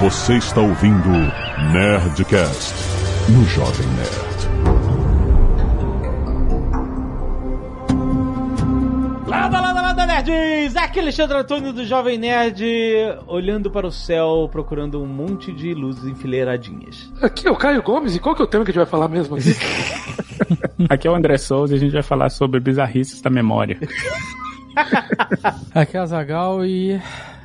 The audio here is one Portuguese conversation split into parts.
Você está ouvindo Nerdcast no Jovem Nerd. Lada, lada, lada, nerds! Aqui é Alexandre Antônio do Jovem Nerd, olhando para o céu, procurando um monte de luzes enfileiradinhas. Aqui é o Caio Gomes, e qual que é o tema que a gente vai falar mesmo aqui? Aqui é o André Souza e a gente vai falar sobre bizarrices da memória. Aqui é a Zagal e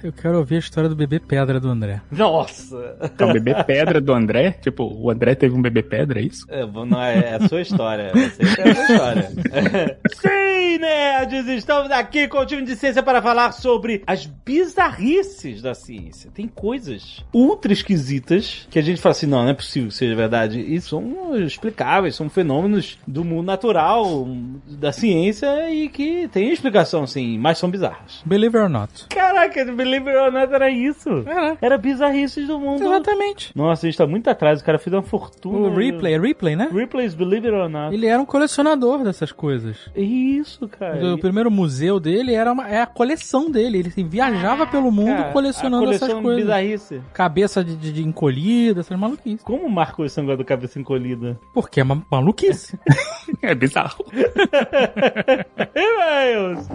eu quero ouvir a história do bebê pedra do André. Nossa! É o bebê pedra do André? Tipo, o André teve um bebê pedra, é isso? É, não é, é a sua história. Você é a sua história. Sim, nerds! Estamos aqui com o time de ciência para falar sobre as bizarrices da ciência. Tem coisas ultra esquisitas que a gente fala assim, não, não é possível que seja verdade. E são explicáveis, são fenômenos do mundo natural, da ciência e que tem explicação, sim, mas são bizarras. Believe it or not. Caraca, Believe It or Not era isso. Era. Era bizarrices do mundo. Exatamente. Nossa, a gente tá muito atrás. O cara fez uma fortuna. O Ripley, é Ripley, né? Ripley's Believe It or Not. Ele era um colecionador dessas coisas. Isso, cara. O primeiro museu dele era uma, é a coleção dele. Ele viajava pelo mundo Cara, colecionando a coleção essas coisas. bizarrice. Cabeça de, de, de encolhida, essas maluquices. Como marcou esse negócio do cabeça encolhida? Porque é uma maluquice. É bizarro. E-mails!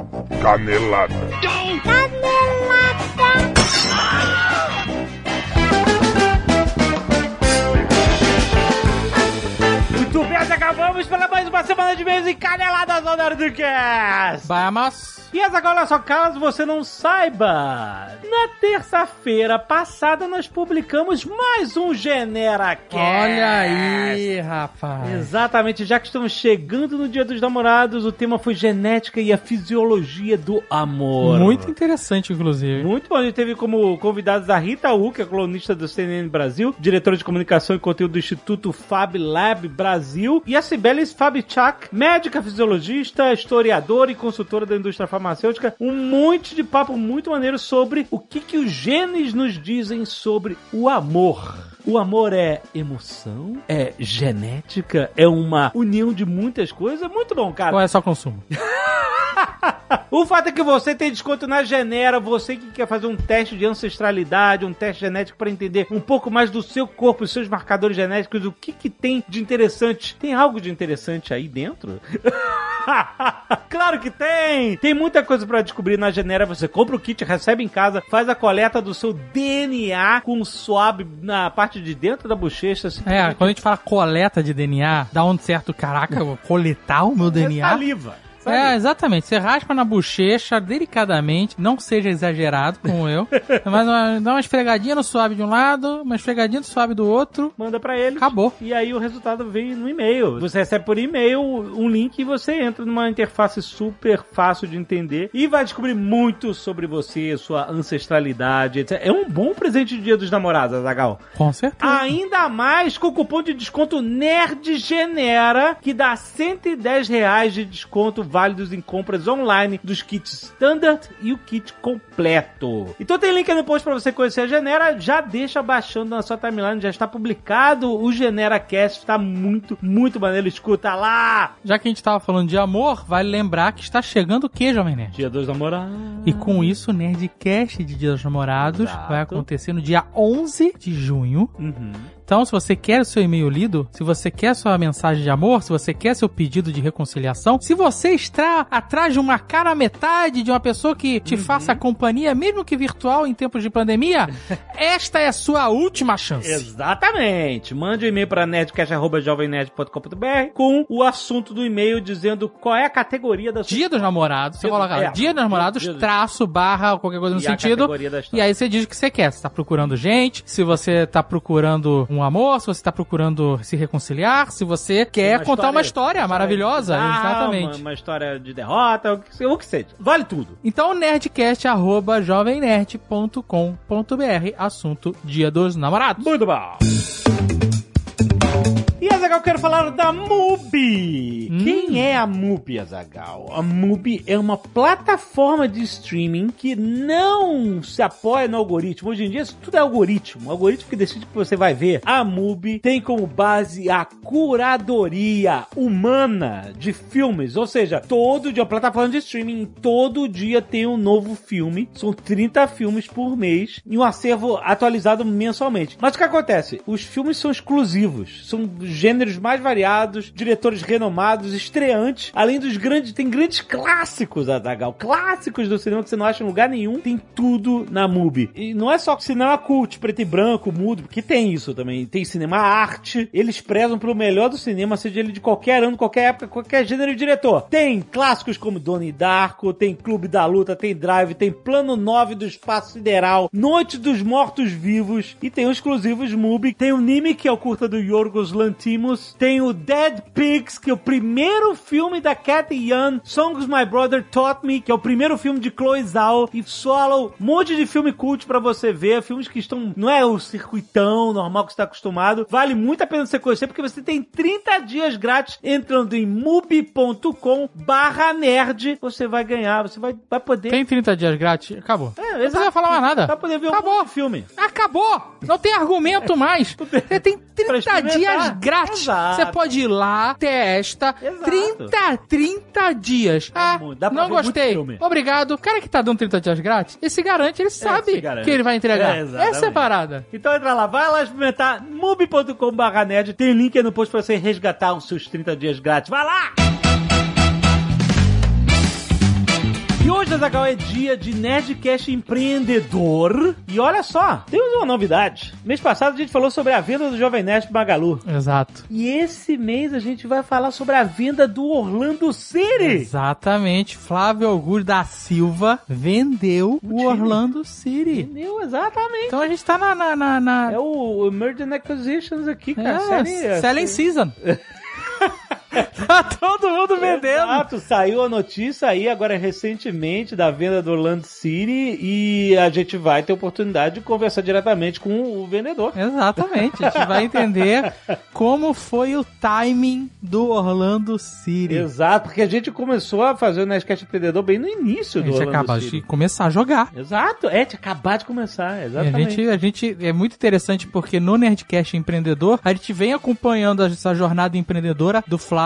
Canelada. Muito bem, acabamos pela mais uma semana de mês em Caneladas ao Nerdcast! Vamos. E essa olha só, caso você não saiba, na terça-feira passada nós publicamos mais um GeneraCast. Olha aí, rapaz. Exatamente, já que estamos chegando no Dia dos Namorados, o tema foi genética e a fisiologia do amor. Muito interessante, inclusive. Muito bom, a gente teve como convidados a Rita U, que é colunista do CNN Brasil, diretora de comunicação e conteúdo do Instituto Fab Lab Brasil, e a Cibelis Fabichak, médica fisiologista, historiadora e consultora da indústria farmacêutica. Um monte de papo muito maneiro sobre o que, que os genes nos dizem sobre o amor. O amor é emoção, é genética, é uma união de muitas coisas. É muito bom, cara. Ou é só consumo? O fato é que você tem desconto na Genera, você que quer fazer um teste de ancestralidade, um teste genético para entender um pouco mais do seu corpo, os seus marcadores genéticos, o que, que tem de interessante. Tem algo de interessante aí dentro? claro que tem! Tem muita coisa para descobrir na Genera. Você compra o kit, recebe em casa, faz a coleta do seu DNA com swab na parte de dentro da bochecha. assim, É, quando a gente fala coleta de DNA, dá um certo, caraca, eu vou coletar o meu é DNA. É, exatamente. Você raspa na bochecha delicadamente, não seja exagerado como eu. Mas uma- dá uma esfregadinha no suave de um lado, uma esfregadinha no suave do outro. Manda pra ele. Acabou. E aí o resultado vem no e-mail. Você recebe por e-mail um link e você entra numa interface super fácil de entender e vai descobrir muito sobre você, sua ancestralidade, etc. É um bom presente de Dia dos Namorados, Azagal. Com certeza. Ainda mais com o cupom de desconto NERDGENERA, que dá 110 reais de desconto válidos em compras online dos kits Standard e o kit completo. Então tem link aí no post pra você conhecer a Genera. Já deixa baixando na sua timeline, já está publicado o Genera Cast, tá muito, muito maneiro. Escuta lá! Já que a gente tava falando de amor, vale lembrar que está chegando o que, Jovem Nerd? Dia dos Namorados. E com isso, o Nerdcast de Dia dos Namorados Exato. vai acontecer no dia 11 de junho. Uhum. Então, se você quer o seu e-mail lido, se você quer sua mensagem de amor, se você quer seu pedido de reconciliação, se você está atrás de uma cara metade de uma pessoa que te faça companhia, mesmo que virtual em tempos de pandemia, esta é a sua última chance. Exatamente. Mande um e-mail para nerdcast.jovemnerd.com.br com o assunto do e-mail dizendo qual é a categoria da sua Dia dos namorados, você coloca é, dia dos namorados, do- traço, barra, qualquer coisa no sentido. categoria da história. E aí você diz o que você quer. Você tá procurando gente, se você tá procurando um amor, se você tá procurando se reconciliar, se você quer contar uma história maravilhosa. bizarra, exatamente. Uma, uma história de derrota, o que, o que seja. Vale tudo. Então, nerdcast.jovemnerd.com.br, assunto Dia dos Namorados. Muito bom. E Azagal, eu quero falar da MUBI. Quem é a MUBI, Azagal? A MUBI é uma plataforma de streaming que não se apoia no algoritmo. Hoje em dia, isso tudo é algoritmo. O algoritmo que decide o que você vai ver. A MUBI tem como base a curadoria humana de filmes. Ou seja, todo dia, a plataforma de streaming, todo dia tem um novo filme. São 30 filmes por mês e um acervo atualizado mensalmente. Mas o que acontece? Os filmes são exclusivos. São gêneros mais variados, diretores renomados, estreantes. Além dos grandes, tem grandes clássicos, Adagal. Clássicos do cinema que você não acha em lugar nenhum. Tem tudo na MUBI. E não é só cinema cult, preto e branco, mudo, porque tem isso também. Tem cinema arte. Eles prezam pelo melhor do cinema, seja ele de qualquer ano, qualquer época, qualquer gênero e diretor. Tem clássicos como Donnie Darko, tem Clube da Luta, tem Drive, tem Plano 9 do Espaço Sideral, Noite dos Mortos Vivos e tem os exclusivos MUBI. Tem o Nimi, que é o curta do Yorgos Tem o Dead Pigs, que é o primeiro filme da Cathy Yan. Songs My Brother Taught Me, que é o primeiro filme de Chloe Zhao. E Swallow, um monte de filme cult pra você ver. Filmes que estão... Não é o circuitão normal que você tá acostumado. Vale muito a pena você conhecer, porque você tem 30 dias grátis entrando em mubi.com barra nerd. Você vai ganhar, você vai, vai poder... Tem 30 dias grátis? Acabou. É, não precisa falar mais nada. Vai poder ver um Acabou. de filme. Acabou! Não tem argumento mais. Você tem 30 experimentar. dias grátis. Exato. Você pode ir lá, testa. Exato. 30, 30 dias. Ah, muito. Dá pra não gostei. Obrigado. O cara que tá dando 30 dias grátis, ele se garante, ele sabe garante. que ele vai entregar. É. Essa é a parada. Então entra lá, vai lá experimentar mubi.com.br. Tem link aí no post pra você resgatar os seus 30 dias grátis. Vai lá! E hoje, Azagal, é dia de Nerdcast Empreendedor. E olha só, temos uma novidade. Mês passado a gente falou sobre a venda do Jovem Nerd pro Magalu. Exato. E esse mês a gente vai falar sobre a venda do Orlando City. Exatamente. Flávio Augusto da Silva vendeu o, time. Orlando City. Entendeu? Exatamente. Então a gente tá na. na, na, na- É o Emerging Acquisitions aqui, cara. É, série- selling season. tá todo mundo vendendo. Exato, saiu a notícia aí agora recentemente da venda do Orlando City e a gente vai ter oportunidade de conversar diretamente com o vendedor. Exatamente. A gente vai entender como foi o timing do Orlando City. Exato, porque a gente começou a fazer o Nerdcast Empreendedor bem no início A do gente Orlando City. de começar a jogar. Exato, é, tinha acabado de começar, E A exatamente. gente, a gente é muito interessante porque no Nerdcast Empreendedor a gente vem acompanhando essa jornada empreendedora do Flávio,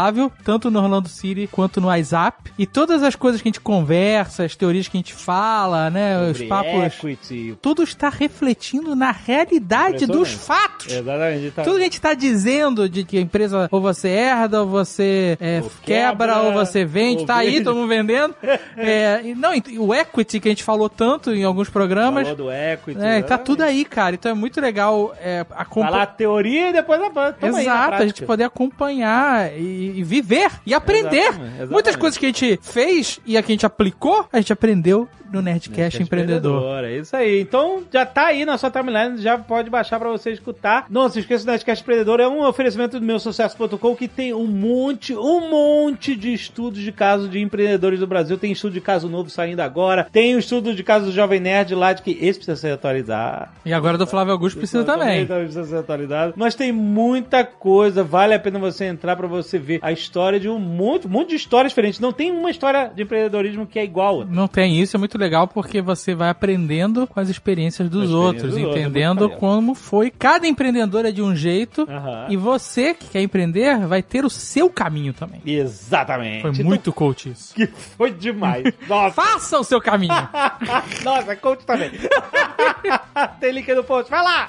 tanto no Orlando City quanto no WhatsApp. E todas as coisas que a gente conversa, as teorias que a gente fala, né? os Sobre papos. equity. Tudo está refletindo na realidade dos fatos. Exatamente. Tá... Tudo que a gente tá dizendo de que a empresa ou você herda, ou você é, Ou quebra, quebra, ou você vende, ou tá aí, vende. todo mundo vendendo. É, não, o equity que a gente falou tanto em alguns programas. Falou do equity. É, tá tudo aí, cara. Então é muito legal é, Falar a acompanhar. teoria e depois a toma aí Exato, a gente poder acompanhar e, e viver e aprender. Exatamente, exatamente. Muitas coisas que a gente fez e a que a gente aplicou, a gente aprendeu no Nerdcast Empreendedor. É isso aí. Então já tá aí na sua timeline, já pode baixar pra você escutar. Não se esqueça, o Nerdcast Empreendedor é um oferecimento do meu sucesso.com que tem um monte, um monte de estudos de casos de empreendedores do Brasil. Tem estudo de caso novo saindo agora. Tem o estudo de caso do Jovem Nerd lá de que esse precisa ser atualizado. E agora do Flávio Augusto precisa também. Precisa ser atualizado. Mas tem muita coisa, vale a pena você entrar pra você ver a história de um monte, um monte de histórias diferentes. Não tem uma história de empreendedorismo que é igual. Não tem isso, é muito legal porque você vai aprendendo com as experiências dos as outros, dos é entendendo como foi. Cada empreendedor é de um jeito Aham. e você que quer empreender vai ter o seu caminho também. Exatamente. Foi Então, muito coach isso. que foi demais. Nossa, Faça o seu caminho. nossa, coach também. Tem link no post, vai lá!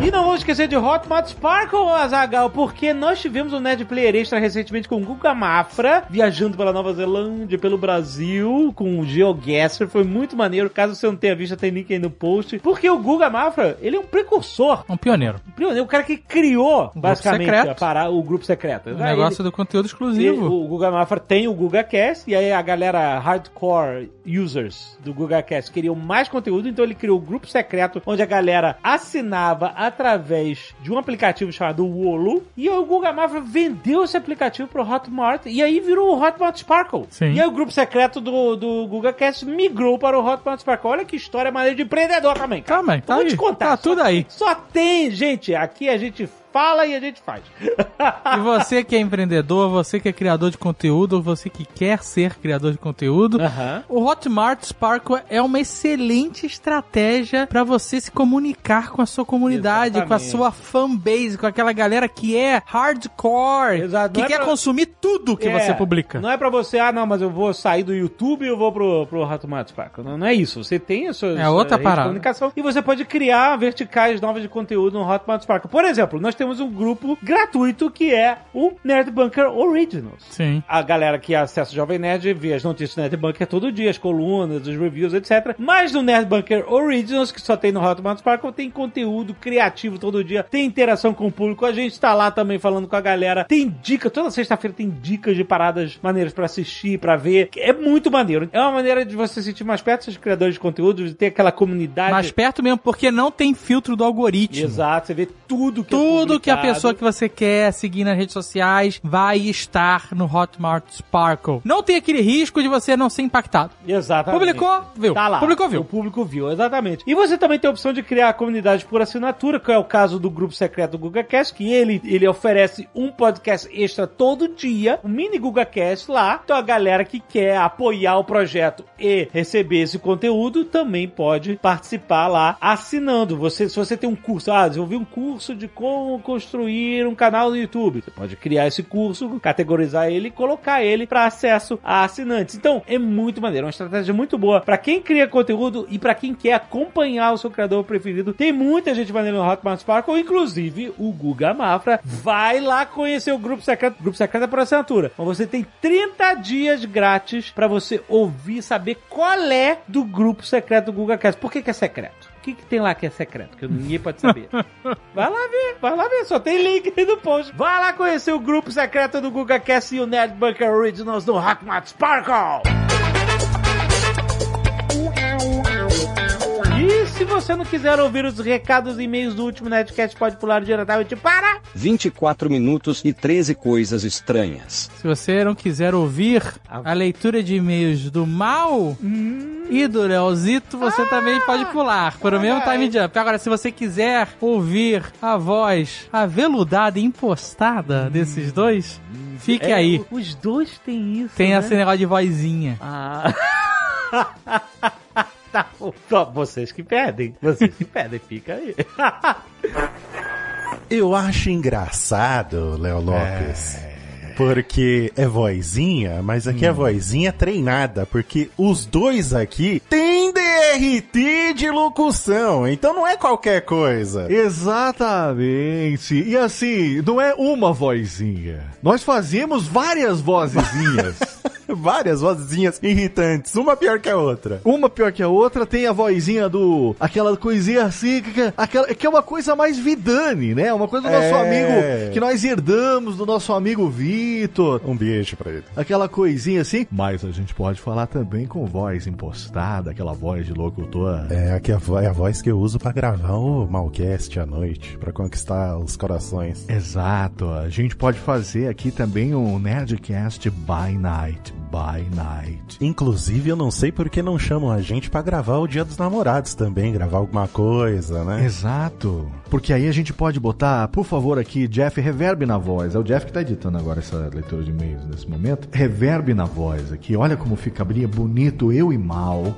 E não vamos esquecer de Hotmart Sparkle, Azagal, porque nós tivemos um Nerd Player Extra recentemente com o Guga Mafra, viajando pela Nova Zelândia, pelo Brasil, com o GeoGuessr. Foi muito maneiro. Caso você não tenha visto, tem link aí no post. Porque o Guga Mafra, ele é um precursor. Um pioneiro. Um pioneiro, o cara que criou, basicamente, secreto. a parar o grupo secreto. O negócio do conteúdo exclusivo. o Guga Mafra tem o GugaCast, e aí a galera hardcore users do GugaCast queriam mais conteúdo, então ele criou o grupo secreto, onde a galera assinava através de um aplicativo chamado Wolo. E o Guga Mafra vendeu esse aplicativo pro Hotmart. E aí virou o Hotmart Sparkle. Sim. E aí o grupo secreto do, do GugaCast migrou para o Hotmart Sparkle. Olha que história maneira de empreendedor também, cara. Calma aí, tá Vou aí. te contar. Tá Só tudo aí. Só tem, gente. Aqui a gente fala e a gente faz. E você que é empreendedor, você que é criador de conteúdo, você que quer ser criador de conteúdo, o Hotmart Sparkle é uma excelente estratégia para você se comunicar com a sua comunidade, com a Exatamente. sua fanbase, com aquela galera que é hardcore, Exato, que é quer pra- consumir tudo que É, você publica. Não é pra você, ah, não, mas eu vou sair do YouTube e eu vou pro, pro Hotmart Sparkle. Não, não é isso. Você tem a sua, É outra parada. comunicação e você pode criar verticais novas de conteúdo no Hotmart Sparkle. Por exemplo, nós temos um grupo gratuito que é o Nerd Bunker Originals. Sim. A galera que acessa o Jovem Nerd vê as notícias do Nerd Bunker todo dia, as colunas, os reviews, etc. Mas no Nerd Bunker Originals, que só tem no Hotmart Sparkle, tem conteúdo criativo todo dia, tem interação com o público. A gente tá lá também falando com a galera. Tem dica, toda sexta-feira tem dicas de paradas maneiras pra assistir, pra ver. É muito maneiro. É uma maneira de você se sentir mais perto dos criadores de conteúdo, de ter aquela comunidade. Mais perto mesmo, porque não tem filtro do algoritmo. Exato, você vê tudo que é Tudo que a pessoa que você quer seguir nas redes sociais vai estar no Hotmart Sparkle. Não tem aquele risco de você não ser impactado. Exatamente. Publicou, viu. Tá lá. Publicou, viu. O público viu, exatamente. E você também tem a opção de criar a comunidade por assinatura, que é o caso do grupo secreto do GugaCast, que ele, ele oferece um podcast extra todo dia, um mini GugaCast lá. Então a galera que quer apoiar o projeto e receber esse conteúdo também pode participar lá assinando. Você, se você tem um curso, ah, desenvolvi um curso de como construir um canal no YouTube. Você pode criar esse curso, categorizar ele e colocar ele para acesso a assinantes. Então, é muito maneiro, é uma estratégia muito boa para quem cria conteúdo e para quem quer acompanhar o seu criador preferido. Tem muita gente maneira no Hotmart Sparkle, inclusive o Guga Mafra. Vai lá conhecer o grupo secreto. O grupo secreto é por assinatura. Mas você tem 30 dias grátis para você ouvir, saber qual é do grupo secreto do Guga Cast. Por que, que é secreto? O que, que tem lá que é secreto? Que ninguém pode saber. Vai lá ver, vai lá ver, só tem link aí no post. Vai lá conhecer o grupo secreto do GugaCast e o Nerd Bunker Originals do Hackmat Sparkle. Se você não quiser ouvir os recados e e-mails do último Nerdcast, pode pular diretamente para... 24 minutos e 13 coisas estranhas. Se você não quiser ouvir a leitura de e-mails do Mal e do Leozito, você também pode pular por o mesmo time jump. Agora, se você quiser ouvir a voz aveludada e impostada desses dois, fique É, aí. Os dois têm isso, Tem né? esse negócio de vozinha. Ah... tá bom. Vocês que pedem. Vocês que pedem, fica aí. Eu acho engraçado, Léo Lopes. Porque é vozinha, mas aqui é vozinha treinada, porque os dois aqui têm DRT de locução, então não é qualquer coisa. Exatamente. E assim, não é uma vozinha. Nós fazemos várias vozezinhas. Várias vozinhas irritantes, uma pior que a outra. Uma pior que a outra, tem a vozinha do. aquela coisinha assim, que, que- aquela, que é uma coisa mais vidane, né? Uma coisa do nosso É. amigo que nós herdamos do nosso amigo Vitor. Um beijo pra ele. Aquela coisinha assim. Mas a gente pode falar também com voz impostada, aquela voz de locutor. É, aqui é a é a voz que eu uso pra gravar o Malcast à noite, pra conquistar os corações. Exato. A gente pode fazer aqui também um Nerdcast by Night. By Night. Inclusive, eu não sei por que não chamam a gente pra gravar o Dia dos Namorados também, gravar alguma coisa, né? Exato. Porque aí a gente pode botar, por favor, aqui, Jeff, reverb na voz. É o Jeff que tá editando agora essa leitura de e-mails nesse momento. Reverb na voz aqui. Olha como ficaria bonito eu e Mal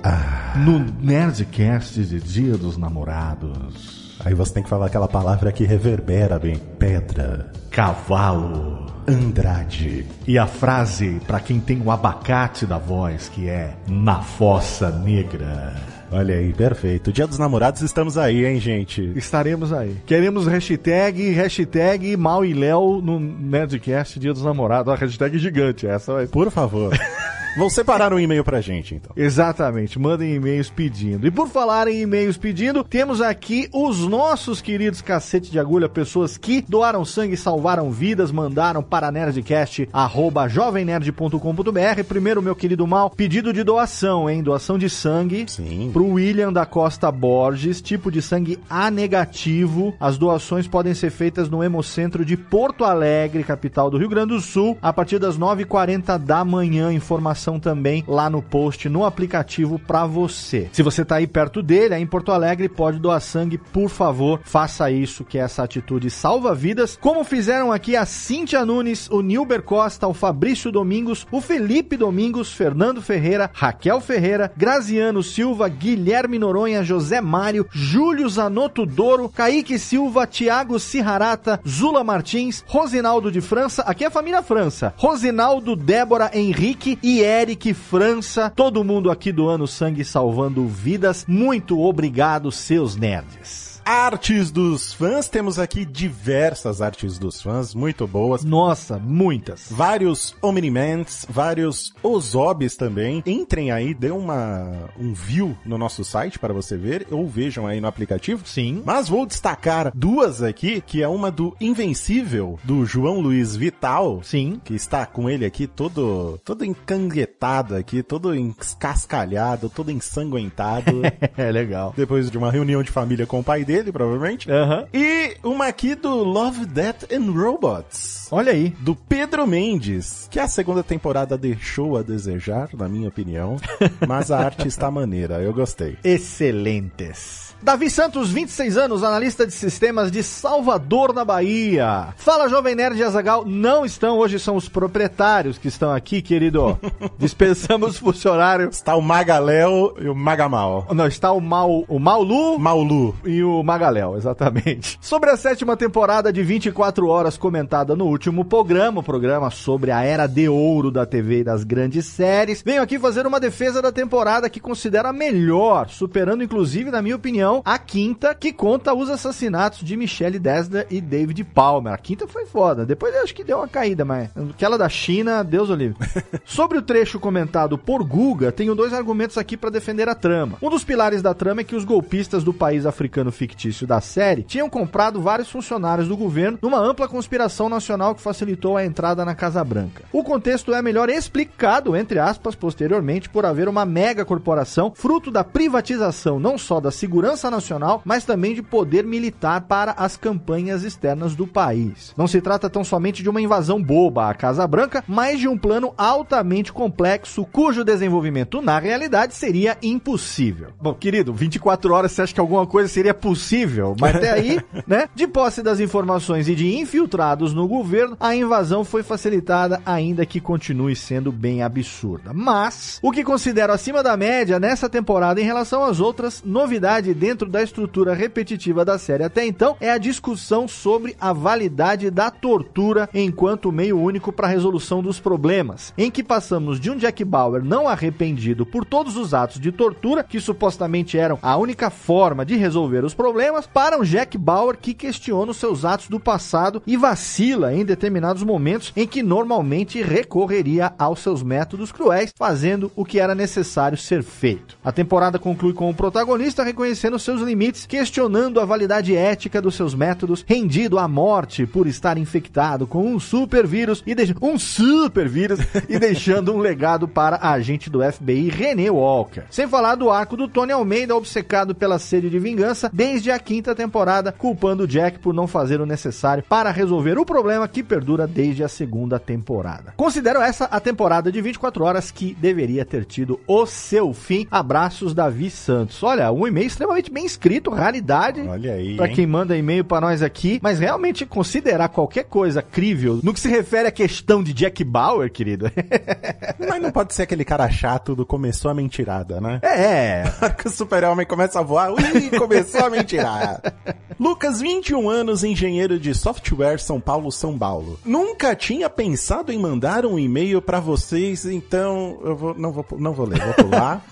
no Nerdcast de Dia dos Namorados. Aí você tem que falar aquela palavra que reverbera bem. Pedra. Cavalo. Andrade. E a frase para quem tem o abacate da voz, que é na fossa negra. Olha aí, perfeito. Dia dos Namorados estamos aí, hein, gente? Estaremos aí. Queremos hashtag, hashtag Mal e Léo no Nerdcast Dia dos Namorados. Uma hashtag gigante, essa vai. Por favor. Vão separar um e-mail pra gente, então. Exatamente, mandem e-mails pedindo. E por falar em e-mails pedindo, temos aqui os nossos queridos cacete de agulha, pessoas que doaram sangue, salvaram vidas, mandaram para nerdcast@jovemnerd.com.br. Primeiro, meu querido Mal, pedido de doação, hein? Doação de sangue Sim. pro William da Costa Borges, tipo de sangue A negativo. As doações podem ser feitas no Hemocentro de Porto Alegre, capital do Rio Grande do Sul, a partir das 9h40 da manhã. Informação também lá no post, no aplicativo pra você. Se você tá aí perto dele, aí em Porto Alegre, pode doar sangue, por favor, faça isso, que essa atitude salva vidas. Como fizeram aqui a Cíntia Nunes, o Nilber Costa, o Fabrício Domingos, o Felipe Domingos, Fernando Ferreira, Raquel Ferreira, Graziano Silva, Guilherme Noronha, José Mário, Júlio Zanotto Doro, Kaique Silva, Tiago Ciharata, Zula Martins, Rosinaldo de França, aqui é a família França, Rosinaldo, Débora, Henrique e Eric França, todo mundo aqui doando sangue e salvando vidas. Muito obrigado, seus nerds. Artes dos fãs, temos aqui diversas artes dos fãs, muito boas. Nossa, muitas. Vários Omnimans, vários Ozobs também. Entrem aí, dê uma, um view no nosso site para você ver, ou vejam aí no aplicativo. Sim. Mas vou destacar duas aqui, que é uma do Invencível, do João Luiz Vital. Sim. Que está com ele aqui todo, todo encanguetado aqui, todo escascalhado, todo ensanguentado. É legal. depois de uma reunião de família com o pai dele, provavelmente. Aham. E uma aqui do Love, Death and Robots. Olha aí. Do Pedro Mendes, que a segunda temporada deixou a desejar, na minha opinião, mas a arte está maneira, eu gostei. Excelentes. Davi Santos, 26 anos, analista de sistemas de Salvador, na Bahia. Fala, Jovem Nerd e Azagal. Não estão, hoje são os proprietários que estão aqui, querido. Dispensamos funcionários. Está o Magaléu e o Magamal. Não, está o Mal, o Maulu Maulu. e o Magaléu, exatamente. Sobre a sétima temporada de 24 horas comentada no último programa, o programa sobre a era de ouro da TV e das grandes séries, venho aqui fazer uma defesa da temporada que considero a melhor, superando inclusive, na minha opinião, a quinta, que conta os assassinatos de Michelle Desda e David Palmer. A quinta foi foda, depois eu acho que deu uma caída, mas aquela da China, Deus o livre. Sobre o trecho comentado por Guga, tenho dois argumentos aqui para defender a trama. Um dos pilares da trama é que os golpistas do país africano fictício da série tinham comprado vários funcionários do governo numa ampla conspiração nacional que facilitou a entrada na Casa Branca. O contexto é melhor explicado, entre aspas, posteriormente, por haver uma mega corporação fruto da privatização não só da segurança nacional, mas também de poder militar para as campanhas externas do país. Não se trata tão somente de uma invasão boba à Casa Branca, mas de um plano altamente complexo cujo desenvolvimento na realidade seria impossível. Bom, querido, 24 horas você acha que alguma coisa seria possível? Mas até aí, né? De posse das informações e de infiltrados no governo, a invasão foi facilitada, ainda que continue sendo bem absurda. Mas, o que considero acima da média nessa temporada em relação às outras, novidade dentro da estrutura repetitiva da série até então, é a discussão sobre a validade da tortura enquanto meio único para a resolução dos problemas, em que passamos de um Jack Bauer não arrependido por todos os atos de tortura, que supostamente eram a única forma de resolver os problemas, para um Jack Bauer que questiona os seus atos do passado e vacila em determinados momentos em que normalmente recorreria aos seus métodos cruéis, fazendo o que era necessário ser feito. A temporada conclui com o protagonista reconhecendo seus limites, questionando a validade ética dos seus métodos, rendido à morte por estar infectado com um super vírus e deixando um super vírus e deixando um legado para a agente do FBI René Walker. Sem falar do arco do Tony Almeida obcecado pela sede de vingança desde a quinta temporada, culpando Jack por não fazer o necessário para resolver o problema que perdura desde a segunda temporada. Considero essa a temporada de 24 horas que deveria ter tido o seu fim. Abraços Davi Santos. Olha, um e-mail extremamente bem escrito, raridade. Olha aí, Pra hein? quem manda e-mail pra nós aqui, mas realmente considerar qualquer coisa crível no que se refere à questão de Jack Bauer, querido. Mas não pode ser aquele cara chato do começou a mentirada, né? é, que o super-homem começa a voar, ui, começou a mentirar. Lucas, 21 anos, engenheiro de software, São Paulo, São Paulo. Nunca tinha pensado em mandar um e-mail pra vocês, então eu vou, não vou, não vou ler, vou pular.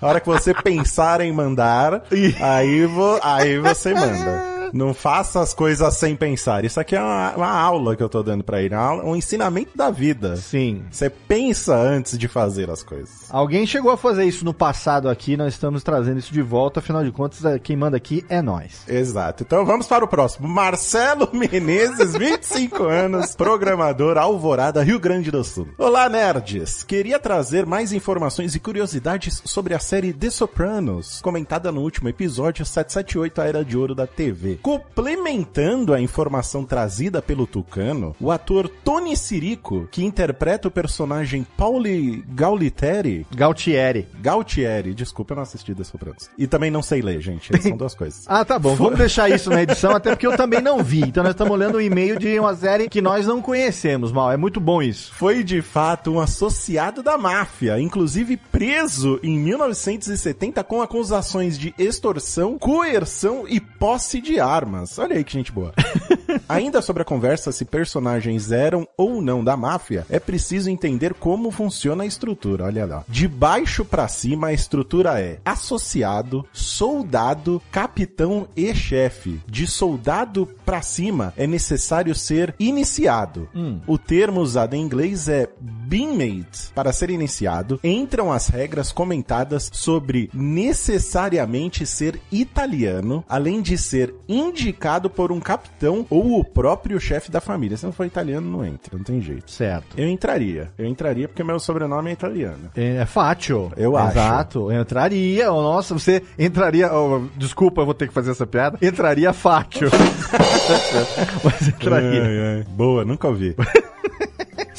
A hora que você pensar em mandar, aí, vo, aí você manda. Não faça as coisas sem pensar. Isso aqui é uma, uma aula que eu tô dando pra ele. uma aula- um ensinamento da vida. Sim. Você pensa antes de fazer as coisas. Alguém chegou a fazer isso no passado aqui, nós estamos trazendo isso de volta, afinal de contas, eh, quem manda aqui é nós. Exato. Então vamos para o próximo. Marcelo Menezes, 25 anos, programador Alvorada, Rio Grande do Sul. Olá, nerds. Queria trazer mais informações e curiosidades sobre a série The Sopranos, comentada no último episódio 778, a Era de Ouro da TV. Complementando a informação trazida pelo Tucano, o ator Tony Sirico, que interpreta o personagem Pauli Gaulitieri, Gautieri. Gautieri, desculpa, eu não assisti The Sopranos. E também não sei ler, gente. São duas coisas. Ah, tá bom. Vamos deixar isso na edição, até porque eu também não vi. Então nós estamos lendo um e-mail de uma série que nós não conhecemos, mal. É muito bom isso. foi de fato um associado da máfia, inclusive preso em 1970 com acusações de extorsão, coerção e posse de armas. Olha aí que gente boa. Ainda sobre a conversa se personagens eram ou não da máfia, é preciso entender como funciona a estrutura. Olha lá. De baixo pra cima, a estrutura é associado, soldado, capitão e chefe. De soldado pra cima, é necessário ser iniciado. O termo usado em inglês é beanmate. Para ser iniciado, entram as regras comentadas sobre necessariamente ser italiano, além de ser indicado por um capitão ou o próprio chefe da família. Se não for italiano, não entra, não tem jeito. Certo. Eu entraria. Eu entraria porque meu sobrenome é italiano. É, é fácil. Eu acho. Exato. Eu entraria. oh, Nossa, você entraria. oh, desculpa, eu vou ter que fazer essa piada. Entraria fácil. Mas entraria. Ai, ai. Boa, nunca ouvi.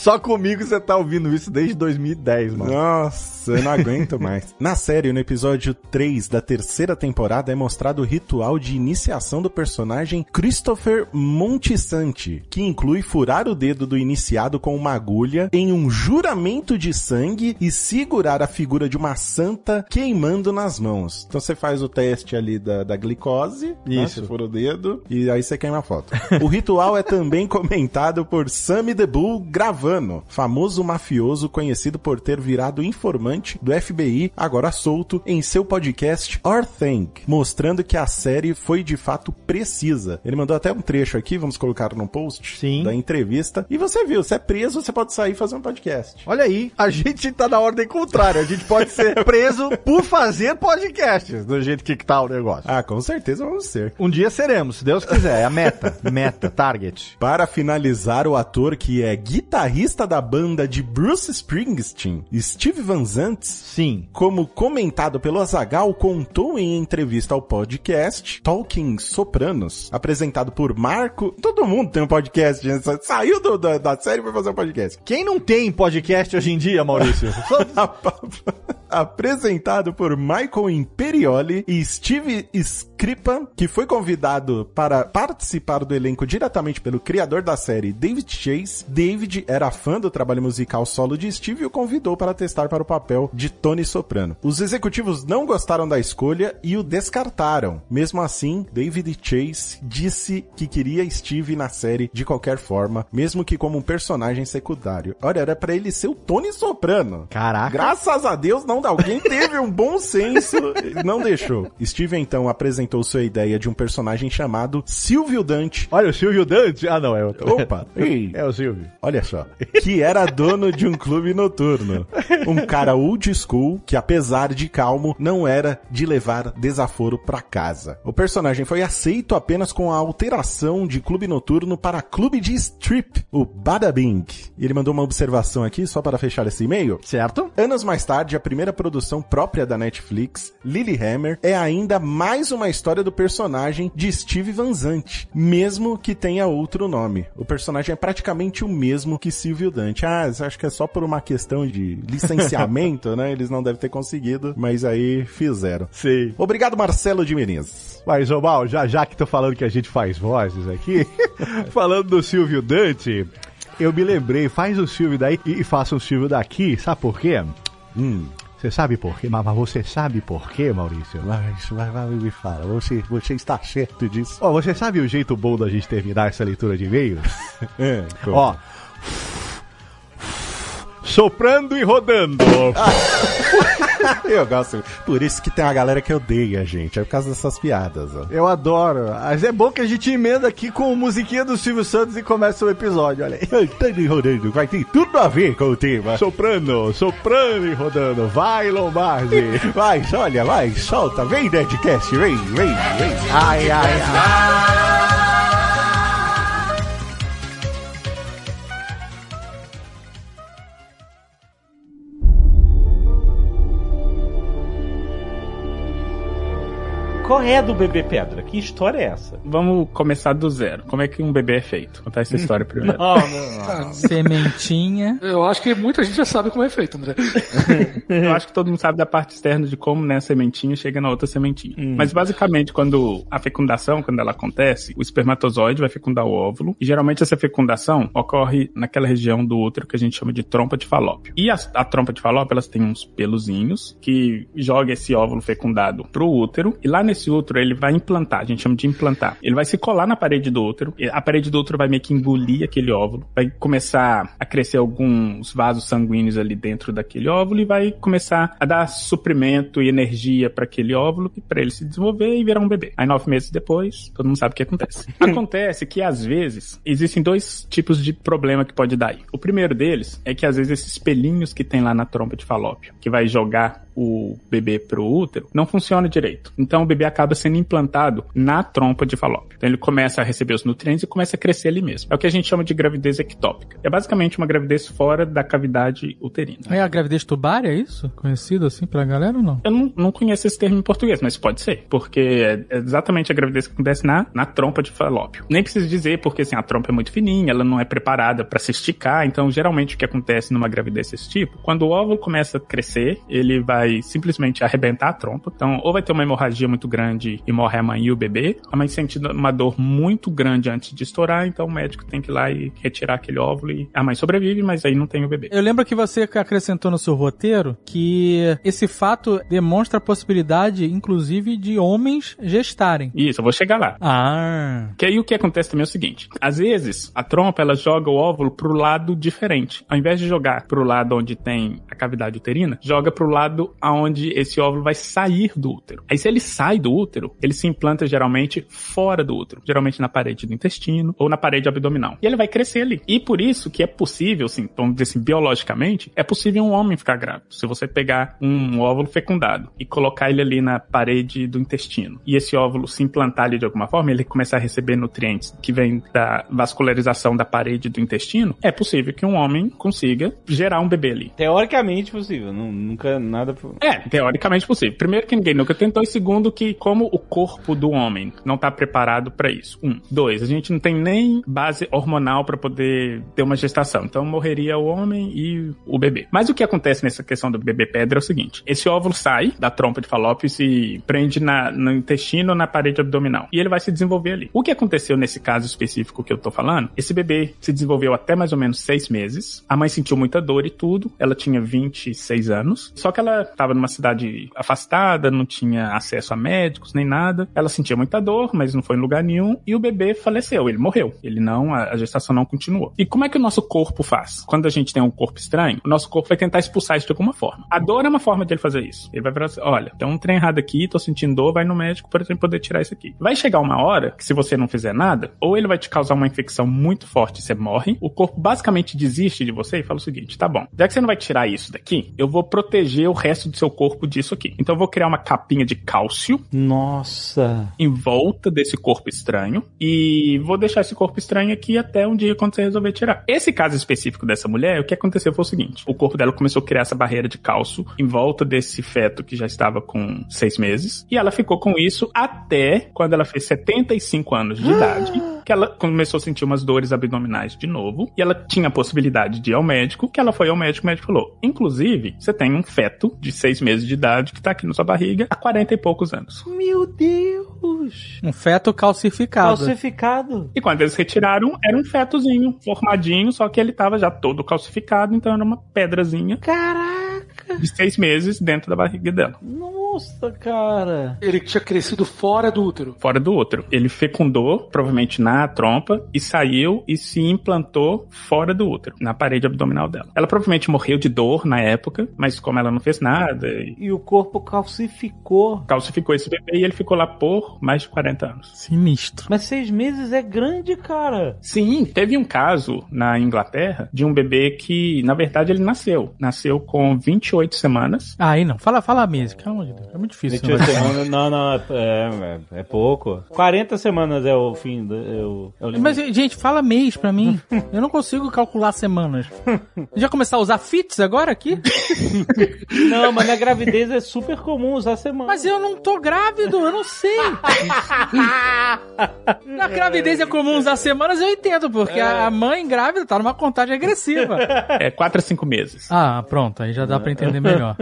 Só comigo você tá ouvindo isso desde 2010, mano. Nossa, eu não aguento mais. Na série, no episódio 3 da terceira temporada, é mostrado o ritual de iniciação do personagem Christopher Montisanti, que inclui furar o dedo do iniciado com uma agulha em um juramento de sangue e segurar a figura de uma santa queimando nas mãos. Então você faz o teste ali da, da glicose, né? Isso. Fura o dedo e aí você queima a foto. o ritual é também comentado por Sammy the Bull Famoso mafioso conhecido por ter virado informante do FBI, agora solto, em seu podcast Our Thing, mostrando que a série foi de fato precisa. Ele mandou até um trecho aqui, vamos colocar no post Sim. da entrevista. E você viu, você é preso, você pode sair e fazer um podcast. Olha aí, a gente tá na ordem contrária. A gente pode ser preso por fazer podcasts, do jeito que tá o negócio. Ah, com certeza vamos ser. Um dia seremos, se Deus quiser. É a meta. Meta, target. Para finalizar, o ator que é guitarrista da banda de Bruce Springsteen, Steve Van Zandt, Sim. como comentado pelo Azagal, contou em entrevista ao podcast Talking Sopranos, apresentado por Marco. Todo mundo tem um podcast, né? saiu do- da, da série pra fazer um podcast. Quem não tem podcast hoje em dia, Maurício? apresentado por Michael Imperioli e Steve Scripa, que foi convidado para participar do elenco diretamente pelo criador da série, David Chase. David era fã do trabalho musical solo de Steve e o convidou para testar para o papel de Tony Soprano. Os executivos não gostaram da escolha e o descartaram. Mesmo assim, David Chase disse que queria Steve na série de qualquer forma, mesmo que como um personagem secundário. Olha, era para ele ser o Tony Soprano. Caraca. Graças a Deus, não alguém teve um bom senso e não deixou. Steve então apresentou sua ideia de um personagem chamado Silvio Dante. Olha, o Silvio Dante. Ah, não, é outro. Opa, ei, É o Silvio. olha só. Que era dono de um clube noturno. Um cara old school que, apesar de calmo, não era de levar desaforo pra casa. O personagem foi aceito apenas com a alteração de clube noturno para clube de strip, o Badabing. E ele mandou uma observação aqui, só para fechar esse e-mail. Certo? Anos mais tarde, a primeira produção própria da Netflix, Lilyhammer, é ainda mais uma história do personagem de Steve Van Zandt, mesmo que tenha outro nome. O personagem é praticamente o mesmo que Silvio Dante. Ah, acho que é só por uma questão de licenciamento, né? Eles não devem ter conseguido, mas aí fizeram. Sim. Obrigado, Marcelo de Menezes. Mas, ô Mal, já, já que tô falando que a gente faz vozes aqui, falando do Silvio Dante, eu me lembrei, faz o Silvio daí e faça o Silvio daqui, sabe por quê? Hum. Você sabe por quê? Mas, mas você sabe por quê, Maurício? Mas, vai, vai, me fala, você, você está certo disso? Ó, você sabe o jeito bom da gente terminar essa leitura de e-mails? É? Ó. Soprando e rodando. Eu gosto. Por isso que tem uma galera que odeia a gente. É por causa dessas piadas, ó. Eu adoro. Mas é bom que a gente emenda aqui com a musiquinha do Silvio Santos e começa o episódio, olha aí. Tá rodando, vai ter tudo a ver com o tema. Soprano, soprano e rodando. Vai, Lombardi. Vai, olha, vai, solta. Vem, Nerdcast, vem, vem, vem. Ai, ai, ai. Qual é a do bebê pedra? Que história é essa? Vamos começar do zero. Como é que um bebê é feito? Contar essa história primeiro. Não, não, não. Sementinha. Eu acho que muita gente já sabe como é feito, André. Eu acho que todo mundo sabe da parte externa de como né, a sementinha chega na outra sementinha. Mas basicamente, quando a fecundação, quando ela acontece, o espermatozoide vai fecundar o óvulo. E geralmente essa fecundação ocorre naquela região do útero que a gente chama de trompa de falópio. E a, a trompa de falópio, elas têm uns peluzinhos que joga esse óvulo fecundado pro útero. E lá nesse útero ele vai implantar, a gente chama de implantar. Ele vai se colar na parede do útero. A parede do útero vai meio que engolir aquele óvulo. Vai começar a crescer alguns vasos sanguíneos ali dentro daquele óvulo e vai começar a dar suprimento e energia para aquele óvulo para ele se desenvolver e virar um bebê. Aí nove meses depois, todo mundo sabe o que acontece. acontece que às vezes existem dois tipos de problema que pode dar aí. O primeiro deles é que às vezes esses pelinhos que tem lá na trompa de falópio, que vai jogar o bebê pro útero, não funciona direito. Então o bebê acaba sendo implantado na trompa de falópio. Então ele começa a receber os nutrientes e começa a crescer ali mesmo. É o que a gente chama de gravidez ectópica. É basicamente uma gravidez fora da cavidade uterina. É a gravidez tubária, é isso? Conhecido assim pela galera ou não? Eu não, não conheço esse termo em português, mas pode ser, porque é exatamente a gravidez que acontece na, na trompa de falópio. Nem preciso dizer, porque assim, a trompa é muito fininha, ela não é preparada para se esticar, então geralmente o que acontece numa gravidez desse tipo, quando o óvulo começa a crescer, ele vai simplesmente arrebentar a trompa, então ou vai ter uma hemorragia muito grande e morre a mãe e o bebê, a mãe sente uma dor muito grande antes de estourar, então o médico tem que ir lá e retirar aquele óvulo e a mãe sobrevive, mas aí não tem o bebê. Eu lembro que você acrescentou no seu roteiro que esse fato demonstra a possibilidade, inclusive, de homens gestarem. Isso, eu vou chegar lá. Ah. Que aí o que acontece também é o seguinte: às vezes a trompa ela joga o óvulo pro lado diferente. Ao invés de jogar pro lado onde tem a cavidade uterina, joga pro lado aonde esse óvulo vai sair do útero. Aí se ele sai do útero, ele se implanta geralmente fora do útero, geralmente na parede do intestino ou na parede abdominal. E ele vai crescer ali. E por isso que é possível, assim, vamos dizer assim, biologicamente, é possível um homem ficar grávido. Se você pegar um óvulo fecundado e colocar ele ali na parede do intestino e esse óvulo se implantar ali de alguma forma, ele começar a receber nutrientes que vêm da vascularização da parede do intestino, é possível que um homem consiga gerar um bebê ali. Teoricamente possível, nu- nunca nada. É, teoricamente possível. Primeiro que ninguém nunca tentou, e segundo que como o corpo do homem não tá preparado pra isso. Um. Dois, a gente não tem nem base hormonal pra poder ter uma gestação. Então morreria o homem e o bebê. Mas o que acontece nessa questão do bebê pedra é o seguinte: esse óvulo sai da trompa de falópio e se prende na, no intestino ou na parede abdominal. E ele vai se desenvolver ali. O que aconteceu nesse caso específico que eu tô falando? Esse bebê se desenvolveu até mais ou menos seis meses. A mãe sentiu muita dor e tudo. Ela tinha 26 anos. Só que ela tava numa cidade afastada, não tinha acesso a médicos nem nada. Ela sentia muita dor, mas não foi em lugar nenhum. E o bebê faleceu, ele morreu. Ele não, a gestação não continuou. E como é que o nosso corpo faz? Quando a gente tem um corpo estranho, o nosso corpo vai tentar expulsar isso de alguma forma. A dor é uma forma de ele fazer isso. Ele vai falar assim: olha, tem um trem errado aqui, tô sentindo dor, vai no médico para poder tirar isso aqui. Vai chegar uma hora que, se você não fizer nada, ou ele vai te causar uma infecção muito forte e você morre, o corpo basicamente desiste de você e fala o seguinte: tá bom, já que você não vai tirar isso daqui, eu vou proteger o resto do seu corpo disso aqui. Então eu vou criar uma capinha de cálcio Nossa. em volta desse corpo estranho e vou deixar esse corpo estranho aqui até um dia quando você resolver tirar. Esse caso específico dessa mulher, o que aconteceu foi o seguinte: o corpo dela começou a criar essa barreira de cálcio em volta desse feto que já estava com seis meses e ela ficou com isso até quando ela fez 75 anos de idade. Que ela começou a sentir umas dores abdominais de novo. E ela tinha a possibilidade de ir ao médico. Que ela foi ao médico, o médico falou: Inclusive, você tem um feto de seis meses de idade que tá aqui na sua barriga há 40 e poucos anos. Meu Deus. Um feto calcificado. Calcificado. E quando eles retiraram, era um fetozinho formadinho, só que ele tava já todo calcificado, então era uma pedrazinha Caraca. de seis meses dentro da barriga dela. Nossa. Nossa, cara. Ele tinha crescido fora do útero. Fora do útero. Ele fecundou, provavelmente na trompa, e saiu e se implantou fora do útero, na parede abdominal dela. Ela provavelmente morreu de dor na época, mas como ela não fez nada, e E o corpo calcificou. calcificou esse bebê e ele ficou lá por mais de 40 anos. Sinistro. Mas seis meses é grande, cara. Sim, teve um caso na Inglaterra de um bebê que, na verdade, ele nasceu. Nasceu com 28 semanas. Ah, aí não. Fala, fala mesmo. Pelo amor de Deus. É muito difícil. 28 né? semanas, não, não, é, é, é pouco. 40 semanas é o fim do. É o, é o. Mas, gente, fala mês pra mim. Eu não consigo calcular semanas. Já começar a usar fits agora aqui? Não, mas na gravidez é super comum usar semana. Mas eu não tô grávido, eu não sei. Na gravidez é comum usar semanas, eu entendo, porque a a mãe grávida tá numa contagem agressiva. É 4 a 5 meses. Ah, pronto, aí já dá pra entender melhor.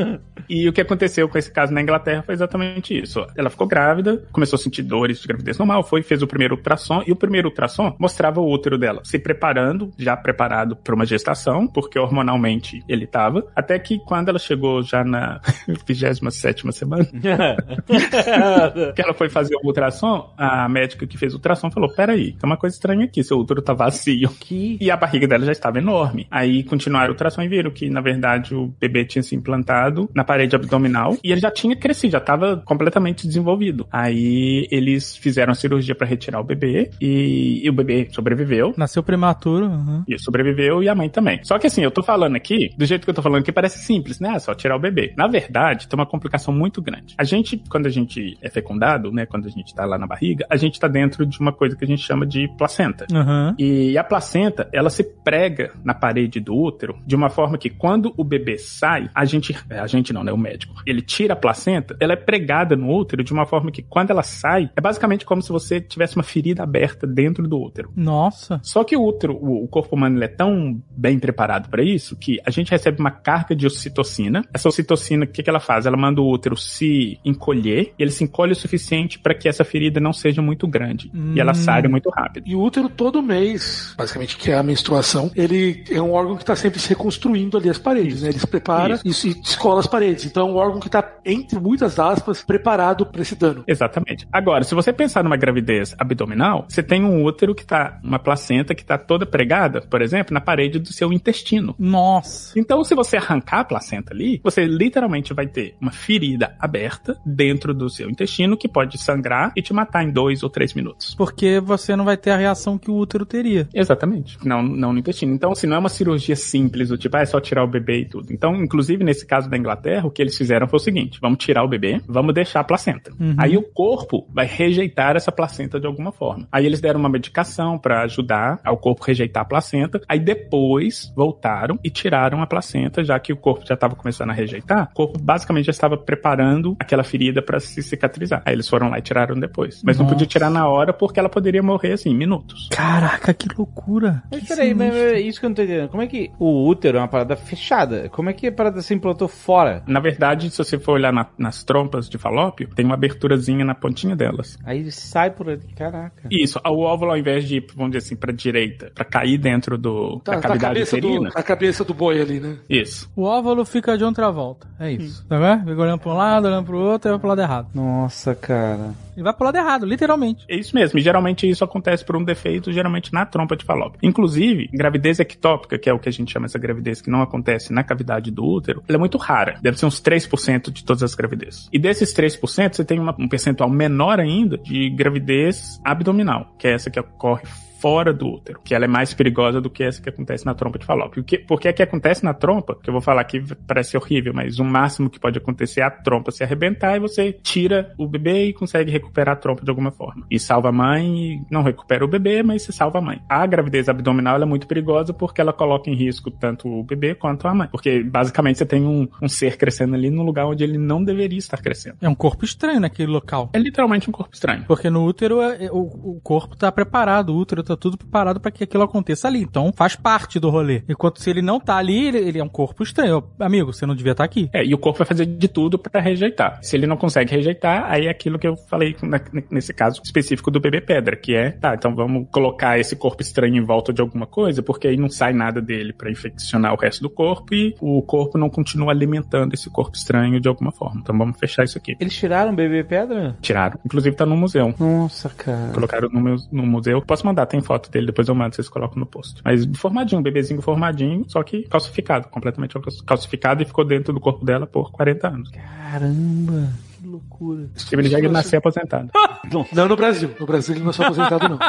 E o que aconteceu com esse caso na Inglaterra foi exatamente isso. Ela ficou grávida, começou a sentir dores de gravidez normal, foi fez o primeiro ultrassom e o primeiro ultrassom mostrava o útero dela se preparando, já preparado para uma gestação, porque hormonalmente ele tava, até que quando ela chegou já na 27 semana, que ela foi fazer o ultrassom, a médica que fez o ultrassom falou: "Peraí, tem uma coisa estranha aqui, seu útero tá vazio". Que E a barriga dela já estava enorme. Aí continuaram o ultrassom e viram que, na verdade, o bebê tinha se implantado na parede abdominal e ele já tinha crescido, já estava completamente desenvolvido. Aí eles fizeram a cirurgia para retirar o bebê e, e o bebê sobreviveu. Nasceu prematuro. uhum. E sobreviveu e a mãe também. Só que assim, eu tô falando aqui, do jeito que eu tô falando aqui, parece simples, né? É só tirar o bebê. Na verdade, tem uma complicação muito grande. A gente, quando a gente é fecundado, né? Quando a gente tá lá na barriga, a gente tá dentro de uma coisa que a gente chama de placenta. Uhum. E a placenta, ela se prega na parede do útero de uma forma que quando o bebê sai, a gente, é, a gente não, né, o médico, ele tira a placenta, ela é pregada no útero de uma forma que quando ela sai, é basicamente como se você tivesse uma ferida aberta dentro do útero. Nossa. Só que o útero, o, corpo humano, ele é tão bem preparado para isso que a gente recebe uma carga de ocitocina. Essa ocitocina, o que, que ela faz? Ela manda o útero se encolher e ele se encolhe o suficiente para que essa ferida não seja muito grande e ela Hum. saia muito rápido. E o útero todo mês, basicamente, que é a menstruação, ele é um órgão que está sempre se reconstruindo ali as paredes, né? Ele se prepara e se descola as paredes. Então é um órgão que está, entre muitas aspas, preparado para esse dano. Exatamente. Agora, se você pensar numa gravidez abdominal, você tem um útero que tá, uma placenta que tá toda pregada, por exemplo, na parede do seu intestino. Nossa. Então, se você arrancar a placenta ali, você literalmente vai ter uma ferida aberta dentro do seu intestino que pode sangrar e te matar em dois ou três minutos. Porque você não vai ter a reação que o útero teria. Exatamente. Não, não no intestino. Então, assim, não é uma cirurgia simples, do tipo, ah, é só tirar o bebê e tudo. Então, inclusive, nesse caso da Inglaterra, o que eles fizeram foi o seguinte: vamos tirar o bebê, vamos deixar a placenta. Uhum. Aí o corpo vai rejeitar essa placenta de alguma forma. Aí eles deram uma medicação pra ajudar ao corpo rejeitar a placenta. Aí depois voltaram e tiraram a placenta, já que o corpo já estava começando a rejeitar. O corpo basicamente já estava preparando aquela ferida pra se cicatrizar. Aí eles foram lá e tiraram depois. Mas não Nossa. podia tirar na hora porque ela poderia morrer assim, em minutos. Caraca, que loucura. Mas Que peraí, mas sinistro. é isso que eu não tô entendendo. Como é que o útero é uma parada fechada? Como é que a parada se implantou fora? Na verdade, se você for olhar na- nas trompas de falópio, tem uma aberturazinha na pontinha delas. Aí ele sai por ali. Caraca. Isso, o óvulo ao invés de ir, vamos dizer assim, pra direita, pra cair dentro do, Tá, da tá a, cavidade cabeça do, uterina. a cabeça do boi ali, né? Isso. O óvulo fica de outra volta. É isso. Tá vendo? Fica olhando pra um lado, olhando pro outro e vai pro lado errado. Nossa, cara. E vai pro lado errado, literalmente. É isso mesmo. E geralmente isso acontece por um defeito, geralmente na trompa de falópio. Inclusive, gravidez ectópica, que é o que a gente chama essa gravidez que não acontece na cavidade do útero, ela é muito rara. Deve ser uns 3% de todas as gravidezes. E desses 3%, você tem uma- um percentual menor ainda de gravidez abdominal, que é essa que ocorre fora do útero, que ela é mais perigosa do que essa que acontece na trompa de falópio. O que, porque a que acontece na trompa, que eu vou falar aqui parece horrível, mas o máximo que pode acontecer é a trompa se arrebentar e você tira o bebê e consegue recuperar a trompa de alguma forma. E salva a mãe, e não recupera o bebê, mas você salva a mãe. A gravidez abdominal é muito perigosa porque ela coloca em risco tanto o bebê quanto a mãe. Porque basicamente você tem um, um ser crescendo ali num lugar onde ele não deveria estar crescendo. É um corpo estranho naquele local. É literalmente um corpo estranho. Porque no útero é- é- o, o corpo tá preparado, o útero tá tá tudo preparado pra que aquilo aconteça ali. Então faz parte do rolê. Enquanto se ele não tá ali, ele, ele é um corpo estranho. Amigo, você não devia estar aqui. É, e o corpo vai fazer de tudo pra rejeitar. Se ele não consegue rejeitar, aí é aquilo que eu falei na- nesse caso específico do bebê pedra, que é, tá, então vamos colocar esse corpo estranho em volta de alguma coisa, porque aí não sai nada dele pra infeccionar o resto do corpo e o corpo não continua alimentando esse corpo estranho de alguma forma. Então vamos fechar isso aqui. Eles tiraram o bebê pedra? Tiraram. Inclusive tá no museu. Nossa, cara. Colocaram no, meu, no museu. Posso mandar, tem foto dele, depois eu mando, vocês colocam no post. Mas formadinho, bebezinho formadinho, só que calcificado, completamente calcificado e ficou dentro do corpo dela por 40 anos. Caramba. Que loucura. Steven Jagger nasceu aposentado. Não no Brasil. No Brasil ele não só aposentado, não.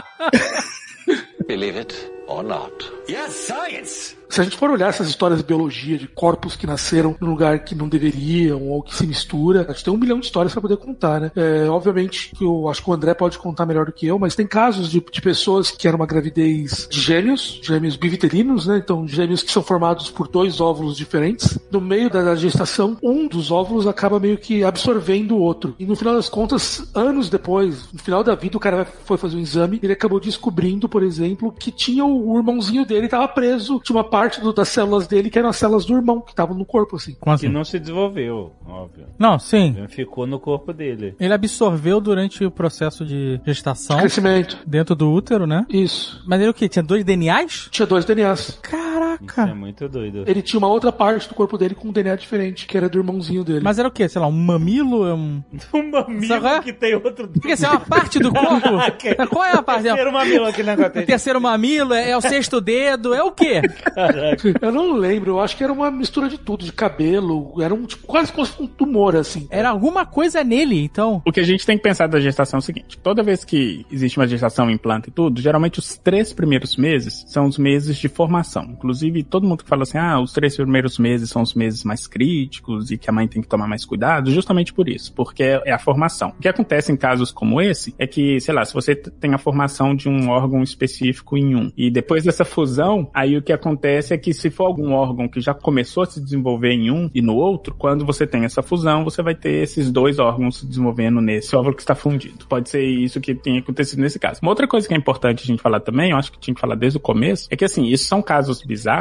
Believe it or not. Yes, science! Se a gente for olhar essas histórias de biologia, de corpos que nasceram num lugar que não deveriam, ou que se mistura, a gente tem um milhão de histórias para poder contar, né? É, obviamente que eu acho que o André pode contar melhor do que eu, mas tem casos de, de pessoas que eram uma gravidez de gêmeos, gêmeos biviterinos, né? Então, gêmeos que são formados por dois óvulos diferentes. No meio da gestação, um dos óvulos acaba meio que absorvendo o outro. E no final das contas, anos depois, no final da vida, o cara foi fazer um exame ele acabou descobrindo, por exemplo, que tinha o, o irmãozinho dele estava preso, tinha uma parte do- das células dele que eram as células do irmão que estavam no corpo, assim. Como Que assim? não se desenvolveu, óbvio. Não, sim. Ficou no corpo dele. Ele absorveu durante o processo de gestação Crescimento. dentro do útero, né? Isso. Mas ele o quê? Tinha dois DNAs? Tinha dois DNAs. Isso é Caraca! muito doido. Ele tinha uma outra parte do corpo dele com um DNA diferente, que era do irmãozinho dele. Mas era o quê? Sei lá, um mamilo? É Um... Um mamilo Sabe é? que tem outro... Porque se é uma parte do corpo. Qual é a parte? Terceiro mamilo aquele negócio. O terceiro mamilo? É, é o sexto dedo? É o quê? Eu não lembro, eu acho que era uma mistura de tudo, de cabelo, era um tipo, quase como um tumor, assim. Era alguma coisa nele, então. O que a gente tem que pensar da gestação é o seguinte: toda vez que existe uma gestação em planta e tudo, geralmente os três primeiros meses são os meses de formação. Inclusive, todo mundo que fala assim, ah, os três primeiros meses são os meses mais críticos e que a mãe tem que tomar mais cuidado, justamente por isso, porque é a formação. O que acontece em casos como esse é que, sei lá, se você tem a formação de um órgão específico em um, e depois dessa fusão, aí o que acontece é que se for algum órgão que já começou a se desenvolver em um e no outro, quando você tem essa fusão, você vai ter esses dois órgãos se desenvolvendo nesse óvulo que está fundido. Pode ser isso que tenha acontecido nesse caso. Uma outra coisa que é importante a gente falar também, eu acho que tinha que falar desde o começo, é que assim, isso são casos bizarros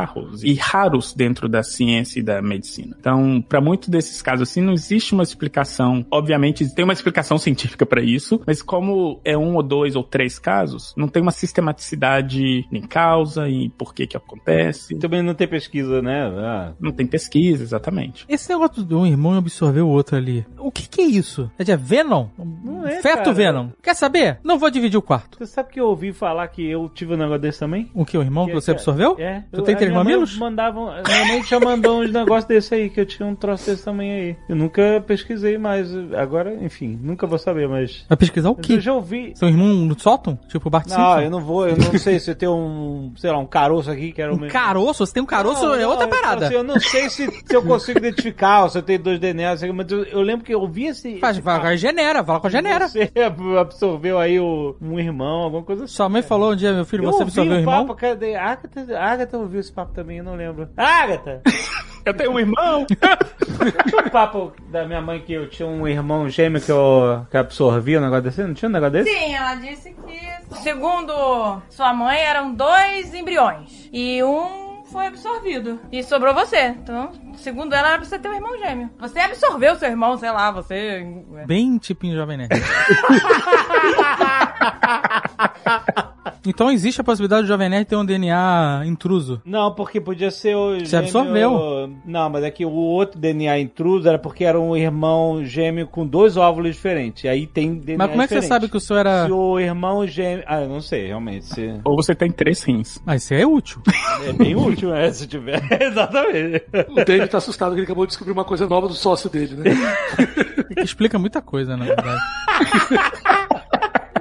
e raros dentro da ciência e da medicina. Então, para muitos desses casos assim, não existe uma explicação. Obviamente, tem uma explicação científica para isso, mas como é um ou dois ou três casos, não tem uma sistematicidade em causa e por que que acontece. Também não tem pesquisa, né? Ah, Não tem pesquisa, exatamente. Esse negócio de um irmão absorver o outro ali. O que que é isso? É de Venom? Não é, Feto cara. Venom. Quer saber? Não vou dividir o quarto. Você sabe que eu ouvi falar que eu tive um negócio desse também? O que? O irmão que você absorveu? É. Tu Eu- tem a três minha mãe mamilos? Mandavam, minha mãe já mandou uns negócios desse aí, que eu tinha um troço desse também aí. Eu nunca pesquisei mais. Agora, enfim, nunca vou saber, mas. Vai pesquisar o quê? eu já ouvi. Seu irmão no sótão? Tipo o Bart Não, Simpson? eu não vou, eu não sei se tem um, sei lá, um caroço aqui que era o Um mesmo. caroço? Você tem um caroço? Não, é outra não, parada. assim, eu não sei se, se eu consigo identificar, ou se eu tenho dois DNA, mas eu, eu lembro que eu vi esse. Faz, esse vai, genera, fala com a genera. Você absorveu aí o, um irmão, alguma coisa assim. Sua mãe falou um dia, meu filho, Eu você ouvi absorveu o irmão? Agatha, Agatha ouviu esse papo também, eu não lembro. Agatha! Eu tenho um irmão! Tinha um papo da minha mãe que eu tinha um irmão gêmeo que eu que absorvia um negócio desse? Não tinha um negócio desse? Sim, ela disse que, segundo sua mãe, eram dois embriões. E um foi absorvido. E sobrou você. Então, segundo ela, era pra você ter um irmão gêmeo. Você absorveu seu irmão, sei lá, você. Bem tipinho Jovem Nerd. então existe a possibilidade do Jovem Nerd ter um DNA intruso. Não, porque podia ser o Você absorveu. Não, mas é que o outro DNA intruso era porque era um irmão gêmeo com dois óvulos diferentes. E aí tem DNA Mas como é que você sabe que o seu era... Se o irmão gêmeo... Ah, eu não sei, realmente. Se... Ou você tem três rins. Ah, isso é útil. É bem útil, né? Se tiver. Exatamente. O David tá assustado que ele acabou de descobrir uma coisa nova do sócio dele, né? Que explica muita coisa, na verdade.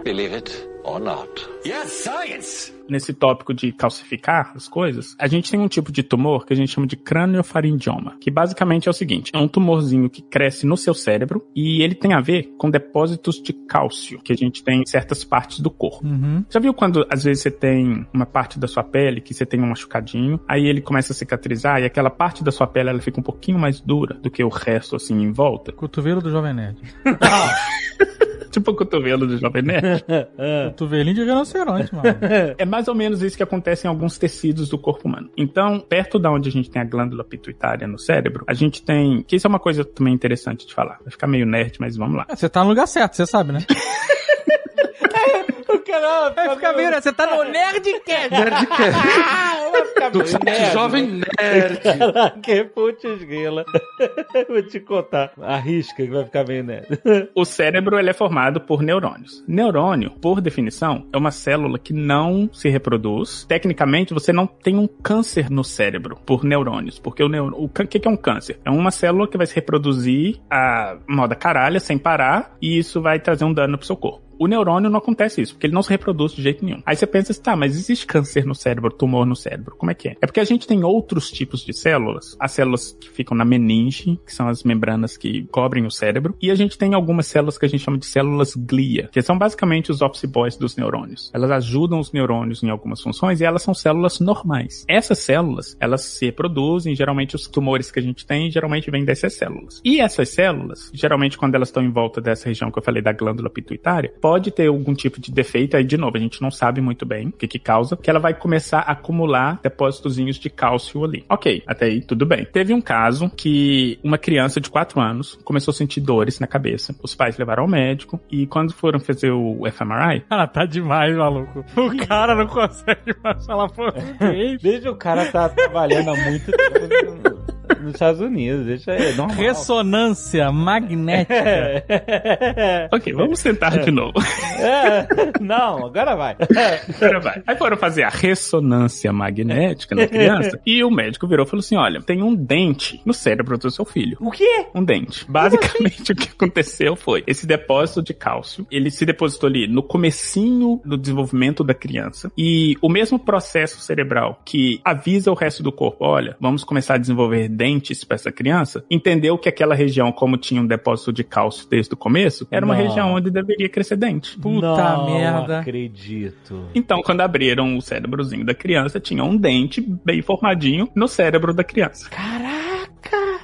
Believe it or not. Yes, science! Nesse tópico de calcificar as coisas, a gente tem um tipo de tumor que a gente chama de craniofaringioma, que basicamente é o seguinte: é um tumorzinho que cresce no seu cérebro e ele tem a ver com depósitos de cálcio que a gente tem em certas partes do corpo. Uhum. Já viu quando às vezes você tem uma parte da sua pele que você tem um machucadinho, aí ele começa a cicatrizar e aquela parte da sua pele ela fica um pouquinho mais dura do que o resto assim em volta? Cotovelo do Jovem Nerd. tipo o cotovelo do Jovem Nerd. Cotovelinho de rinoceronte, mano. É mais ou menos isso que acontece em alguns tecidos do corpo humano. Então, perto da onde a gente tem a glândula pituitária no cérebro, a gente tem. Que isso é uma coisa também interessante de falar. Vai ficar meio nerd, mas vamos lá. Você tá no lugar certo, você sabe, né? O cara Vai ficar meio, né? Você tá no Nerdcast. Nerdcast. Vai ficar Do meio nerd. Jovem Nerd. Caraca, putz grila. Vou te contar. Arrisca que vai ficar meio nerd. O cérebro ele é formado por neurônios. Neurônio, por definição, é uma célula que não se reproduz. Tecnicamente, você não tem um câncer no cérebro por neurônios, porque o neurônio, o que que é um câncer? É uma célula que vai se reproduzir a moda caralha sem parar e isso vai trazer um dano pro seu corpo. O neurônio não acontece isso, porque ele não se reproduz de jeito nenhum. Aí você pensa assim, tá, mas existe câncer no cérebro, tumor no cérebro, como é que é? É porque a gente tem outros tipos de células, as células que ficam na meninge, que são as membranas que cobrem o cérebro, e a gente tem algumas células que a gente chama de células glia, que são basicamente os office boys dos neurônios. Elas ajudam os neurônios em algumas funções e elas são células normais. Essas células, elas se reproduzem, geralmente os tumores que a gente tem, geralmente vêm dessas células. E essas células, geralmente quando elas estão em volta dessa região que eu falei da glândula pituitária, pode ter algum tipo de defeito, aí de novo, a gente não sabe muito bem o que que causa, que ela vai começar a acumular depósitozinhos de cálcio ali. Ok, até aí tudo bem. Teve um caso que uma criança de 4 anos começou a sentir dores na cabeça. Os pais levaram ao médico e quando foram fazer o fMRI, Cara, tá demais, maluco. O cara não consegue mais falar português. Deixa o cara tá trabalhando há muito tempo nos Estados Unidos. Deixa aí, é normal. Ressonância magnética. ok, vamos sentar de novo. É, não, agora vai. Agora vai. Aí foram fazer a ressonância magnética na criança e o médico virou e falou assim: olha, tem um dente no cérebro do seu filho. O quê? Um dente. Basicamente o que aconteceu foi esse depósito de cálcio, ele se depositou ali no comecinho do desenvolvimento da criança e o mesmo processo cerebral que avisa o resto do corpo, olha, vamos começar a desenvolver dentes para essa criança, entendeu que aquela região, como tinha um depósito de cálcio desde o começo, era uma Não. região onde deveria crescer dente. Puta não merda. acredito. Então, quando abriram o cérebrozinho da criança, tinha um dente bem formadinho no cérebro da criança. Caraca!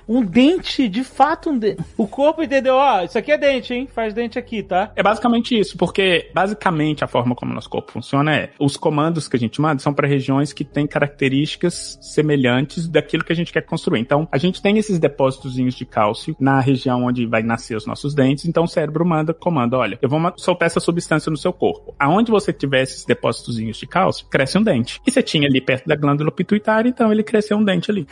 Um dente, de fato um dente. O corpo entendeu, ó, isso aqui é dente, hein? Faz dente aqui, tá? É basicamente isso, porque basicamente a forma como nosso corpo funciona é os comandos que a gente manda são para regiões que têm características semelhantes daquilo que a gente quer construir. Então, a gente tem esses depósitos de cálcio na região onde vai nascer os nossos dentes, então o cérebro manda comando, olha, eu vou soltar essa substância no seu corpo. Aonde você tiver esses depósitos de cálcio, cresce um dente. E você tinha ali perto da glândula pituitária, então ele cresceu um dente ali.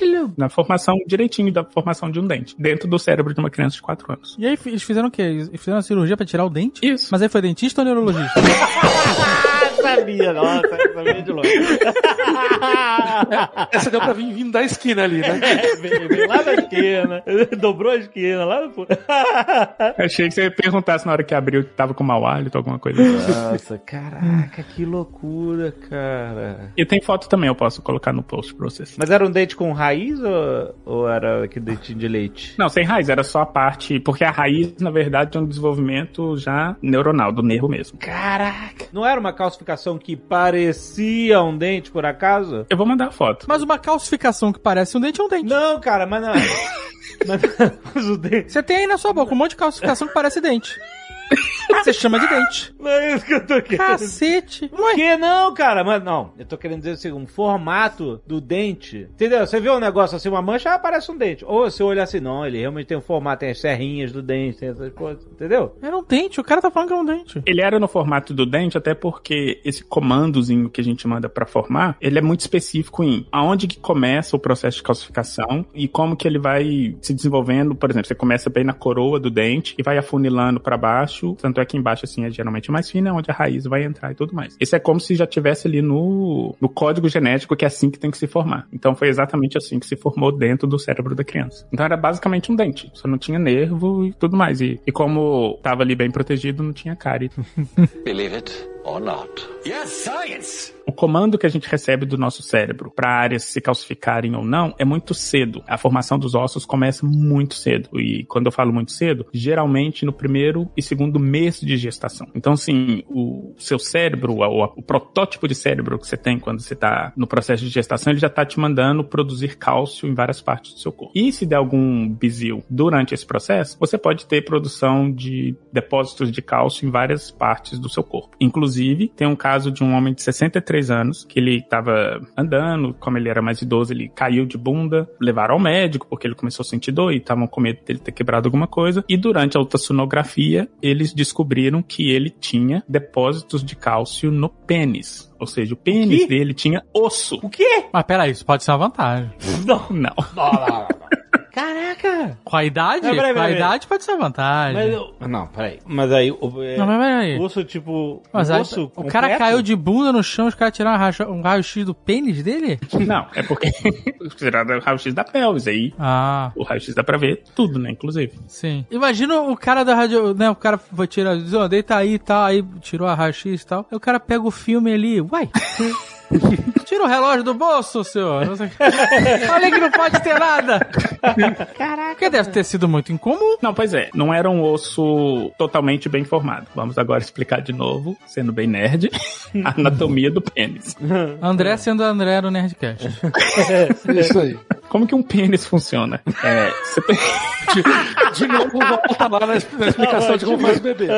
Caralho! Na formação, direitinho da formação de um dente, dentro do cérebro de uma criança de 4 anos. E aí eles fizeram o quê? Eles fizeram a cirurgia pra tirar o dente? Isso. Mas aí foi dentista ou neurologista? Sabia, nossa, sabia de longe. Essa deu pra vir vindo da esquina ali, né? É, veio, veio lá da esquina, dobrou a esquina, lá no... Achei que você ia perguntasse na hora que abriu que tava com mau hálito, alguma coisa assim. Nossa, caraca, que loucura, cara. E tem foto também, eu posso colocar no post pra vocês. Mas era um dente com raiz ou, ou era aquele dentinho de leite? Não, sem raiz, era só a parte. Porque a raiz, na verdade, é um desenvolvimento já neuronal, do nervo mesmo. Caraca! Não era uma calcificação que parecia um dente, por acaso? Eu vou mandar a foto. Mas uma calcificação que parece um dente é um dente. Não, cara, mas não. mas, mas o dente. Você tem aí na sua boca um monte de calcificação que parece dente. Você chama de dente. Não é isso que eu tô querendo. Cacete. Por que não, cara? Mas não, eu tô querendo dizer assim, um formato do dente. Entendeu? Você vê um negócio assim, uma mancha, ah, parece um dente. Ou você olha assim, não, ele realmente tem um formato, tem as serrinhas do dente, tem essas coisas. Entendeu? Era um dente, o cara tá falando que é um dente. Ele era no formato do dente, até porque esse comandozinho que a gente manda pra formar, ele é muito específico em aonde que começa o processo de calcificação e como que ele vai se desenvolvendo. Por exemplo, você começa bem na coroa do dente e vai afunilando pra baixo. Tanto é que embaixo, assim, é geralmente mais fino, é onde a raiz vai entrar e tudo mais. Esse é como se já tivesse ali no, no código genético que é assim que tem que se formar. Então foi exatamente assim que se formou dentro do cérebro da criança. Então era basicamente um dente, só não tinha nervo e tudo mais. E, e como tava ali bem protegido, não tinha cárie. Believe it or not. Yes, science! O comando que a gente recebe do nosso cérebro para áreas se calcificarem ou não é muito cedo. A formação dos ossos começa muito cedo. E quando eu falo muito cedo, geralmente no primeiro e segundo mês de gestação. Então, assim, o seu cérebro, o, o protótipo de cérebro que você tem quando você está no processo de gestação, ele já está te mandando produzir cálcio em várias partes do seu corpo. E se der algum bizil durante esse processo, você pode ter produção de depósitos de cálcio em várias partes do seu corpo. Inclusive, tem um caso de um homem de 63 anos, que ele estava andando, como ele era mais idoso, ele caiu de bunda, levaram ao médico porque ele começou a sentir dor e estavam com medo dele ter quebrado alguma coisa. E durante a ultrassonografia, eles descobriram que ele tinha depósitos de cálcio no pênis. Ou seja, o pênis dele tinha osso. O quê? Mas peraí, isso pode ser uma vantagem. Não. Não. Caraca! Com a idade? Não, peraí, Com a peraí, idade pode ser vantagem. Mas eu... Não, peraí. Mas aí... O, é, Não, mas peraí. Osso, tipo... Mas aí, osso o cara caiu de bunda no chão, os caras tiraram um raio- um raio-x do pênis dele? Não, é porque tiraram o raio-x da pelvis aí. Ah, O raio-x dá pra ver tudo, né? Inclusive. sim. Imagina o cara da rádio, né? O cara vai tirar, diz, ó, deita aí e tal, aí tirou a raio-x e tal. Aí o cara pega o filme ali, uai. Tira o relógio do bolso, senhor. Olha que não pode ter nada. Caraca, deve ter sido muito incomum. Não, pois é, não era um osso totalmente bem formado. Vamos agora explicar de novo, sendo bem nerd, a anatomia do pênis. André sendo André no Nerdcast. Isso aí. Como que um pênis funciona? É, você tem... De novo, volta lá na, na explicação de como faz o bebê.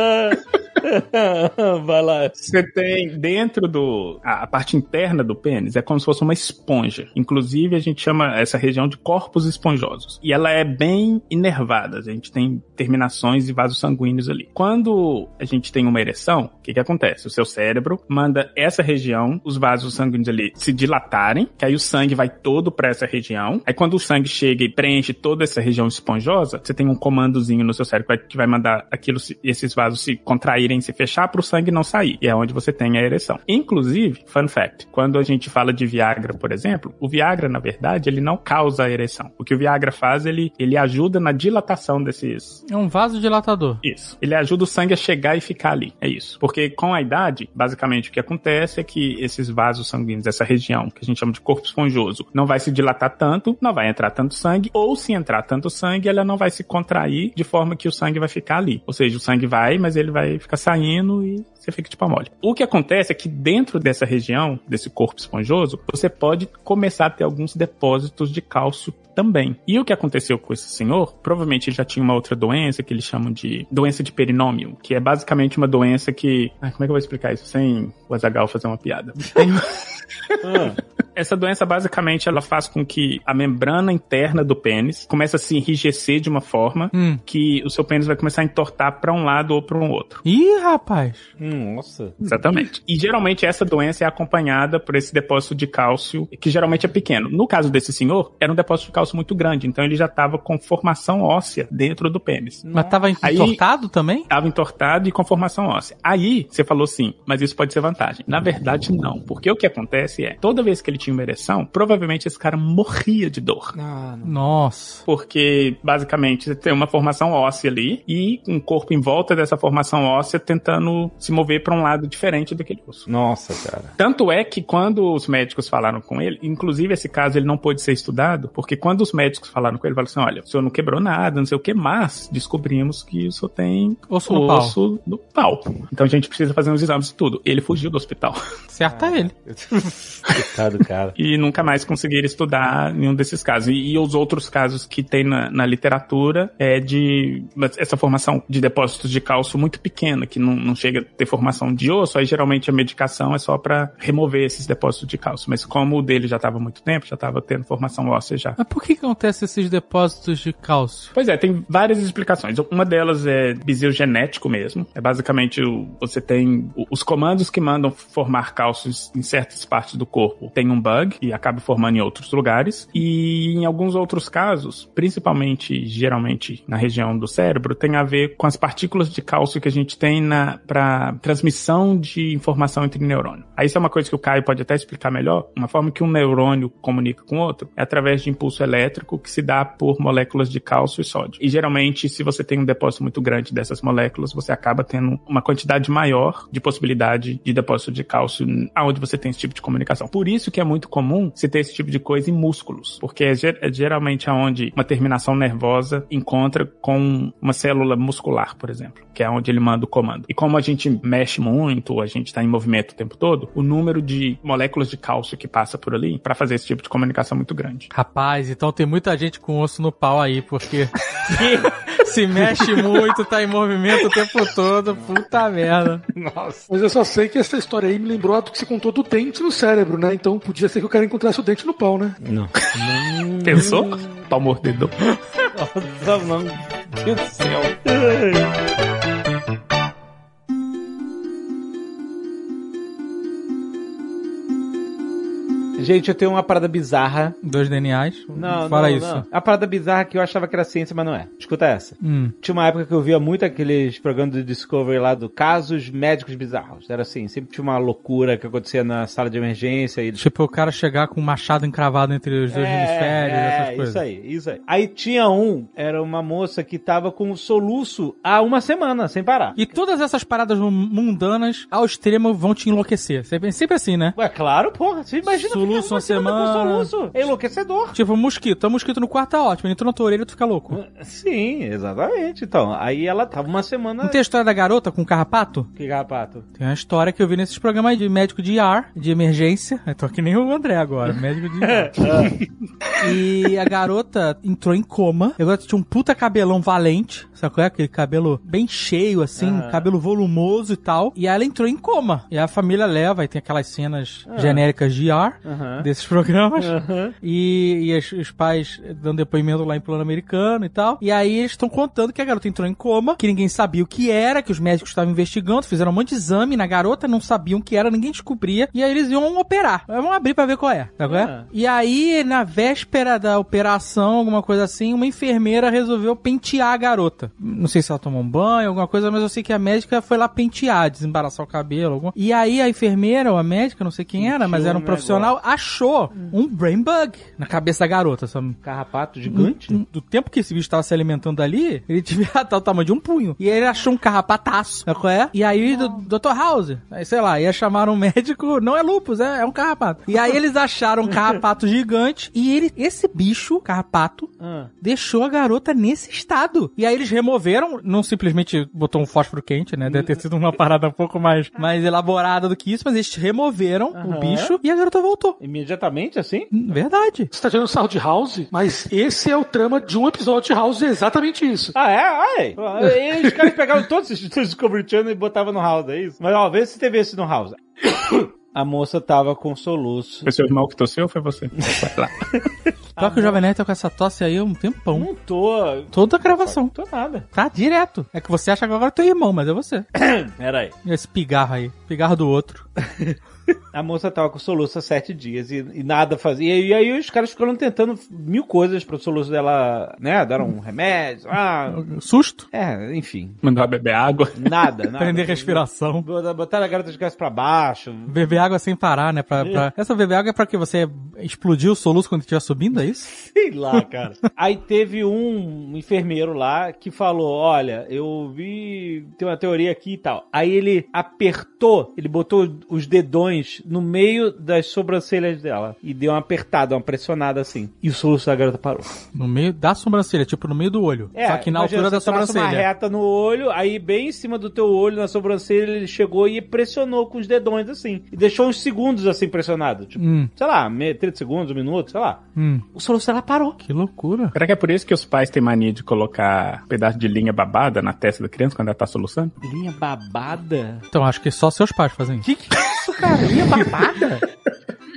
Vai lá. Você tem dentro do. A, a parte interna do pênis é como se fosse uma esponja. Inclusive, a gente chama essa região de corpos esponjosos. E ela é bem inervada. A gente tem terminações e vasos sanguíneos ali. Quando a gente tem uma ereção, o que, que acontece? O seu cérebro manda essa região, os vasos sanguíneos ali, se dilatarem, que aí o sangue vai todo para essa região. Aí quando o sangue chega e preenche toda essa região esponjosa, você tem um comandozinho no seu cérebro que vai- mandar aquilo, se- esses vasos se contraírem, se fechar para o sangue não sair. E é onde você tem a ereção. Inclusive, fun fact, quando a gente fala de Viagra, por exemplo, o Viagra, na verdade, ele não causa a ereção. O que o Viagra faz, ele, ele ajuda na dilatação desses, É um vasodilatador. isso. Ele ajuda o sangue a chegar e ficar ali. É isso. Porque com a idade, basicamente o que acontece é que esses vasos sanguíneos, essa região que a gente chama de corpo esponjoso, não vai se dilatar tanto, não vai entrar tanto sangue, ou se entrar tanto sangue, ela não vai se contrair de forma que o sangue vai ficar ali. Ou seja, o sangue vai, mas ele vai ficar saindo e você fica tipo a mole. O que acontece é que dentro dessa região, desse corpo esponjoso, você pode começar a ter alguns depósitos de cálcio também. E o que aconteceu com esse senhor? Provavelmente ele já tinha uma outra doença que eles chamam de doença de perinômio, que é basicamente uma doença que. Ai, como é que eu vou explicar isso sem o Azagal fazer uma piada? Tem uma- Essa doença basicamente ela faz com que a membrana interna do pênis comece a se enrijecer de uma forma Hum. que o seu pênis vai começar a entortar para um lado ou para um outro. Ih, rapaz. Nossa. Exatamente. E geralmente essa doença é acompanhada por esse depósito de cálcio, que geralmente é pequeno. No caso desse senhor, era um depósito de cálcio muito grande, então ele já estava com formação óssea dentro do pênis. Mas tava Aí- entortado também? Estava entortado e com formação óssea. Aí, você falou sim, mas isso pode ser vantagem. Na verdade, não. Porque o que acontece é, toda vez que ele tinha uma ereção, provavelmente esse cara morria de dor. Nossa. Porque, basicamente, você tem uma formação óssea ali e um corpo em volta dessa formação óssea tentando se mover para um lado diferente daquele osso. Nossa, cara. Tanto é que quando os médicos falaram com ele, inclusive esse caso ele não pôde ser estudado, porque quando os médicos falaram com ele, falaram assim: olha, o senhor não quebrou nada, não sei o que, mas descobrimos que o senhor tem Osso no pau. osso no pau. Então a gente precisa fazer uns exames e tudo. Ele fugiu do hospital. Certa ele. Coitado, cara. E nunca mais conseguiram estudar nenhum desses casos. E, e os outros casos que tem na, na literatura é de essa formação de depósitos de cálcio muito pequena, que não, não chega a ter formação de osso, aí geralmente a medicação é só para remover esses depósitos de cálcio. Mas como o dele já estava há muito tempo, já estava tendo formação óssea já. Mas por que, que acontece esses depósitos de cálcio? Pois é, tem várias explicações. Uma delas é bizil genético mesmo. É basicamente o- você tem os comandos que mandam formar cálcios em certas partes do corpo. Tem um bug e acaba formando em outros lugares. E em alguns outros casos, principalmente, geralmente na região do cérebro, tem a ver com as partículas de cálcio que a gente tem para transmissão de informação entre neurônio. Aí isso é uma coisa que o Caio pode até explicar melhor. Uma forma que um neurônio comunica com outro é através de impulso elétrico que se dá por moléculas de cálcio e sódio. E geralmente, se você tem um depósito muito grande dessas moléculas, você acaba tendo uma quantidade maior de possibilidade de depósito de cálcio aonde você tem esse tipo de comunicação. Por isso que é muito comum se ter esse tipo de coisa em músculos, porque é, é geralmente aonde uma terminação nervosa encontra com uma célula muscular, por exemplo, que é onde ele manda o comando. E como a gente mexe muito, a gente está em movimento o tempo todo, o número de moléculas de cálcio que passa por ali para fazer esse tipo de comunicação é muito grande. Rapaz, então tem muita gente com osso no pau aí, porque se mexe muito, tá em movimento o tempo todo, puta merda. Nossa. Mas eu só sei que essa história aí me lembrou do que se contou do dente no cérebro, né? Então podia ser que o cara encontrasse o dente no pau, né? Não. Pensou? Pau mordedor. Nossa, não. Deus do céu. Gente, eu tenho uma parada bizarra. Dois DNAs. Não, Fala não, isso. não. A parada bizarra que eu achava que era ciência, mas não é. Escuta essa. Hum. Tinha uma época que eu via muito aqueles programas do Discovery lá do casos médicos bizarros. Era assim, sempre tinha uma loucura que acontecia na sala de emergência e Tipo, o cara chegar com um machado encravado entre os dois hemisférios, essas coisas. Isso aí, isso aí. Aí tinha um, era uma moça que tava com um soluço há uma semana, sem parar. E todas essas paradas mundanas ao extremo vão te enlouquecer. Sempre, sempre assim, né? Ué, claro, porra. Você imagina Soluço uma semana. com soluço. É enlouquecedor. Tipo, mosquito. É mosquito no quarto tá ótimo. Ele entrou na tua orelha e tu fica louco. Sim, exatamente. Então, aí ela tava uma semana... Não tem a história da garota com carrapato? Que garrapato? Tem uma história que eu vi nesses programas de médico de IR, de emergência. Eu tô que nem o André agora, médico de IR. e a garota entrou em coma. A garota tinha um puta cabelão valente. Sabe qual é? Aquele cabelo bem cheio, assim, Aham. cabelo volumoso e tal. E ela entrou em coma. E a família leva, e tem aquelas cenas Ah. genéricas de IR Desses programas. E, e os, os pais dando depoimento lá em plano americano e tal. E aí eles estão contando que a garota entrou em coma, que ninguém sabia o que era, que os médicos estavam investigando, fizeram um monte de exame na garota, não sabiam o que era, ninguém descobria. E aí eles iam operar. Vamos abrir pra ver qual é, tá? Ah. E aí, na véspera da operação, alguma coisa assim, uma enfermeira resolveu pentear a garota. Não sei se ela tomou um banho, alguma coisa, mas eu sei que a médica foi lá pentear, desembaraçar o cabelo. Alguma... E aí a enfermeira ou a médica, não sei quem era, mas era um um profissional, achou um brain bug na cabeça da garota, sabe? Carrapato gigante? Do tempo que esse bicho estava se alimentando ali, ele devia estar o tamanho de um punho. E aí ele achou um carrapataço, sabe qual é? E aí, do, Dr. House, aí sei lá, ia chamar um médico, não é lupus, é, é um carrapato. E aí eles acharam um carrapato gigante e ele, esse bicho, carrapato, Ah. deixou a garota nesse estado. E aí eles removeram, não simplesmente botou um fósforo quente, né? Deve ter sido uma parada um pouco mais, mais elaborada do que isso, mas eles removeram o bicho e a garota voltou. Imediatamente, assim? Verdade. Você tá tirando sarro de House, mas esse é o trama de um episódio de House, é exatamente isso. Ah, é? Ai. E os caras pegavam todos esses Discovery Channel e botavam no House, é isso? Mas, ó, vê se teve esse no House. A moça tava com soluço. Foi seu irmão que tossiu ou foi você? Vai lá. Pior que o Jovem Nerd tá com essa tosse aí há um tempão. Não tô. Toda a gravação. Tô nada. Tá direto. É que você acha que agora é teu irmão, mas é você. Pera aí. Esse pigarro aí. Pigarro do outro. A moça tava com soluço há sete dias e, e nada fazia. E, aí os caras ficaram tentando mil coisas pro soluço dela, né? Deram um remédio. Ah, Susto. é, enfim. Mandar beber água. Nada, nada. Prender respiração. Botaram botaram a garota de cabeça pra baixo. Beber água sem parar, né? Pra, pra- Essa beber água é pra que você explodir o soluço quando estiver subindo, é isso? Sei lá, cara. Aí teve um enfermeiro lá que falou: Olha, eu vi. Tem uma teoria aqui e tal. Aí ele apertou, ele botou os dedões no meio das sobrancelhas dela e deu uma apertada, uma pressionada assim. E o soluço da garota parou. No meio da sobrancelha, tipo no meio do olho. Só que na É, altura da sobrancelha. uma reta no olho, aí bem em cima do teu olho, na sobrancelha, ele chegou e pressionou com os dedões assim. E deixou uns segundos assim pressionado. Tipo, Hum, sei lá, meio, 30 segundos, um minuto, sei lá. hum. O soluço dela parou. Que loucura. Será que é por isso que os pais têm mania de colocar um pedaço de linha babada na testa da criança quando ela tá soluçando? Linha babada? Então acho que só seus pais fazem isso. Que que é isso, cara? Linha babada?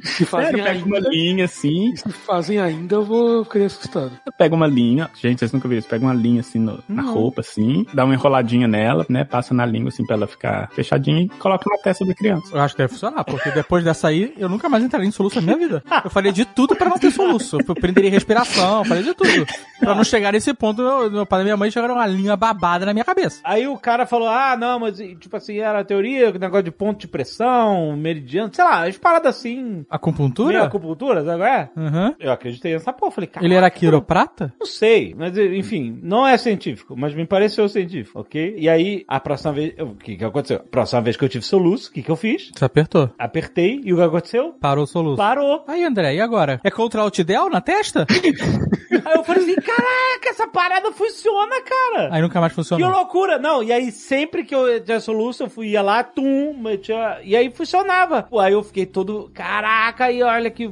Se fazem Sério, pega uma ainda, linha assim, se fazem ainda, eu vou ficar assustado. pega uma linha, gente, vocês nunca viram isso, pega uma linha assim no- na roupa, assim, dá uma enroladinha nela, né, passa na língua assim pra ela ficar fechadinha e coloca na testa da criança. Eu acho que deve funcionar, porque depois dessa aí, eu nunca mais entraria em soluço na minha vida. Eu faria de tudo pra não ter soluço. Eu prenderia respiração, faria de tudo. Pra não chegar nesse ponto, meu, meu pai e minha mãe chegaram uma linha babada na minha cabeça. Aí o cara falou, ah, não, mas tipo assim, era a teoria, o negócio de ponto de pressão, meridiano, sei lá, as paradas assim, meio Acupuntura? acupuntura, sabe qual é? Uhum. Eu acreditei nessa porra, falei, cara, Ele era quiroprata? não sei, mas enfim, não é científico, mas me pareceu científico, ok? E aí, a próxima vez, o que que aconteceu? A próxima vez que eu tive soluço, o que que eu fiz? Você apertou. Apertei, e o que aconteceu? Parou o soluço. Parou. Aí, André, e agora? É contra Alt Del na testa? Aí eu falei assim, caraca, essa parada funciona, cara. Aí nunca mais Que funcionou. loucura! Não, e aí sempre que eu tinha soluço, eu fui, ia lá, tum, metia, e aí funcionava. Pô, aí eu fiquei todo, caraca, e olha que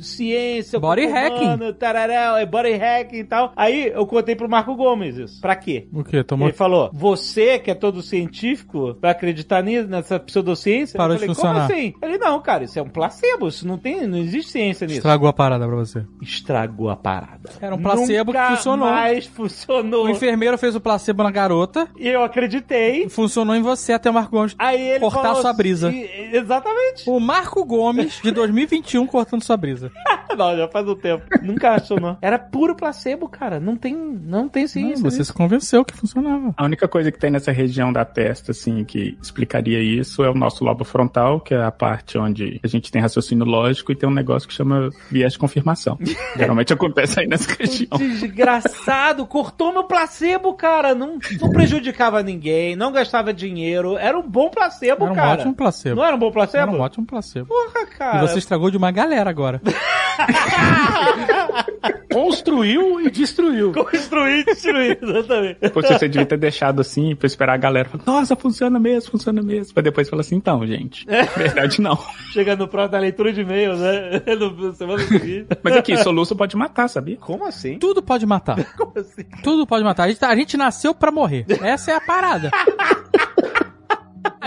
ciência. Body humano, tarará, é body hacking e tal. Aí eu contei pro Marco Gomes isso. Pra quê? O quê? Tomou... Ele falou, você que é todo científico, vai acreditar nisso, nessa pseudociência? Parou eu de falei, funcionar. Como assim? Ele, não, cara, isso é um placebo, isso não tem, não existe ciência nisso. Estragou a parada pra você. Estragou a parada. Era um placebo que Nunca funcionou. mais funcionou. O enfermeiro fez o placebo na garota, E eu acreditei. funcionou em você até o Marco Gomes Aí ele cortar falou sua brisa. assim- exatamente. O Marco Gomes, de 2021, cortando sua brisa. Não, já faz um tempo. Nunca achou, não. Era puro placebo, cara. Não tem, não tem Não, ciência. você nisso. se convenceu que funcionava. A única coisa que tem nessa região da testa, assim, que explicaria isso é o nosso lobo frontal, que é a parte onde a gente tem raciocínio lógico e tem um negócio que chama viés de confirmação. Geralmente acontece aí nessa região. Desgraçado, cortou meu placebo, cara. Não, não prejudicava ninguém, não gastava dinheiro. Era um bom placebo, Era um cara. ótimo placebo. Não era um bom placebo? Era um ótimo placebo. Porra, cara. E você estragou de uma galera agora. Construiu e destruiu. Construir e destruir, exatamente. Pô, você devia ter deixado assim pra esperar a galera falar, nossa, funciona mesmo, funciona mesmo. Pra depois falar assim, então, gente. Verdade não. Chega no próximo da leitura de e-mails, né? No semana seguinte. Mas aqui, soluço pode matar, sabia? Como assim? Tudo pode matar. Como assim? Tudo pode matar. A gente, tá- a gente nasceu pra morrer. Essa é a parada.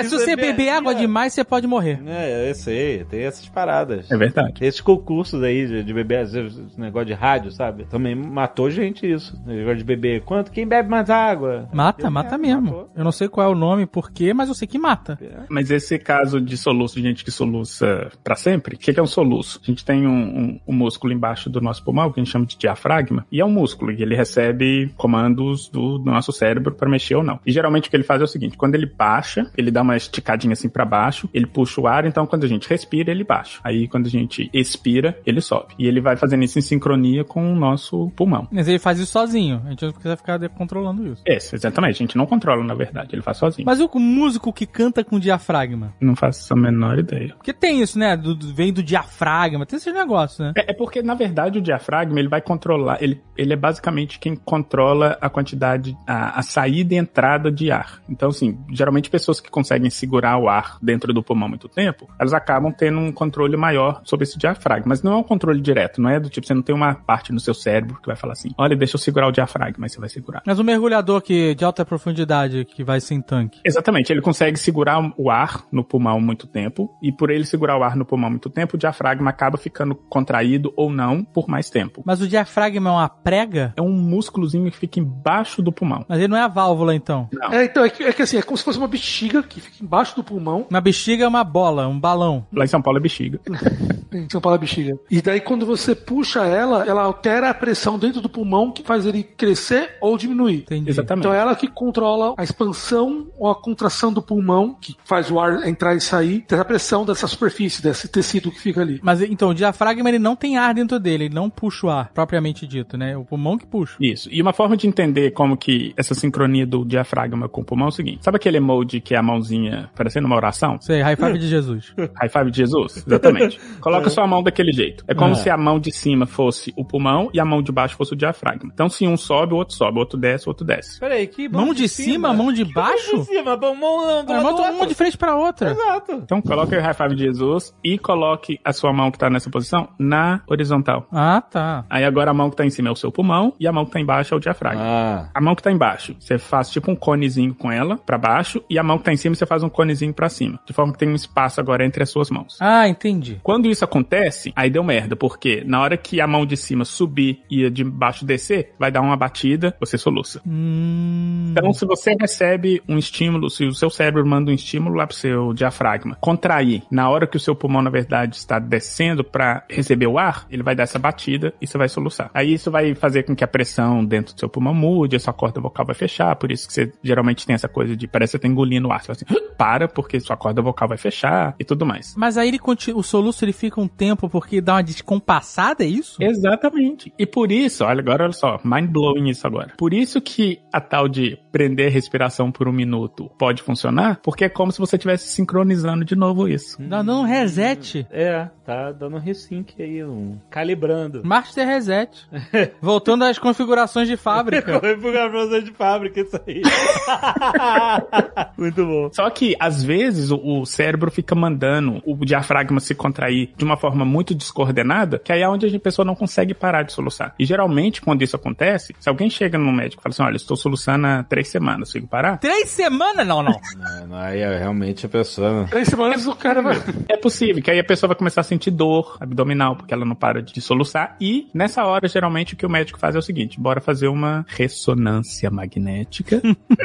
Se Isso você é beber água demais, você pode morrer. É, eu sei, tem essas paradas. É verdade. Esses concursos aí de, de beber, às vezes, esse negócio de rádio, sabe? Também matou gente isso. O negócio de beber. Quanto? Quem bebe mais água? Mata, Eu mata mesmo. matou. Eu não sei qual é o nome, por quê, mas eu sei que mata. Mas esse caso de soluço, de gente que soluça pra sempre, o que, que é um soluço? A gente tem um, um- um músculo embaixo do nosso pulmão, que a gente chama de diafragma, e é um músculo, e ele recebe comandos do, do nosso cérebro pra mexer ou não. E geralmente o que ele faz é o seguinte, quando ele baixa, ele dá uma esticadinha assim pra baixo, ele puxa o ar, então quando a gente respira, ele baixa. Aí quando a gente expira, ele sobe. E ele vai fazendo isso em sincronia com o nosso pulmão. Mas ele faz isso sozinho. A gente não precisa ficar controlando isso. Esse, exatamente. A gente não controla, na verdade. Ele faz sozinho. Mas o músico que canta com diafragma? Não faço a menor ideia. Porque tem isso, né? Do- vem do diafragma, tem esses negócios, né? É, é porque, na verdade, o diafragma, ele vai controlar, ele, ele é basicamente quem controla a quantidade, a, a saída e entrada de ar. Então, assim, geralmente pessoas que conseguem segurar o ar dentro do pulmão muito tempo, elas acabam tendo um controle maior sobre esse diafragma. Mas não é um controle direto, não é do tipo, você não tem uma parte no seu cérebro que vai falar assim, olha, deixa eu segurar o diafragma, mas você vai segurar. Mas o mergulhador que, de alta profundidade que vai sem tanque. Exatamente, ele consegue segurar o ar no pulmão muito tempo, e por ele segurar o ar no pulmão muito tempo, o diafragma acaba ficando contraído ou não por mais tempo. Mas o diafragma é uma prega? É um músculozinho que fica embaixo do pulmão. Mas ele não é a válvula, então. Não. É, então, é que, é que assim, é como se fosse uma bexiga que fica embaixo do pulmão. Uma bexiga é uma bola, um balão. Lá em São Paulo é bexiga. Em São Paulo é bexiga. E daí quando você puxa ela, ela altera a pressão dentro do pulmão que faz ele crescer ou diminuir. Entendi. Exatamente. Então é ela que controla a expansão ou a contração do pulmão, que faz o ar entrar e sair, dessa pressão dessa superfície, desse tecido que fica ali. Mas então, o diafragma ele não tem ar dentro dele, ele não puxa o ar, propriamente dito, né? O pulmão que puxa. Isso. E uma forma de entender como que essa sincronia do diafragma com o pulmão é o seguinte. Sabe aquele emoji que é a mãozinha parecendo uma oração? Sei, high five de Jesus. High five de Jesus? Exatamente. Coloca sua mão daquele jeito. É como se a mão de cima fosse o pulmão e a mão de baixo fosse o diafragma. Então se um sobe, o outro sobe, o outro desce, o outro desce. Peraí, que Mão de cima, mão de Mão baixo? de cima, mão, mão, do lado mão outro. de frente pra outra. Exato. Então coloque o high five de Jesus e coloque a sua mão que tá nessa posição na horizontal. Ah, tá. Aí agora a mão que tá em cima é o seu pulmão e a mão que tá embaixo é o diafragma. Ah. A mão que tá embaixo, você faz tipo um conezinho com ela pra baixo e a mão que tá em cima você faz um conezinho pra cima. De forma que tem um espaço agora entre as suas mãos. Ah, entendi. Quando isso acontece, aí deu merda, porque na hora que a mão de cima subir e a de baixo descer, vai dar uma batida, você soluça. Hum. Então, se você recebe um estímulo, se o seu cérebro manda um estímulo lá pro seu diafragma contrair, na hora que o seu pulmão, na verdade, está descendo para receber o ar, ele vai dar essa batida e você vai soluçar. Aí isso vai fazer com que a pressão dentro do seu pulmão mude, a sua corda vocal vai fechar, por isso que você geralmente tem essa coisa de parece que você tá engolindo o ar. Assim, para, porque sua corda vocal vai fechar e tudo mais. Mas aí ele continua, o soluço ele fica um tempo porque dá uma descompassada, é isso? Exatamente. E por isso, olha agora, olha só, mind blowing isso agora. Por isso que a tal de prender a respiração por um minuto pode funcionar, porque é como se você estivesse sincronizando de novo isso. Dá dando um reset. É, tá dando um resync aí, um calibrando. Master reset. Voltando às configurações de fábrica. Configuração de fábrica, isso aí. Muito bom. Só que, às vezes, o, o cérebro fica mandando o diafragma se contrair de uma forma muito descoordenada, que aí é onde a pessoa não consegue parar de soluçar. E geralmente, quando isso acontece, se alguém chega no médico e fala assim: olha, estou soluçando há três semanas, consigo parar? Três semanas? Não, não. Não, não, aí é realmente a pessoa. Três semanas o cara vai. É possível, que aí a pessoa vai começar a sentir dor abdominal, porque ela não para de soluçar. E nessa hora, geralmente, o que o médico faz é o seguinte: bora fazer uma ressonância magnética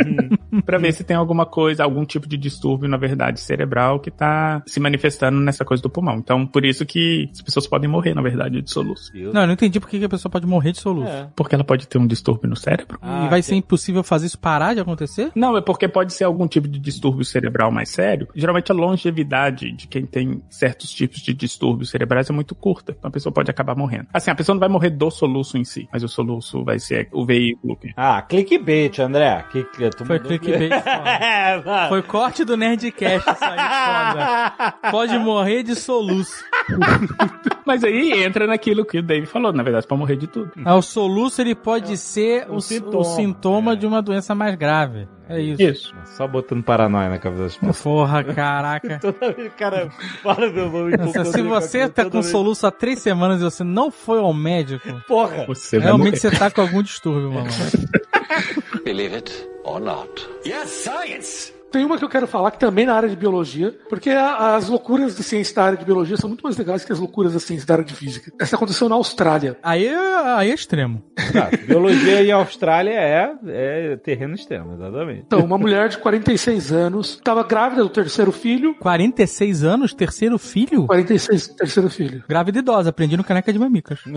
pra ver se tem alguma coisa, algum tipo de distúrbio, na verdade, cerebral que tá se manifestando nessa coisa do pulmão. Então, por isso que as pessoas podem morrer, na verdade, de soluço. Não, eu não entendi por que que a pessoa pode morrer de soluço. É. Porque ela pode ter um distúrbio no cérebro. e vai ser impossível fazer isso parar de acontecer? Não, é porque pode ser algum tipo de distúrbio cerebral mais sério. Geralmente a longevidade de quem tem certos tipos de distúrbios cerebrais é muito curta. Então a pessoa pode acabar morrendo. Assim, a pessoa não vai morrer do soluço em si, mas o soluço vai ser o veículo. que- Ah, clickbait, André. Que, que, tu Foi clickbait foda. É, mano. Foi corte do Nerdcast isso aí, foda. Pode morrer de soluço. Mas aí entra naquilo que o Dave falou, na verdade, pra morrer de tudo. Ah, o soluço ele pode ser o, um sintoma. o sintoma de uma doença mais grave. É isso. Isso. Só botando paranoia na cabeça das pessoas. Porra, caraca. Toda vez o cara fala meu nome. Nossa, se você tá com soluço há três semanas e você não foi ao médico, Porra. Você realmente você tá com algum distúrbio, mano. Believe it or not. Yes, science! Tem uma que eu quero falar que também na área de biologia, porque as loucuras da ciência da área de biologia são muito mais legais que as loucuras da ciência da área de física. Essa aconteceu na Austrália. Aí, é- aí é extremo. Tá, biologia em Austrália é, é terreno extremo, exatamente. Então, uma mulher de 46 anos estava grávida do terceiro filho. 46 anos, terceiro filho? 46, terceiro filho. Grávida idosa, aprendi no Caneca de Mamicas.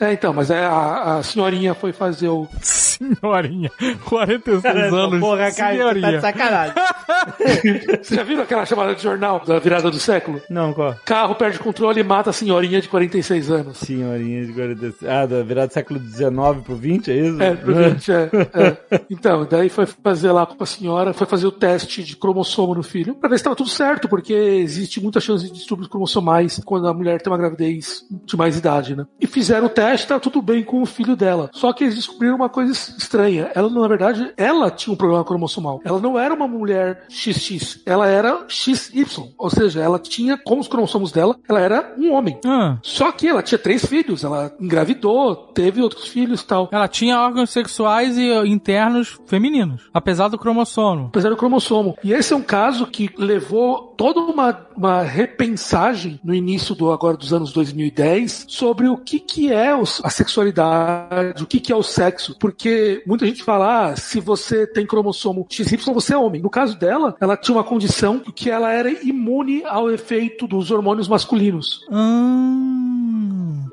É, então, mas é, a, a senhorinha foi fazer o. Senhorinha, 46 anos, Porra, cara, você tá de sacanagem. Você já viram aquela chamada de jornal da virada do século? Não, qual? Carro perde controle e mata a senhorinha de 46 anos. Senhorinha de 46. Ah, da virada do século XIX pro 20, é isso? É, pro 20, é, é. Então, daí foi fazer lá com a senhora, foi fazer o teste de cromossomo no filho, pra ver se tava tudo certo, porque existe muita chance de distúrbios cromossomais quando a mulher tem uma gravidez de mais idade, né? E fizeram o teste, tá tudo bem com o filho dela. Só que eles descobriram uma coisa estranha. Ela, na verdade, ela tinha um problema cromossomal. Ela não era uma mulher XX, ela era XY. Ou seja, ela tinha, como os cromossomos dela, ela era um homem. Ah, Só que ela tinha três filhos, ela engravidou, teve outros filhos e tal. ela tinha órgãos sexuais e uh, internos femininos, apesar do cromossomo. apesar do cromossomo. E esse é um caso que levou toda uma, uma repensagem no início do agora dos anos 2010 sobre o que que é a sexualidade, o que que é o sexo, porque muita gente fala, ah, se você tem cromossomo XY, você é homem. No caso dela, ela tinha uma condição que ela era imune ao efeito dos hormônios masculinos. Hum.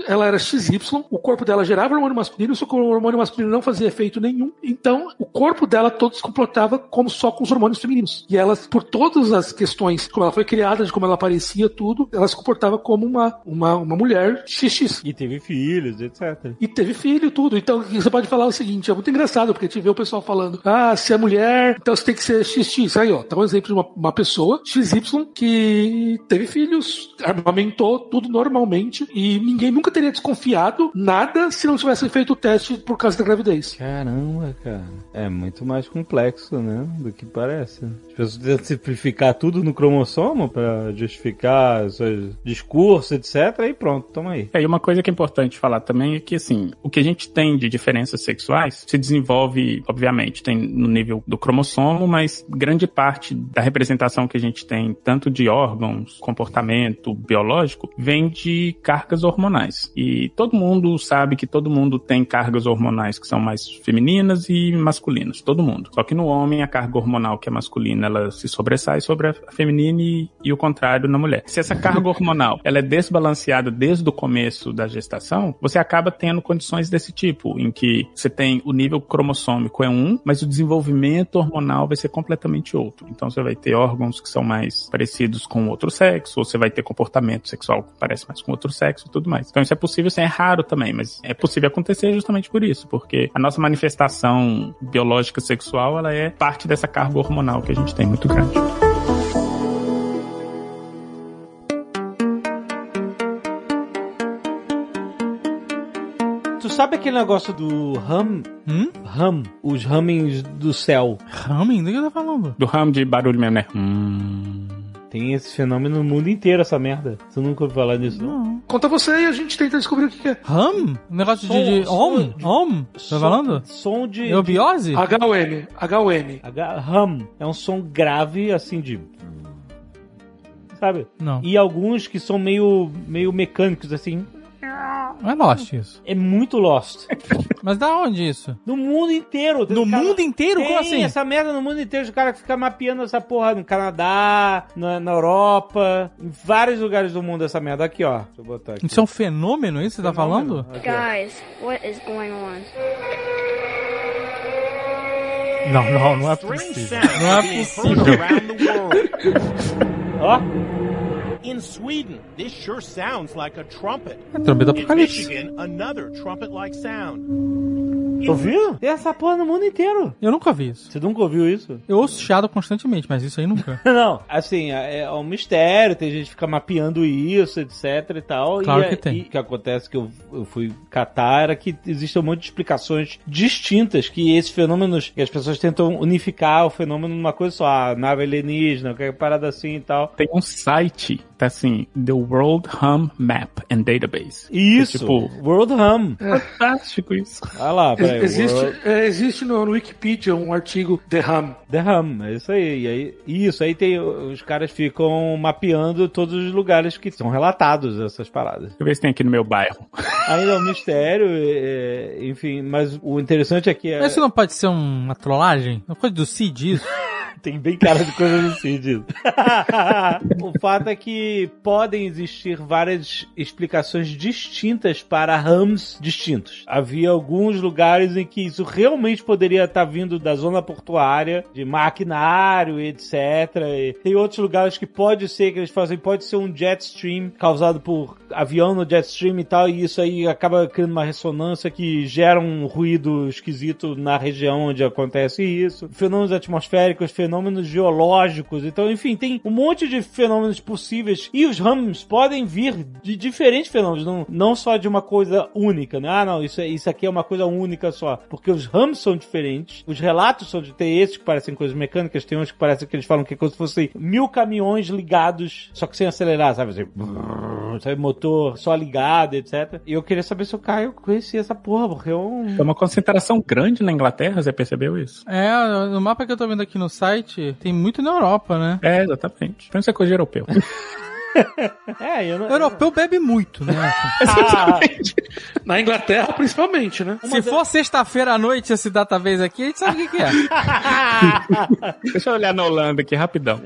Ela era XY, o corpo dela gerava hormônio masculino, só que o hormônio masculino não fazia efeito nenhum. Então, o corpo dela todo se comportava como só com os hormônios femininos. E ela, por todas as questões, como ela foi criada, de como ela parecia, tudo, ela se comportava como uma, uma, uma mulher XX. E teve filhos, etc. E teve filho, tudo. Então, você pode falar o seguinte, é muito engraçado, porque a gente vê o pessoal falando, ah, se é mulher, então você tem que ser XX. Aí, ó, tá um exemplo de uma, uma pessoa, XY, que teve filhos, armamentou tudo normalmente, e ninguém nunca teria desconfiado nada se não tivesse feito o teste por causa da gravidez. Caramba, cara. É muito mais complexo, né? Do que parece. As pessoas tentam simplificar tudo no cromossomo pra justificar seus discursos, etc. E pronto, toma aí. É, e uma coisa que é importante falar também é que, assim, o que a gente tem de diferenças sexuais se desenvolve, obviamente, tem no nível do cromossomo, mas grande parte da representação que a gente tem, tanto de órgãos, comportamento biológico, vem de cargas hormonais. E todo mundo sabe que todo mundo tem cargas hormonais que são mais femininas e masculinas. Todo mundo. Só que no homem, a carga hormonal que é masculina, ela se sobressai sobre a feminina e, e o contrário na mulher. Se essa carga hormonal ela é desbalanceada desde o começo da gestação, você acaba tendo condições desse tipo, em que você tem o nível cromossômico é um, mas o desenvolvimento hormonal vai ser completamente outro. Então você vai ter órgãos que são mais parecidos com outro sexo, ou você vai ter comportamento sexual que parece mais com outro sexo e tudo mais. Então isso é possível, isso é raro também, mas é possível acontecer justamente por isso, porque a nossa manifestação biológica sexual, ela é parte dessa carga hormonal que a gente tem muito grande. Tu sabe aquele negócio do hum? Hum? Hum, os hummings do céu. Humming? Do que tá falando? Do ramo de barulho mesmo, né? Hum. Tem esse fenômeno no mundo inteiro, essa merda. Você nunca ouviu falar nisso, não? Não. Conta você e a gente tenta descobrir o que é. Hum? Um negócio de, de Som- om? som- Om? Tá falando? Som de... Eubiose? HOM. HOM. H- hum. É um som grave, assim, de... Sabe? Não. E alguns que são meio, meio mecânicos, assim. Não é Lost isso. É muito Lost. Mas da onde isso? No mundo inteiro. No Cara, mundo inteiro? Tem Como assim? essa merda no mundo inteiro. Os caras ficam mapeando essa porra no Canadá, na, na Europa, em vários lugares do mundo essa merda. Aqui, ó. Deixa eu botar aqui. Isso é um fenômeno, isso que você tá falando? Guys, what is going on? Não, não, não é possível. Não é possível. Ó. In Sweden, this sure sounds like a trumpet. É trombeta In apocalipse. Michigan, another trumpet-like sound. Ouviu? Tem essa porra no mundo inteiro. Eu nunca vi isso. Você nunca ouviu isso? Eu ouço chiado constantemente, mas isso aí nunca. Não, assim, é, é um mistério, tem gente que fica mapeando isso, etc e tal. Claro e, que tem. E o que acontece que eu, eu fui catar era que existe um monte de explicações distintas que esses fenômenos, que as pessoas tentam unificar o fenômeno numa coisa só, a nave alienígena, qualquer parada assim e tal. Tem um site, tá assim, The World Hum Map and Database. Isso, É tipo, World Hum. fantástico isso. Olha lá, peraí. Existe, World- é, existe no, no Wikipedia um artigo The Hum. The Hum, é isso aí. E aí. Isso, aí tem. Os caras ficam mapeando todos os lugares que são relatados essas paradas. Deixa eu ver se tem aqui no meu bairro. Ainda é um mistério, é, enfim, mas o interessante é que é- Mas isso não pode ser uma trollagem? Uma coisa do Cid isso? tem bem cara de coisa do Cid. o fato é que podem existir várias explicações distintas para rams distintos. Havia alguns lugares em que isso realmente poderia estar vindo da zona portuária, de maquinário, etc. E tem outros lugares que pode ser que eles fazem, pode ser um jet stream causado por avião no jet stream e tal, e isso aí acaba criando uma ressonância que gera um ruído esquisito na região onde acontece isso. Fenômenos atmosféricos, fenômenos geológicos. Então, enfim, tem um monte de fenômenos possíveis. E os ramos podem vir de diferentes fenômenos, não, não só de uma coisa única, né? Ah, não, isso, é- isso aqui é uma coisa única só. Porque os ramos são diferentes, os relatos são de. Tem esses que parecem coisas mecânicas, tem uns que parecem que eles falam que é como se fossem mil caminhões ligados, só que sem acelerar, sabe? Assim, brrr, sabe? Motor só ligado, etc. E eu queria saber se o Caio conhecia essa porra, porque é um. É uma concentração grande na Inglaterra, você percebeu isso? É, no mapa que eu tô vendo aqui no site, tem muito na Europa, né? É, exatamente. Isso é coisa de europeu. É, eu não. Europeu bebe muito, né? Na Inglaterra, principalmente, né? Se for sexta-feira à noite esse database aqui, a gente sabe o que, que é. Deixa eu olhar na Holanda aqui rapidão.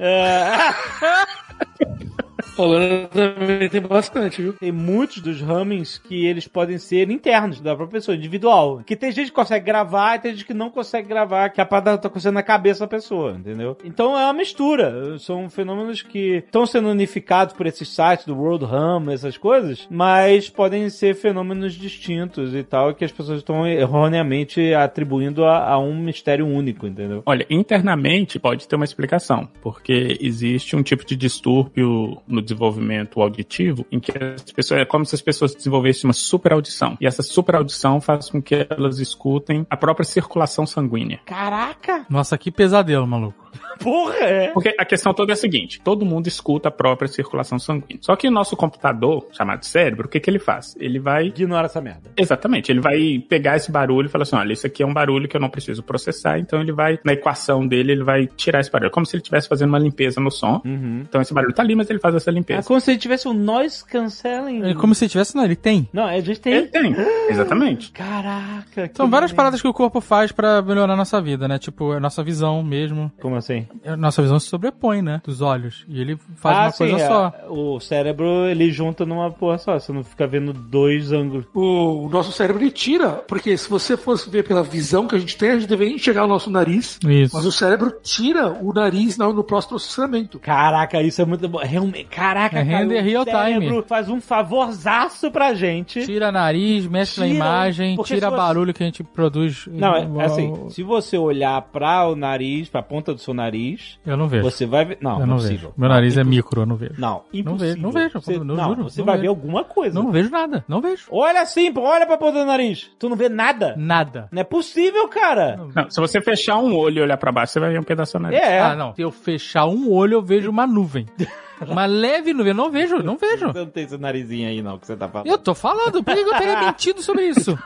Holanda também tem bastante, viu? Tem muitos dos hummings que eles podem ser internos da própria pessoa, individual. Que tem gente que consegue gravar e tem gente que não consegue gravar, que a parada tá acontecendo na cabeça da pessoa, entendeu? Então é uma mistura. São fenômenos que estão sendo unificados por esses sites do World Hum, essas coisas, mas podem ser fenômenos distintos e tal, que as pessoas estão erroneamente atribuindo a, a um mistério único, entendeu? Olha, internamente pode ter uma explicação, porque existe um tipo de distúrbio no desenvolvimento auditivo em que as pessoas, é como se as pessoas desenvolvessem uma super audição. E essa super audição faz com que elas escutem a própria circulação sanguínea. Caraca! Nossa, que pesadelo, maluco. Porra, é. Porque a questão toda é a seguinte: todo mundo escuta a própria circulação sanguínea. Só que o nosso computador, chamado cérebro, o que, que ele faz? Ele vai. Ignora essa merda. Exatamente. Ele vai pegar esse barulho e falar assim: olha, isso aqui é um barulho que eu não preciso processar. Então ele vai, na equação dele, ele vai tirar esse barulho. Como se ele estivesse fazendo uma limpeza no som. Uhum. Então esse barulho tá ali, mas ele faz essa limpeza. É como se ele tivesse um noise cancelling. É como se tivesse, não, ele tem. Não, a gente tem. Ele tem. Exatamente. Caraca. São várias paradas que o corpo faz pra melhorar a nossa vida, né? Tipo, a nossa visão mesmo. Como assim? A nossa visão se sobrepõe, né? Dos olhos. E ele faz ah, uma sim, coisa é. só. O cérebro, ele junta numa porra só. Você não fica vendo dois ângulos. O, o nosso cérebro ele tira, porque se você fosse ver pela visão que a gente tem, a gente deveria enxergar o nosso nariz. Isso. Mas o cérebro tira o nariz no, no pós-processamento. Caraca, isso é muito bom. Realmente, caraca, É cara, render o real time. faz um favorzaço pra gente. Tira nariz, a Tira, imagem, porque tira você- barulho que a gente produz. Não, é, é assim, se você olhar pra o nariz, pra ponta do seu nariz, Eu não vejo. você vai ver. Não, eu não, não é vejo. possível. Meu nariz é impossível. micro, eu não vejo. Não, Não vejo, não impossível. vejo. Você, não, não, juro, você não vai vejo. ver alguma coisa. Não vejo nada, não vejo. Olha assim, pô, olha pra ponta do nariz. Tu não vê nada? Nada. Não é possível, cara. Não, se você fechar um olho e olhar pra baixo, você vai ver um pedaço do nariz. É. Ah, não. Se eu fechar um olho, eu vejo uma nuvem. uma leve nuvem. Eu não vejo, não vejo. Você não tem esse narizinho aí, não, que você tá falando. Eu tô falando, por que eu teria mentido sobre isso?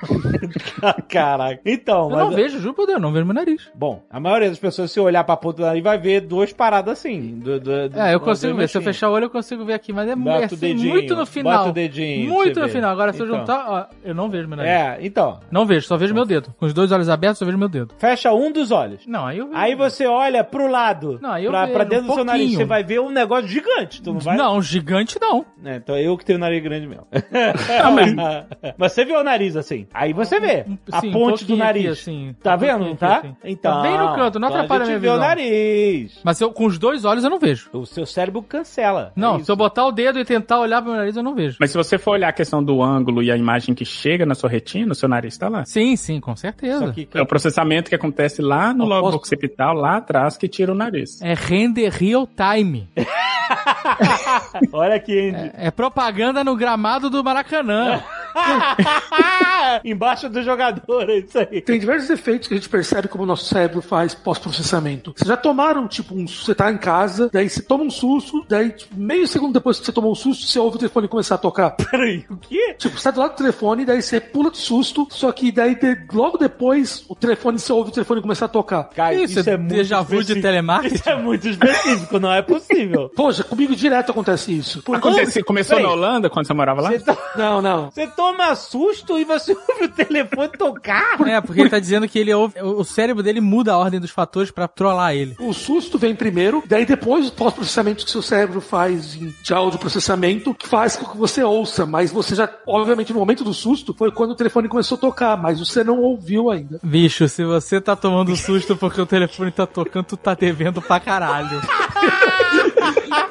Caraca. Então, Eu mas... não vejo, juro por Deus, eu não vejo meu nariz. Bom, a maioria das pessoas, se olhar pra ponta do nariz, vai ver duas paradas assim. Do, do, do- É, eu consigo ver. Se eu fechar o olho, eu consigo ver aqui. Mas é, é assim, dedinho, muito no final. bota o dedinho Muito no ver. final. Agora, se eu Então. juntar, ó, eu não vejo meu nariz. É, então. Não vejo, só vejo meu dedo. Com os dois olhos abertos, só vejo meu dedo. Fecha um dos olhos. Não, aí eu vejo. Aí você olha pro lado, Não, aí eu pra, vejo pra dentro um do seu nariz, você vai ver um negócio gigante. Tu não vai? Não, gigante não. É, então eu que tenho o nariz grande mesmo. mas... você vê o nariz assim. Aí você vê a Sim, um ponte do nariz. aqui, assim. Tá Um vendo, não tá? assim. Então. Tá bem no canto, não então atrapalha a minha vê o visão. nariz. Mas eu, com os dois olhos eu não vejo. O seu cérebro cancela. Não, É se eu botar o dedo e tentar olhar pro meu nariz, eu não vejo. Mas se você for olhar a questão do ângulo e a imagem que chega na sua retina, o seu nariz tá lá. Sim, sim, com certeza. Só que- É o processamento que acontece lá no lobo occipital, lá atrás, que tira o nariz. É render real time. Olha aqui, Andy. É propaganda no gramado do Maracanã. Embaixo do jogador, é isso aí. Tem diversos efeitos que a gente percebe como o nosso cérebro faz pós-processamento. Vocês já tomaram, tipo, um, você tá em casa, daí você toma um susto, daí tipo, meio segundo depois que você tomou o susto, você ouve o telefone começar a tocar. Peraí, o quê? Tipo, você tá do lado do telefone, daí você pula de susto, só que daí de- logo depois o telefone, você ouve o telefone começar a tocar. Cara, Isso, é déjà vu de telemarketing? Isso é muito específico, não é possível. Poxa, comigo direto acontece isso. Por Acontece, começou Peraí. na Holanda, quando você morava lá? Você, to- Não, não. você toma susto e você ouve o telefone tocar? É, porque ele tá dizendo que ele ouve, o cérebro dele muda a ordem dos fatores pra trollar ele. O susto vem primeiro, daí depois o pós-processamento que seu cérebro faz em- de áudio-processamento, que faz com que você ouça, mas você já, obviamente, no momento do susto, foi quando o telefone começou a tocar, mas você não ouviu ainda. Bicho, se você tá tomando susto porque o telefone tá tocando, tu tá devendo pra caralho.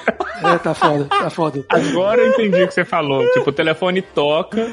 É, tá foda, tá foda. Agora eu entendi o que você falou. Tipo, o telefone toca,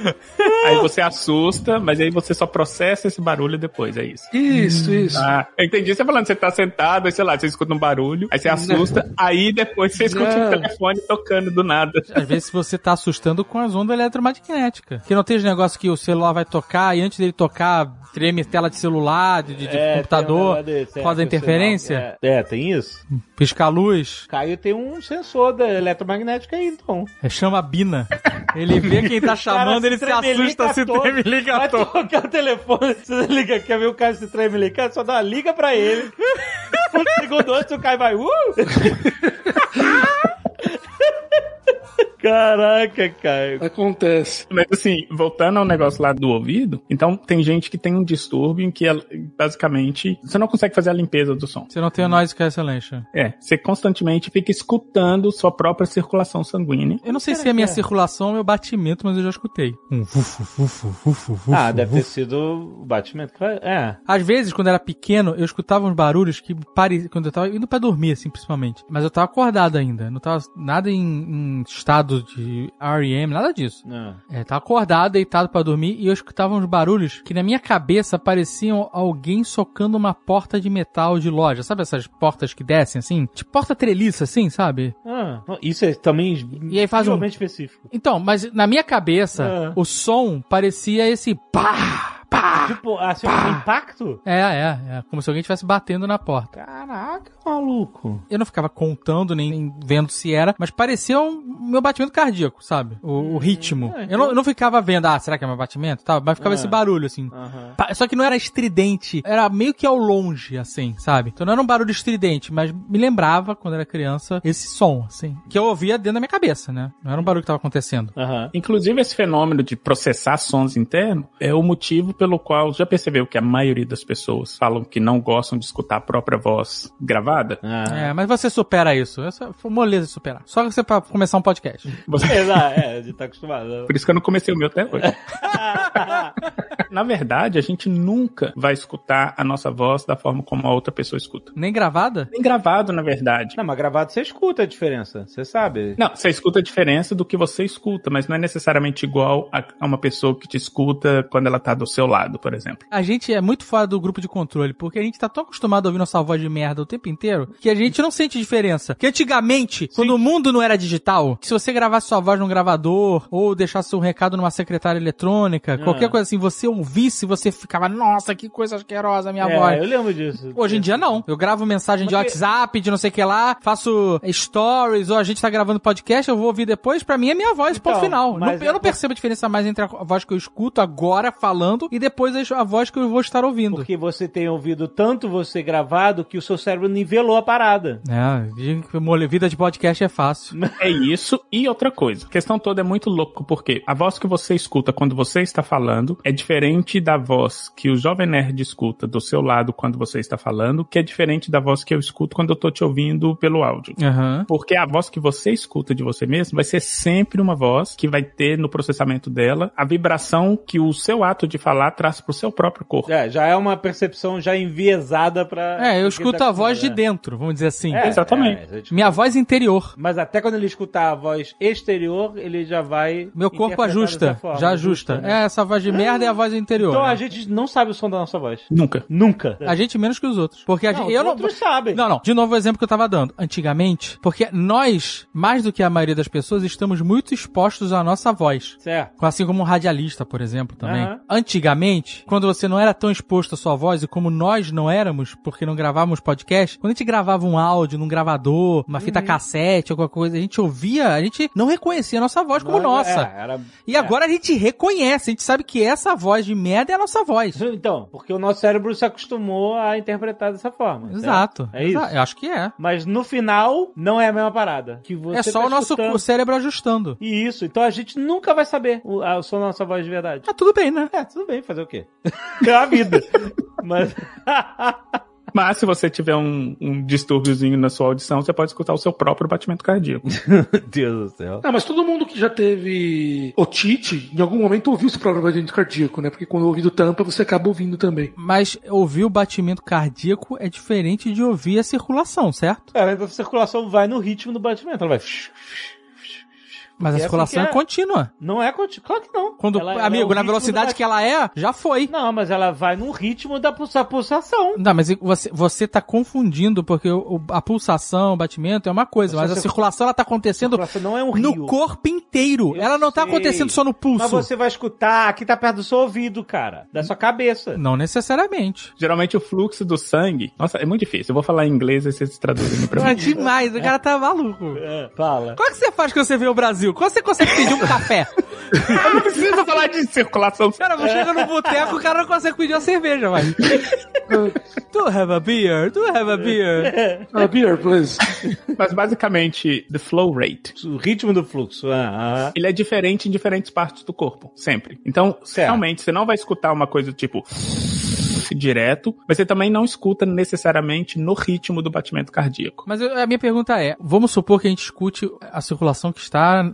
aí você assusta, mas aí você só processa esse barulho depois, é isso. Isso, isso. Ah, eu entendi você falando, você tá sentado, aí sei lá, você escuta um barulho, aí você assusta, aí depois você escuta Não. um telefone tocando do nada. Às vezes você tá assustando com as ondas eletromagnéticas. Que não tem os negócios que o celular vai tocar e antes dele tocar, treme tela de celular, de, de- É, computador, um negócio desse, é, causa da interferência, não- É, é, tem isso. piscar a luz. Caio tem um sensor da eletromagnética aí, então. É, chama a Bina. Ele vê quem tá chamando, Cara, ele se assusta, se treme liga todo. tocar o telefone, você liga, quer ver o cara se tremelicar, só dá uma liga pra ele. um segundo antes o Caio vai, uh! Caraca, Caio. Acontece. Mas assim, voltando ao negócio lá do ouvido, então tem gente que tem um distúrbio em que ela- basicamente você não consegue fazer a limpeza do som. Você não tem o noise cancellation. É, você constantemente fica escutando sua própria circulação sanguínea. Eu não sei se é a minha circulação ou meu batimento, mas eu já escutei. Um ufo, ufo, ufo, ufo, Ah, deve ter sido o batimento. É. Às vezes, quando eu era pequeno, eu escutava uns barulhos que pareciam, quando eu tava indo pra dormir, assim, principalmente. Mas eu tava acordado ainda, não tava nada em, em estado de R.E.M., nada disso. É, tava acordado, deitado pra dormir, e eu escutava uns barulhos que na minha cabeça pareciam alguém socando uma porta de metal de loja. Sabe essas portas que descem assim? Tipo porta treliça assim, sabe? Ah, isso é também E aí faz um... específico. Então, mas na minha cabeça, Ah. o som parecia esse pá, pá. Tipo, assim, um impacto? É, é, é. Como se alguém estivesse batendo na porta. Caraca, maluco. Eu não ficava contando nem, vendo se era, mas parecia um meu batimento cardíaco, sabe? O, o ritmo. é, eu, não, eu não ficava vendo, ah, será que é meu batimento? Tá, mas ficava Ah. esse barulho, assim. Pa- Só que não era estridente, era meio que ao longe, assim, sabe? Então não era um barulho estridente, mas me lembrava, quando era criança, esse som, assim, que eu ouvia dentro da minha cabeça, né? Não era um barulho que tava acontecendo. Aham. Inclusive, esse fenômeno de processar sons internos é o motivo pelo qual já percebeu que a maioria das pessoas falam que não gostam de escutar a própria voz gravada? É, mas você supera isso. Essa foi moleza de superar. Só você pra começar um podcast. Você- Exato, é, a gente tá acostumado. Por isso que eu não comecei o meu até hoje. Na verdade, a gente nunca vai escutar a nossa voz da forma como a outra pessoa escuta. Nem gravada? Nem gravado, na verdade. Não, mas gravado você escuta a diferença, você sabe. Não, você escuta a diferença do que você escuta, mas não é necessariamente igual a uma pessoa que te escuta quando ela tá do seu lado, por exemplo. A gente é muito fora do grupo de controle, porque a gente tá tão acostumado a ouvir nossa voz de merda o tempo inteiro, que a gente não sente diferença. Que antigamente, quando o mundo não era digital, se você gravasse sua voz num gravador, ou deixasse um recado numa secretária eletrônica, Ah. qualquer coisa assim, você ouvisse, você ficava, nossa, que coisa asquerosa a minha É, voz. eu lembro disso. Hoje em dia não. Eu gravo mensagem de WhatsApp, de não sei o que lá, faço stories, ou a gente tá gravando podcast, eu vou ouvir depois, pra mim é minha voz, ponto Então, final. Não- eu é não percebo a diferença mais entre a voz que eu escuto agora falando e depois a voz que eu vou estar ouvindo. Porque você tem ouvido tanto você gravado que o seu cérebro nivelou a parada. É, vida de podcast é fácil. É isso e outra coisa. A questão toda é muito louco, porque a voz que você escuta quando você está falando é diferente da voz que o Jovem Nerd escuta do seu lado quando você está falando, que é diferente da voz que eu escuto quando eu tô te ouvindo pelo áudio. Aham. Porque a voz que você escuta de você mesmo vai ser sempre uma voz que vai ter no processamento dela a vibração que o seu ato de falar traz pro seu próprio corpo. É, já é uma percepção já enviesada pra. É, eu porque escuto tá a voz de né? dentro, vamos dizer assim. É, Exatamente. é, Minha voz interior. Mas até quando ele escutar a voz exterior, ele já vai. Meu corpo ajusta, já ajusta. né? É, essa voz de merda é a voz interior. Então né? a gente não sabe o som da nossa voz. Nunca. Nunca. A gente menos que os outros. Porque a Não, gente, os eu não, outros sabem. Não, não. De novo o exemplo que eu tava dando. Antigamente, porque nós, mais do que a maioria das pessoas, estamos muito expostos à nossa voz. Certo. Assim como um radialista, por exemplo, também. Aham. Antigamente, quando você não era tão exposto à sua voz, e como nós não éramos, porque não gravávamos podcast, quando a gente gravava um áudio num gravador, uma Uhum. fita cassete, alguma coisa, a gente ouvia, a gente não reconhecia a nossa voz como Nós- nossa. é, era- E agora a gente reconhece, a gente sabe que essa voz de merda é a nossa voz. Então, porque o nosso cérebro se acostumou a interpretar dessa forma. certo? Exato. É isso. Eu acho que é. Mas no final, não é a mesma parada. Que você É só tá o nosso cérebro ajustando. E isso. Então a gente nunca vai saber o, a- da nossa voz de verdade. Ah, tudo bem, né? É, tudo bem, fazer o quê? É a vida. Mas. Mas se você tiver um, um distúrbiozinho na sua audição, você pode escutar o seu próprio batimento cardíaco. Deus do céu. Não, mas todo mundo que já teve otite, em algum momento ouviu seu próprio batimento cardíaco, né? Porque quando o ouvido tampa, você acaba ouvindo também. Mas ouvir o batimento cardíaco é diferente de ouvir a circulação, certo? É, a circulação vai no ritmo do batimento. Ela vai. Mas a assim circulação é é. contínua. Não é contínuo. Claro que não. Quando, Ela- ela é amigo, na velocidade do que ela é, já foi. Não, mas ela vai no ritmo da pulsa- pulsação. Não, mas você, você tá confundindo, porque o- a pulsação, o batimento é uma coisa, Mas mas a você- circulação ela tá acontecendo é um no corpo inteiro. Eu ela não tá sei. acontecendo só no pulso. Mas você vai escutar, aqui tá perto do seu ouvido, cara. Da sua cabeça. Não necessariamente. Geralmente o fluxo do sangue. Nossa, é muito difícil. Eu vou falar em inglês e vocês traduzem pra É mim. demais, o cara tá maluco. É, fala. Como é que você faz quando você vê o Brasil? Como você consegue pedir um café? Eu não preciso falar de circulação. Cara, você chega no boteco, o cara não consegue pedir uma cerveja, vai. Do have a beer? Do have a beer? A beer, please. Mas basicamente, the flow rate. O ritmo do fluxo. Ah, ah. Ele é diferente em diferentes partes do corpo, sempre. Então, Certo. realmente, você não vai escutar uma coisa tipo. Pulse direto, mas você também não escuta necessariamente no ritmo do batimento cardíaco. Mas a minha pergunta é: vamos supor que a gente escute a circulação que está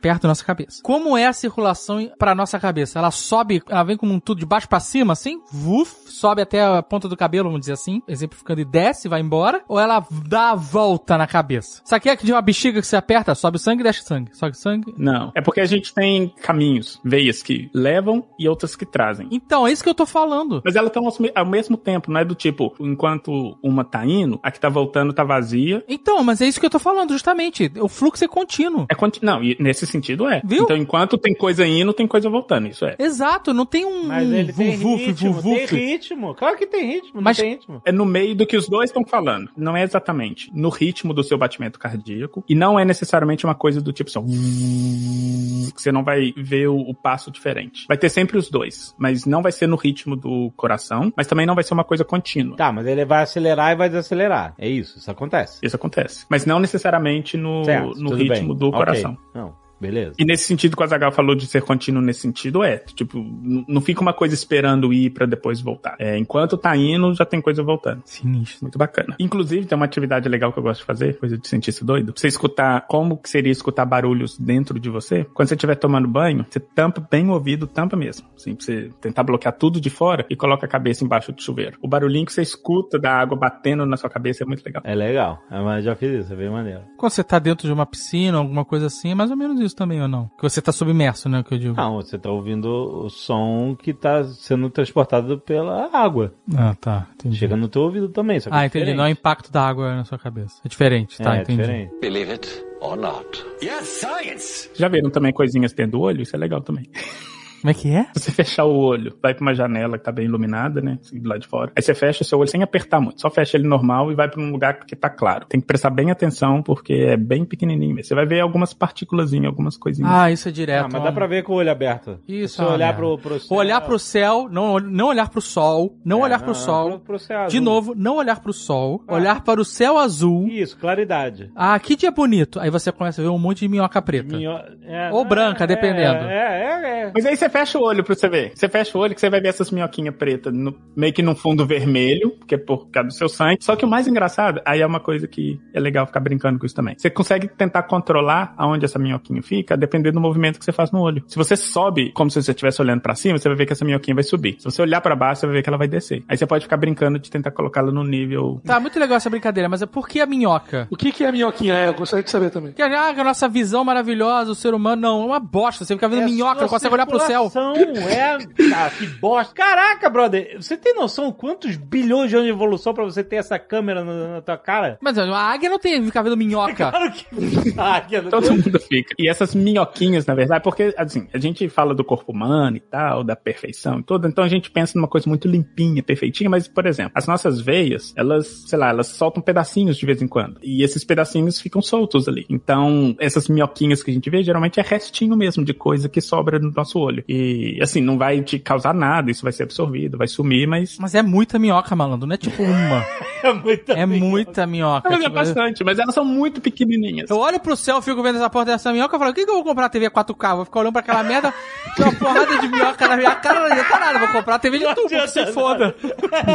perto da nossa cabeça. Como é a circulação para nossa cabeça? Ela sobe, ela vem como um tudo de baixo para cima, assim? Vuf, sobe até a ponta do cabelo, vamos dizer assim, exemplificando, e desce, vai embora? Ou ela dá a volta na cabeça? Sabe que é que de uma bexiga que você aperta, sobe sangue e desce sangue? Sobe sangue. Não. É porque a gente tem caminhos, veias que levam e outras que trazem. Então, é isso que eu tô falando. Mas elas estão ao mesmo tempo, não é do tipo, enquanto uma tá indo, a que tá voltando tá vazia. Então, mas é isso que eu tô falando, justamente. O fluxo é contínuo. É conti- Não, e nesse sentido é. Viu? Então, enquanto tem coisa indo, tem coisa voltando, isso é. Exato, não tem um. Mas ele tem vuvuf, ritmo, vuvuf. tem ritmo. Claro que tem ritmo, Mas- não tem ritmo. É no meio do que os dois estão falando. Não é exatamente no ritmo do seu batimento cardíaco. E não é necessariamente uma coisa do tipo assim, que você não vai ver o, o passo diferente. Vai ter sempre os dois. Mas não vai ser no ritmo do coração. Mas também não vai ser uma coisa contínua. Tá, mas ele vai acelerar e vai desacelerar. É isso, isso acontece. Isso acontece. Mas não necessariamente no, Certo, no ritmo bem. do Ok. coração. Não, beleza. E nesse sentido que o Azagal falou de ser contínuo nesse sentido, é. Tipo, não fica uma coisa esperando ir pra depois voltar. É, enquanto tá indo, já tem coisa voltando. Sinistro. Muito bacana. Inclusive, tem uma atividade legal que eu gosto de fazer, coisa de cientista doido. Você escutar como que seria escutar barulhos dentro de você. Quando você estiver tomando banho, você tampa bem o ouvido, tampa mesmo. Assim, pra você tentar bloquear tudo de fora e coloca a cabeça embaixo do chuveiro. O barulhinho que você escuta da água batendo na sua cabeça é muito legal. É legal. É, mas já fiz isso, é bem maneiro. Quando você tá dentro de uma piscina, alguma coisa assim, é mais ou menos isso também, ou não? Que você tá submerso, né? Que eu digo. Não, você tá ouvindo o som que tá sendo transportado pela água. Ah, tá. Entendi. Chega no teu ouvido também, só que Ah, é entendi. Não é o impacto da água na sua cabeça. É diferente, tá? é, entendi. diferente. Believe it or not. Yes, science! Já viram também coisinhas dentro do olho? Isso é legal também. Como é que é? Você fechar o olho, vai pra uma janela que tá bem iluminada, né? Assim, do lado de fora. Aí você fecha o seu olho sem apertar muito. Só fecha ele normal e vai pra um lugar que tá claro. Tem que prestar bem atenção porque é bem pequenininho. mesmo. Você vai ver algumas partículas, algumas coisinhas. Ah, isso é direto. Ah, mas dá pra ver com o olho aberto. Isso, Se é olhar merda. pro, pro céu. Olhar pro céu, não, não olhar pro sol, não É, olhar pro não, sol. pro- pro céu De novo, não olhar pro sol, Ah. olhar para o céu azul. Isso, claridade. Ah, que dia bonito. Aí você começa a ver um monte de minhoca preta. Minho- é, Ou branca, é, dependendo. É, é, é. Mas aí você fecha o olho pra você ver. Você fecha o olho que você vai ver essas minhoquinhas pretas no- meio que num fundo vermelho, que é por causa do seu sangue. Só que o mais engraçado, aí é uma coisa que é legal ficar brincando com isso também. Você consegue tentar controlar aonde essa minhoquinha fica, dependendo do movimento que você faz no olho. Se você sobe como se você estivesse olhando pra cima, você vai ver que essa minhoquinha vai subir. Se você olhar pra baixo, você vai ver que ela vai descer. Aí você pode ficar brincando de tentar colocá-la no nível. Tá, muito legal essa brincadeira, mas é por que a minhoca? O que, que é a minhoquinha? É, eu gostaria de saber também. Que ah, a nossa visão maravilhosa, o ser humano, não, é uma bosta. Você fica vendo minhoca, não consegue olhar pro céu. Circulação, É, ah, que bosta. Caraca, brother, você tem noção quantos bilhões de anos de evolução pra você ter essa câmera na, na tua cara? Mas a águia não tem que ficar vendo minhoca. Claro que. Águia, não Todo mundo fica. E essas minhoquinhas, na verdade, porque, assim, a gente fala do corpo humano e tal, da perfeição e tudo, então a gente pensa numa coisa muito limpinha, perfeitinha, mas, por exemplo, as nossas veias, elas, sei lá, elas soltam pedacinhos de vez em quando. E esses pedacinhos ficam soltos ali. Então, essas minhoquinhas que a gente vê, geralmente é restinho mesmo de coisa que sobra no nosso olho. E, assim, não vai te causar nada, isso vai ser absorvido, vai sumir, mas. Mas é muita minhoca, malandro, não é tipo uma. É muita É muita minhoca. Mas é Tipo, bastante, mas elas são muito pequenininhas. Eu olho pro céu, fico vendo essa porra dessa minhoca e falo, o que, que eu vou comprar TV 4K? Vou ficar olhando pra aquela merda, tem uma porrada de minhoca na minha cara, não adianta nada, vou comprar TV de tubo, que se foda.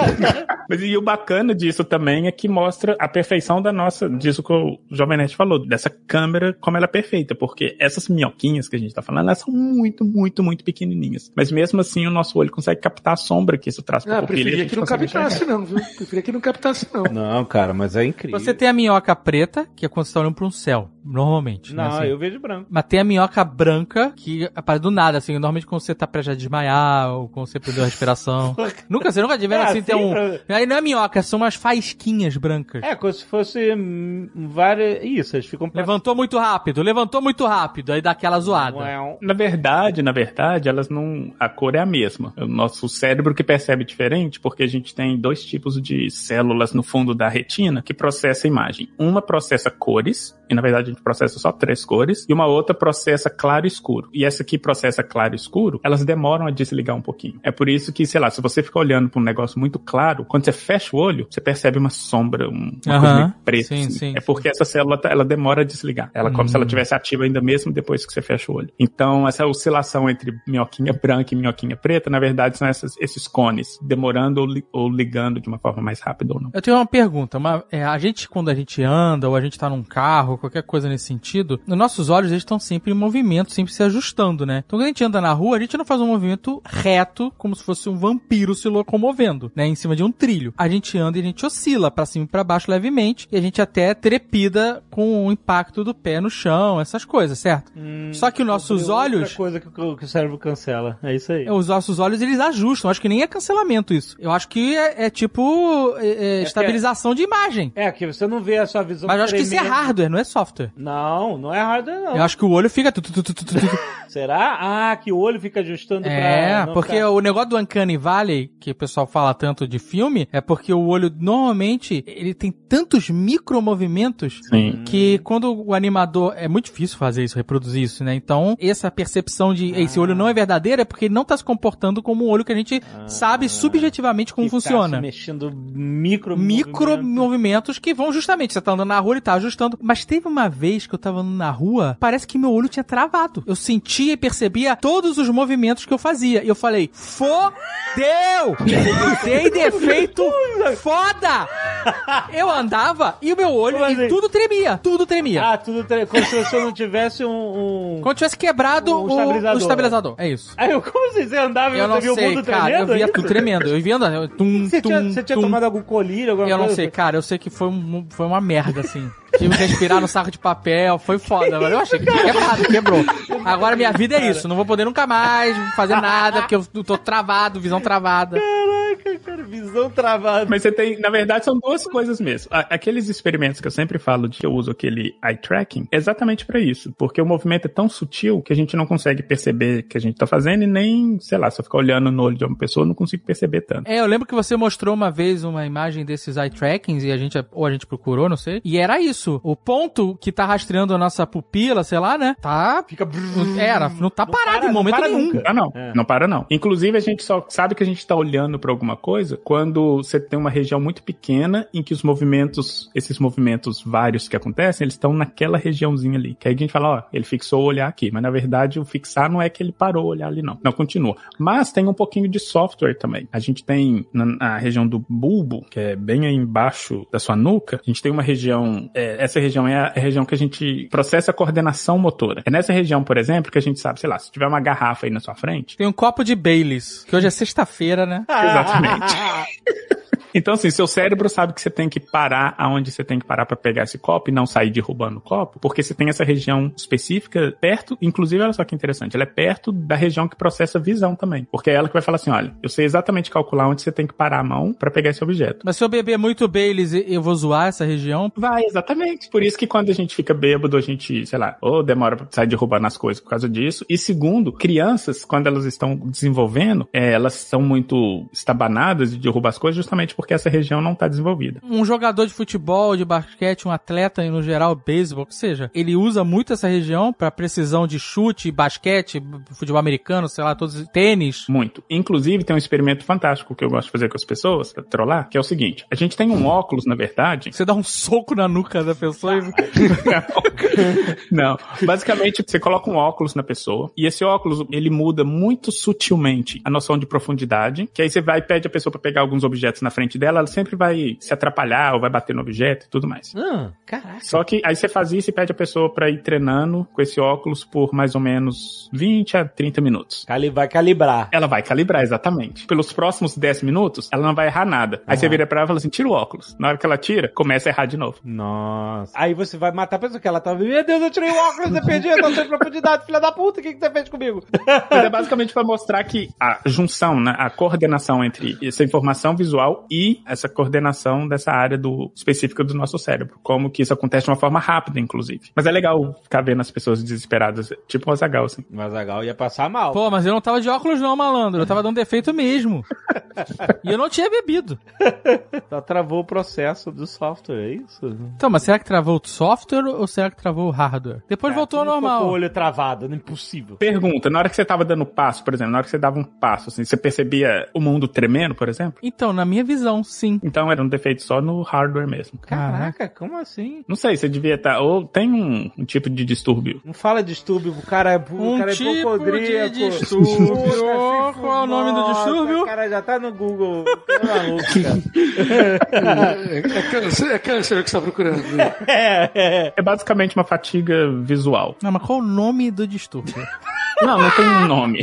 Mas e o bacana disso também é que mostra a perfeição da nossa, disso que o Jovem Nerd falou, dessa câmera, como ela é perfeita, porque essas minhoquinhas que a gente tá falando, elas são muito, muito, muito pequenininhas. Mas mesmo assim, o nosso olho consegue captar a sombra que isso traz pra Ah, pupila. e preferia gente que não captasse, enxergar. não, viu? Preferia que não captasse, não. Não, cara, mas é incrível. Você tem a minhoca preta, que é quando você tá olhando pra um céu, normalmente. né, Não, assim. eu vejo branco. Mas tem a minhoca branca, que aparece do nada, assim, normalmente quando você tá prestes a desmaiar, ou quando você perdeu a respiração. nunca, você nunca tiveram É, assim, tem assim, um... pra- Aí não é minhoca, são umas faísquinhas brancas. É, como se fosse hum, várias. Isso, eles ficam. Levantou muito rápido, levantou muito rápido, aí dá aquela zoada. Na verdade, na verdade, elas não. A cor é a mesma. É o nosso cérebro que percebe diferente, porque a gente tem dois tipos de células no fundo da retina que processa a imagem. Uma processa cores e na verdade a gente processa só três cores, e uma outra processa claro e escuro. E essa aqui processa claro e escuro, elas demoram a desligar um pouquinho. É por isso que, sei lá, se você ficar olhando para um negócio muito claro, quando você fecha o olho, você percebe uma sombra, um, uma coisa meio preta. Sim, assim. sim, é porque essa célula tá- ela demora a desligar. Ela é como se ela Hum. tivesse ativa ainda mesmo depois que você fecha o olho. Então, essa oscilação entre minhoquinha branca e minhoquinha preta, na verdade, são essas- esses cones, demorando ou, li- ou ligando de uma forma mais rápida ou não. Eu tenho uma pergunta. Uma, é, a gente, quando a gente anda, ou a gente tá num carro, qualquer coisa nesse sentido, os nossos olhos eles estão sempre em movimento, sempre se ajustando, né? Então quando a gente anda na rua, a gente não faz um movimento reto, como se fosse um vampiro se locomovendo, né? Em cima de um trilho. A gente anda e a gente oscila pra cima e pra baixo levemente, e a gente até trepida com o impacto do pé no chão, essas coisas, certo? Só que os nossos Outra olhos. coisa que, o- que o cérebro cancela. É isso aí. É, Os nossos olhos, eles ajustam. Acho que nem é cancelamento isso. Eu acho que é, é tipo é, é, estabilização de imagem. É, que você não vê a sua visão Mas eu acho que isso é tremendo. hardware, não é software. Não, não é hardware, não. Eu acho que o olho fica... Será? Ah, que o olho fica ajustando É, pra... não porque ficar- o negócio do Uncanny Valley, que o pessoal fala tanto de filme, é porque o olho, normalmente, ele tem tantos micromovimentos Sim. que quando o animador... É muito difícil fazer isso, reproduzir isso, né? Então, essa percepção de "Ei, esse olho não é verdadeiro é porque ele não tá se comportando como um olho que a gente sabe subjetivamente como Ficar funciona. se mexendo micro micro movimentos que vão justamente, você tá andando na rua, ele tá ajustando. Mas teve uma vez que eu tava andando na rua, parece que meu olho tinha travado. Eu sentia e percebia todos os movimentos que eu fazia. E eu falei, fodeu! Tem defeito foda! Eu andava e o meu olho, e tudo tremia, tudo tremia. Ah, tudo tre... como se você não tivesse um... um... Como tivesse quebrado Um o, estabilizador. o estabilizador. É isso. Aí, eu- como assim? Você andava e Eu você não viu o sei, mundo cara. Eu tremendo? via é tudo tremendo. Eu via andando. eu Tum, Você tinha, tum, você tinha tum. tomado algum colírio, alguma Eu não coisa? sei, cara. Eu sei que foi, um- foi uma merda, assim. Tive que respirar no saco de papel, foi foda, mas eu achei que tinha quebrado, quebrou. Agora minha vida é isso, não vou poder nunca mais fazer nada, porque eu tô travado, visão travada. Caraca, cara, visão travada. Mas você tem, na verdade, são duas coisas mesmo. Aqueles experimentos que eu sempre falo de que eu uso aquele eye tracking, é exatamente pra isso. Porque o movimento é tão sutil que a gente não consegue perceber que a gente tá fazendo e nem, sei lá, se eu ficar olhando no olho de uma pessoa, eu não consigo perceber tanto. É, eu lembro que você mostrou uma vez uma imagem desses eye trackings e a gente, ou a gente procurou, não sei. E era isso. O ponto que tá rastreando a nossa pupila, sei lá, né? Tá. Fica. Era, não tá parado para- em momento não para nenhum. nunca. Não para não. É. Não para não. Inclusive, a gente só sabe que a gente tá olhando pra alguma coisa quando você tem uma região muito pequena em que os movimentos, esses movimentos vários que acontecem, eles estão naquela regiãozinha ali. Que aí a gente fala, ó, ele fixou o olhar aqui. Mas na verdade, o fixar não é que ele parou o olhar ali, não. Não, continua. Mas tem um pouquinho de software também. A gente tem na, na região do bulbo, que é bem aí embaixo da sua nuca, a gente tem uma região, é, essa região é a região que a gente processa a coordenação motora. É nessa região, por exemplo, que a gente sabe, sei lá, se tiver uma garrafa aí na sua frente, Tem um copo de Baileys, que hoje é sexta-feira, né? Exatamente. Então, assim, seu cérebro sabe que você tem que parar aonde você tem que parar pra pegar esse copo e não sair derrubando o copo, porque você tem essa região específica perto, inclusive, olha só que interessante, ela é perto da região que processa visão também. Porque é ela que vai falar assim: olha, eu sei exatamente calcular onde você tem que parar a mão pra pegar esse objeto. Mas se eu beber muito Baileys, eu vou zoar essa região? Vai, exatamente. Por isso que quando a gente fica bêbado, a gente, sei lá, ou demora pra sair derrubando as coisas por causa disso. E segundo, crianças, quando elas estão desenvolvendo, é, elas são muito estabanadas de derrubar as coisas justamente porque essa região não tá desenvolvida. um jogador de futebol, de basquete, um atleta e no geral beisebol, ou seja, ele usa muito essa região para precisão de chute, basquete, futebol americano, sei lá, todos tênis. Muito. Inclusive, tem um experimento fantástico que eu gosto de fazer com as pessoas, pra trollar, que é o seguinte: a gente tem um óculos, na verdade. Você dá um soco na nuca da pessoa e... Não. Basicamente, você coloca um óculos na pessoa e esse óculos, ele muda muito sutilmente a noção de profundidade, que aí você vai e pede a pessoa pra pegar alguns objetos na frente dela, ela sempre vai se atrapalhar ou vai bater no objeto e tudo mais. Ah, caraca. Só que aí você faz isso e pede a pessoa pra ir treinando com esse óculos por mais ou menos 20 a 30 minutos. Cali vai calibrar. Ela vai calibrar, exatamente. Pelos próximos 10 minutos, ela não vai errar nada. Aí você vira pra ela e fala assim, tira o óculos. Na hora que ela tira, começa a errar de novo. Nossa. Aí você vai matar a pessoa que ela tá. Meu Deus, eu tirei o óculos, eu perdi, eu não tenho profundidade, filha da puta, o que, que você fez comigo? Mas é basicamente para mostrar que a junção, né, a coordenação entre essa informação visual e e essa coordenação dessa área do específica do nosso cérebro. Como que isso acontece de uma forma rápida, inclusive. Mas é legal ficar vendo as pessoas desesperadas, tipo o Azagal, assim. O Azagal ia passar mal. Pô, mas eu não tava de óculos não, malandro. Eu tava dando defeito mesmo. e eu não tinha bebido. Só travou o processo do software, é isso? Então, mas será que travou o software ou será que travou o hardware? Depois voltou ao normal. Com o olho travado, não é impossível. Pergunta, na hora que você tava dando passo, por exemplo, na hora que você dava um passo, assim, você percebia o mundo tremendo, por exemplo? Então, na minha visão, sim. Então era um defeito só no hardware mesmo. Caraca, como assim? Não sei, você devia estar. Ou tem um, um tipo de distúrbio. Não fala distúrbio, o cara é, o Um cara é tipo de distúrbio. Qual é o nome do distúrbio? O cara já tá no Google. É maluco, cara. É, é câncer, é câncer que você tá procurando. É, é. É basicamente uma fatiga visual. Não, mas qual o nome do distúrbio? Não, não tem um nome.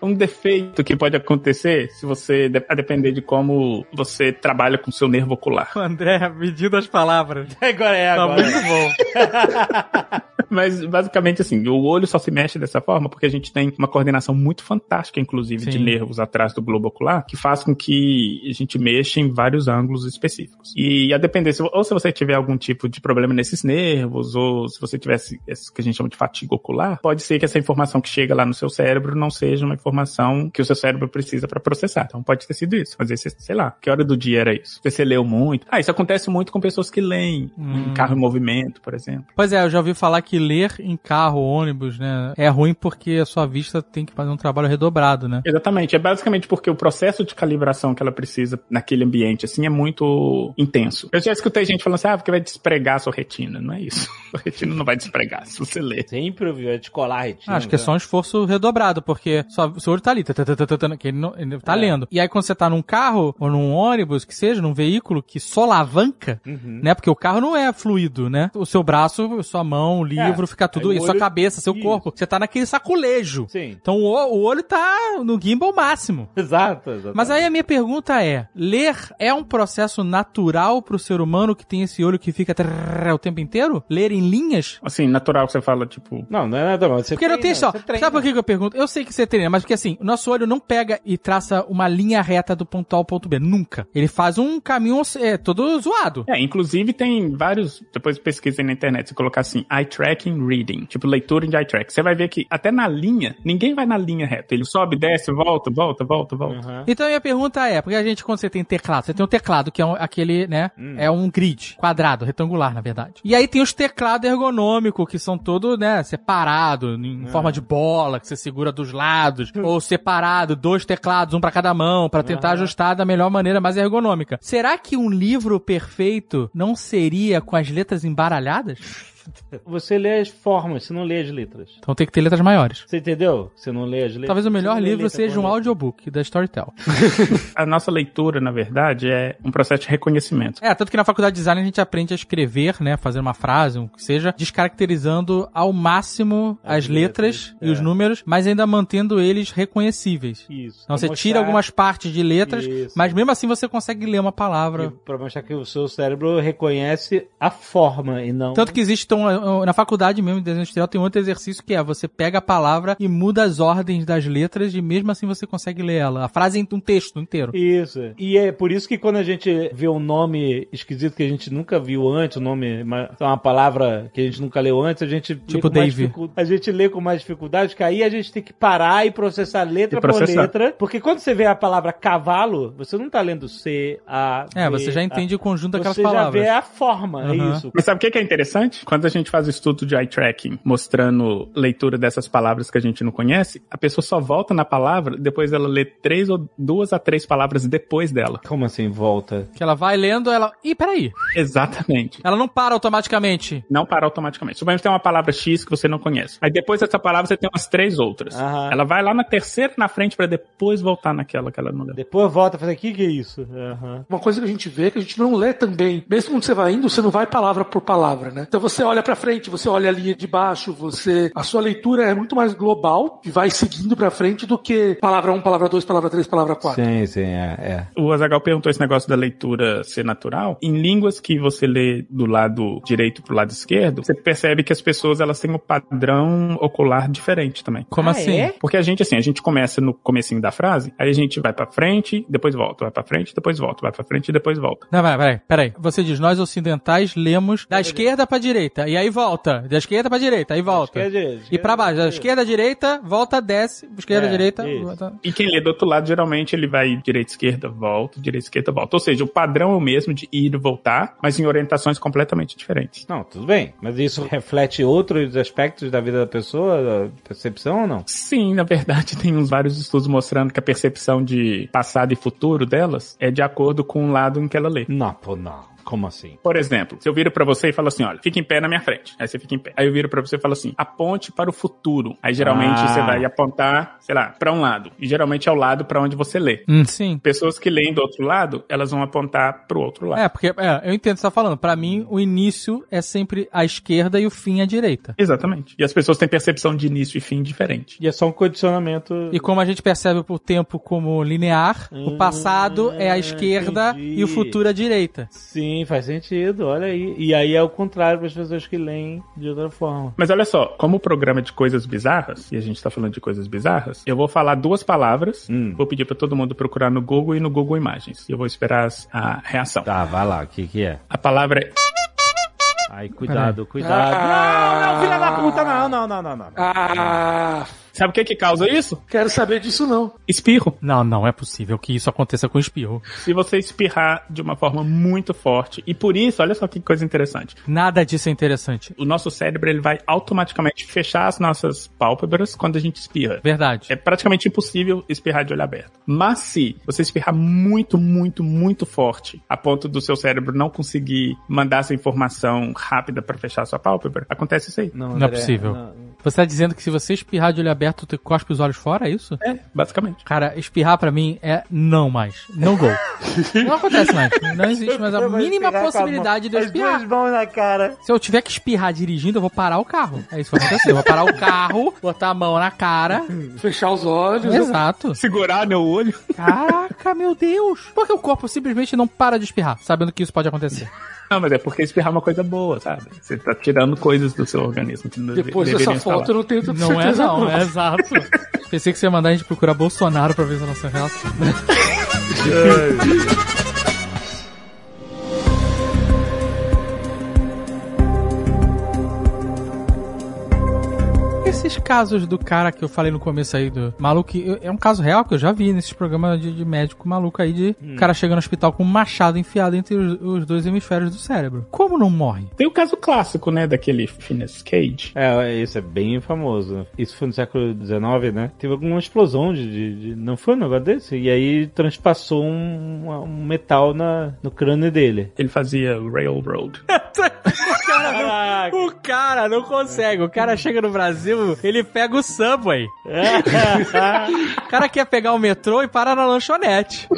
Um defeito que pode acontecer se você, a depender de como você trabalha com o seu nervo ocular. André, medindo as palavras. Agora é, Tá agora. muito bom. Mas basicamente assim, o olho só se mexe dessa forma porque a gente tem uma coordenação muito fantástica, inclusive, de Sim. nervos atrás do globo ocular, que faz com que a gente mexa em vários ângulos específicos. E a depender, se- ou se você tiver algum tipo de problema nesses nervos, ou se você tivesse esse que a gente chama de fatiga ocular, pode ser que essa informação que chega lá no seu cérebro não seja uma informação que o seu cérebro precisa para processar. Então pode ter sido isso. Às vezes, sei lá, que hora do dia era isso? Você leu muito. Ah, isso acontece muito com pessoas que leem Hum. em carro em movimento, por exemplo. Pois é, eu já ouvi falar que ler em carro, ônibus, né, é ruim porque a sua vista tem que fazer um trabalho redobrado, né? Exatamente. É basicamente porque o processo de calibração que ela precisa naquele ambiente, assim, é muito intenso. Eu já escutei gente falando assim, ah, porque vai despregar a sua retina. Não é isso. A retina não vai despregar se você ler. Sempre ouviu, é descolar a retina. Acho que é só um esforço redobrado, porque só, seu olho tá ali, tá, tá, tá, tá, tá, que ele, não, ele tá lendo. E aí quando você tá num carro, ou num ônibus, que seja, num veículo que solavanca, Uhum. né? Porque o carro não é fluido, né? O seu braço, sua mão, o livro, É, fica tudo, aí e o sua olho- cabeça, seu Isso. corpo. Você tá naquele saculejo. Sim. Então o, o olho tá no gimbal máximo. Exato, exato. Mas aí a minha pergunta é: ler é um processo natural pro ser humano que tem esse olho que fica trrr o tempo inteiro? Ler em linhas? Assim, natural que você fala, tipo... Não, não é nada mal. Você Porque não tem treina, só. treina. Sabe por que eu pergunto? Eu sei que você treina, mas porque assim, o nosso olho não pega e traça uma linha reta do ponto A ao ponto B. Nunca. Ele faz um caminho é, todo zoado. É, inclusive tem vários, depois pesquisem na internet, se colocar assim, eye tracking reading, tipo leitura de eye track. Você vai ver que até na linha, ninguém vai na linha reta. Ele sobe, desce, volta, volta, volta, volta. Então a minha pergunta é, porque a gente, quando você tem teclado, você tem um teclado que é um- aquele, né, é um grid, quadrado, retangular, na verdade. E aí tem os teclados ergonômicos, que são todos, né, separados, em forma de bola, que você segura dos lados, ou separado, dois teclados, um pra cada mão, pra tentar ajustar da melhor maneira mais ergonômica. Será que um livro perfeito não seria com as letras embaralhadas? Você lê as formas, você não lê as letras. Então tem que ter letras maiores. Você entendeu? Você não lê as letras. Talvez o Você melhor livro seja um letra. audiobook da Storytel. A nossa leitura, na verdade, é um processo de reconhecimento. É, tanto que na faculdade de design a gente aprende a escrever, né, fazer uma frase, o que seja, descaracterizando ao máximo as, letras, e os números, mas ainda mantendo eles reconhecíveis. Isso. Então você Pra tira mostrar- algumas partes de letras, Isso. mas mesmo assim você consegue ler uma palavra. Pra mostrar que o seu cérebro reconhece a forma e não. Tanto que existe, então, na faculdade mesmo de desenho industrial, tem outro exercício que é você pega a palavra e muda as ordens das letras e mesmo assim você consegue ler ela. A frase em um texto inteiro. Isso. E é por isso que quando a gente vê um nome esquisito que a gente nunca viu antes, um nome, uma, uma palavra que a gente nunca leu antes, a gente lê Tipo com mais Dave. a gente lê com mais dificuldade, que aí a gente tem que parar e processar letra E processar. por letra, porque quando você vê a palavra cavalo, você não tá lendo C, A, É, B, você já A. entende o conjunto daquelas você palavras. já vê a forma, Aham. é isso. Mas sabe o que que é interessante? Quando a gente faz o estudo de eye tracking, mostrando leitura dessas palavras que a gente não conhece, a pessoa só volta na palavra depois ela lê três ou duas a três palavras depois dela. Como assim, volta? Que ela vai lendo, ela. Ih, peraí. Exatamente. Ela não para automaticamente. Não para automaticamente. Suponhamos que tem uma palavra X que você não conhece. Aí depois dessa palavra você tem umas três outras. Aham. Ela vai lá na terceira na frente para depois voltar naquela que ela não leu. Depois volta e fala, o que que é isso? Aham. Uma coisa que a gente vê é que a gente não lê também. Mesmo quando você vai indo, você não vai palavra por palavra, né? Então você olha olha pra frente, você olha a linha de baixo, você. A sua leitura é muito mais global e vai seguindo pra frente do que palavra 1, palavra 2, palavra 3, palavra 4. Sim, sim, é. é. O Azagal perguntou esse negócio da leitura ser natural. Em línguas que você lê do lado direito pro lado esquerdo, você percebe que as pessoas elas têm um padrão ocular diferente também. Como Ah, assim? é? Porque a gente, assim, a gente começa no comecinho da frase, aí a gente vai pra frente, depois volta, vai pra frente, depois volta, vai pra frente e depois volta. Não, peraí, peraí, peraí. Você diz, nós ocidentais lemos da esquerda pra direita, e aí volta. Da esquerda pra direita, aí volta. Esquerda, direita, E pra baixo, da esquerda direita, volta, desce, esquerda, É, direita, isso. volta. E quem lê do outro lado, geralmente, ele vai direita, esquerda, volta, direita, esquerda, volta. Ou seja, o padrão é o mesmo de ir e voltar, mas em orientações completamente diferentes. Não, tudo bem. Mas isso reflete outros aspectos da vida da pessoa, da percepção ou não? Sim, na verdade, tem uns vários estudos mostrando que a percepção de passado e futuro delas é de acordo com o lado em que ela lê. Não, pô, não. Como assim? Por exemplo, se eu viro pra você e falo assim, olha, fica em pé na minha frente. Aí você fica em pé. Aí eu viro pra você e falo assim, aponte para o futuro. Aí geralmente Ah. você vai apontar, sei lá, pra um lado. E geralmente é o lado pra onde você lê. Hum, sim. Pessoas que leem do outro lado, elas vão apontar pro outro lado. É, porque, é, eu entendo o que você tá falando. Pra mim, o início é sempre a esquerda e o fim à direita. Exatamente. E as pessoas têm percepção de início e fim diferente. E é só um condicionamento. E como a gente percebe o tempo como linear, o passado é a esquerda entendi. e o futuro à direita. Sim, faz sentido, olha aí. E aí é o contrário para as pessoas que leem de outra forma. Mas olha só, como o programa é de coisas bizarras, e a gente tá falando de coisas bizarras, eu vou falar duas palavras, Hum. vou pedir pra todo mundo procurar no Google e no Google Imagens. E eu vou esperar a reação. Tá, vai lá, o que que é? A palavra é Ai, cuidado, cuidado. Ah. Não, não, filha da puta, não, não, não, não, não. Ah, Sabe o que que causa isso? quero saber disso não. Espirro. Não, não é possível que isso aconteça com espirro. Se você espirrar de uma forma muito forte, e por isso, olha só que coisa interessante. Nada disso é interessante. O nosso cérebro ele vai automaticamente fechar as nossas pálpebras quando a gente espirra. Verdade. É praticamente impossível espirrar de olho aberto. Mas se você espirrar muito, muito, muito forte, a ponto do seu cérebro não conseguir mandar essa informação rápida pra fechar a sua pálpebra, acontece isso aí. Não é possível. Você tá dizendo que se você espirrar de olho aberto, tu cospe os olhos fora, é isso? É, basicamente. Cara, espirrar pra mim é não mais. Não go. não acontece mais. Não existe mais a mínima possibilidade de eu espirrar. mãos na cara. Se eu tiver que espirrar dirigindo, eu vou parar o carro. É isso que vai acontecer. Eu vou parar o carro, botar a mão na cara. Fechar os olhos. Exato. Segurar meu olho. Caraca, meu Deus. Por que o corpo simplesmente não para de espirrar, sabendo que isso pode acontecer? Não, mas é porque espirrar é uma coisa boa, sabe? Você tá tirando coisas do seu organismo. Não Depois dessa foto eu não tenho tanta Não é certeza não, é exato. Pensei que você ia mandar a gente procurar Bolsonaro pra ver a nossa reação. casos do cara que eu falei no começo aí, do maluco, que- é um caso real que eu já vi nesses programas de, de médico maluco aí, de Hum. o cara chega no hospital com um machado enfiado entre os, os dois hemisférios do cérebro. Como não morre? Tem o caso clássico, né, daquele Phineas Cage. É, isso é bem famoso. Isso foi no século XIX, né? Teve alguma explosão de, de- de- Não foi um negócio desse? E aí transpassou um, um metal na, no crânio dele. Ele fazia Railroad. Caraca! O cara não consegue. O cara chega no Brasil, ele pega o Subway. O cara quer pegar o metrô e parar na lanchonete.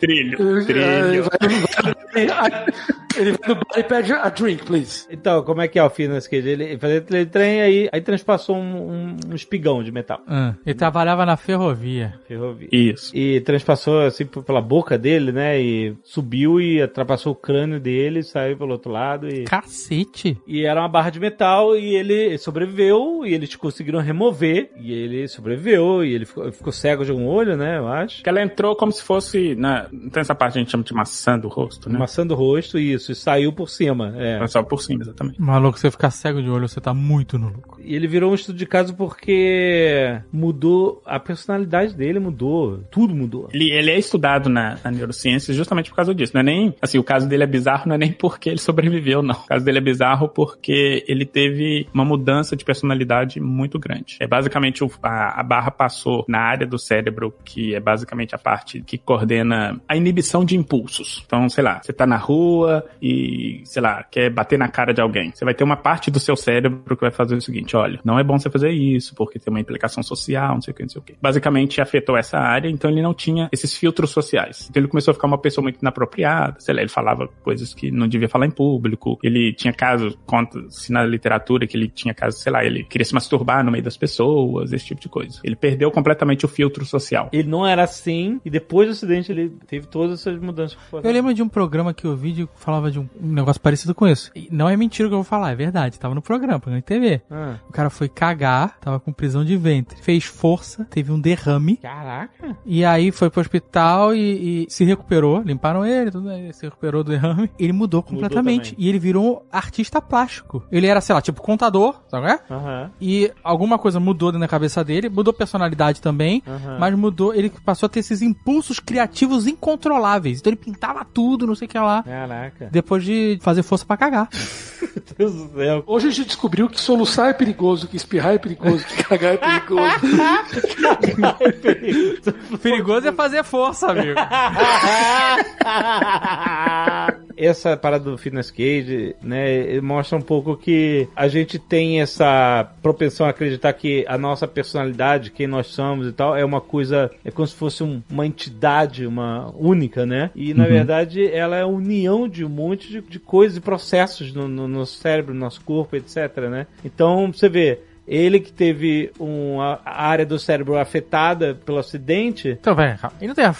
Trilho, Ele trilho. vai no- ele vai no bar e pede a drink, please. Então, como é que é o Phineas Cage? Ele ele fazia trem aí, aí transpassou um, um- um espigão de metal. Ah, ele trabalhava na ferrovia. Ferrovia. Isso. E transpassou assim pela boca dele, né? E subiu e ultrapassou o crânio dele, saiu pelo outro lado e. Cacete. E era uma barra de metal e ele sobreviveu e eles conseguiram remover e ele sobreviveu e ele ficou, ficou cego de um olho, né? Eu acho. Que ela entrou como se fosse. Na, tem essa parte que a gente chama de maçã do rosto, né? Maçã do rosto, isso, e saiu por cima. É. Mas Só por cima, exatamente. Maluco, se você ficar cego de olho, você tá muito no lucro. E ele virou um estudo de caso porque mudou a personalidade dele, mudou, tudo mudou. Ele, ele é estudado na, na neurociência justamente por causa disso. Não é nem. Assim, o caso dele é bizarro, não é nem porque ele sobreviveu, não. O caso dele é bizarro porque ele teve uma mudança de personalidade muito grande. É basicamente o- a, a barra passou na área do cérebro, que é basicamente a parte que coordena a inibição de impulsos. Então, sei lá, você tá na rua e, sei lá, quer bater na cara de alguém. Você vai ter uma parte do seu cérebro que vai fazer o seguinte: olha, não é bom você fazer isso, porque tem uma implicação social, não sei o que, não sei o que. Basicamente afetou essa área, então ele não tinha esses filtros sociais. Então ele começou a ficar uma pessoa muito inapropriada, sei lá, ele falava coisas que não devia falar em público, ele tinha casos, conta-se na literatura que ele tinha casos, sei lá, ele queria se masturbar no meio das pessoas, esse tipo de coisa. Ele perdeu completamente o filtro social. Ele não era assim, e depois do acidente ele teve todas essas mudanças. Eu lembro de um programa que eu vi que falava de um, um negócio parecido com isso. E não é mentira o que eu vou falar, é verdade. Tava no programa, programa de TV. Ah. O cara foi cagar, tava com prisão de ventre. Fez força, teve um derrame. Caraca. E aí foi pro hospital e, e se recuperou. Limparam ele, tudo, ele se recuperou do derrame. Ele mudou completamente. também. e ele virou artista plástico. Ele era, sei lá, tipo contador, sabe? é? Aham. E alguma coisa mudou dentro da cabeça dele, mudou personalidade também, Aham. mas mudou, ele passou a ter esses impulsos criativos incontroláveis. Então ele pintava tudo, não sei o que lá. Caraca. Depois de fazer força pra cagar. Deus do céu. Hoje a gente descobriu que soluçar é perigoso, que espirrar é perigoso, que cagar é perigoso. Perigoso é fazer força, amigo. Essa parada do fitness cage, né, mostra um pouco que a gente tem essa propensão a acreditar que a nossa personalidade, quem nós somos e tal, é uma coisa, é como se fosse um- uma entidade, uma única, né? E na Uhum. verdade ela é a união de um monte de, de coisas e processos no, no nosso cérebro, no nosso corpo, etc, né? Então, você vê, ele que teve uma área do cérebro afetada pelo acidente, Então, velho, ele não tem a...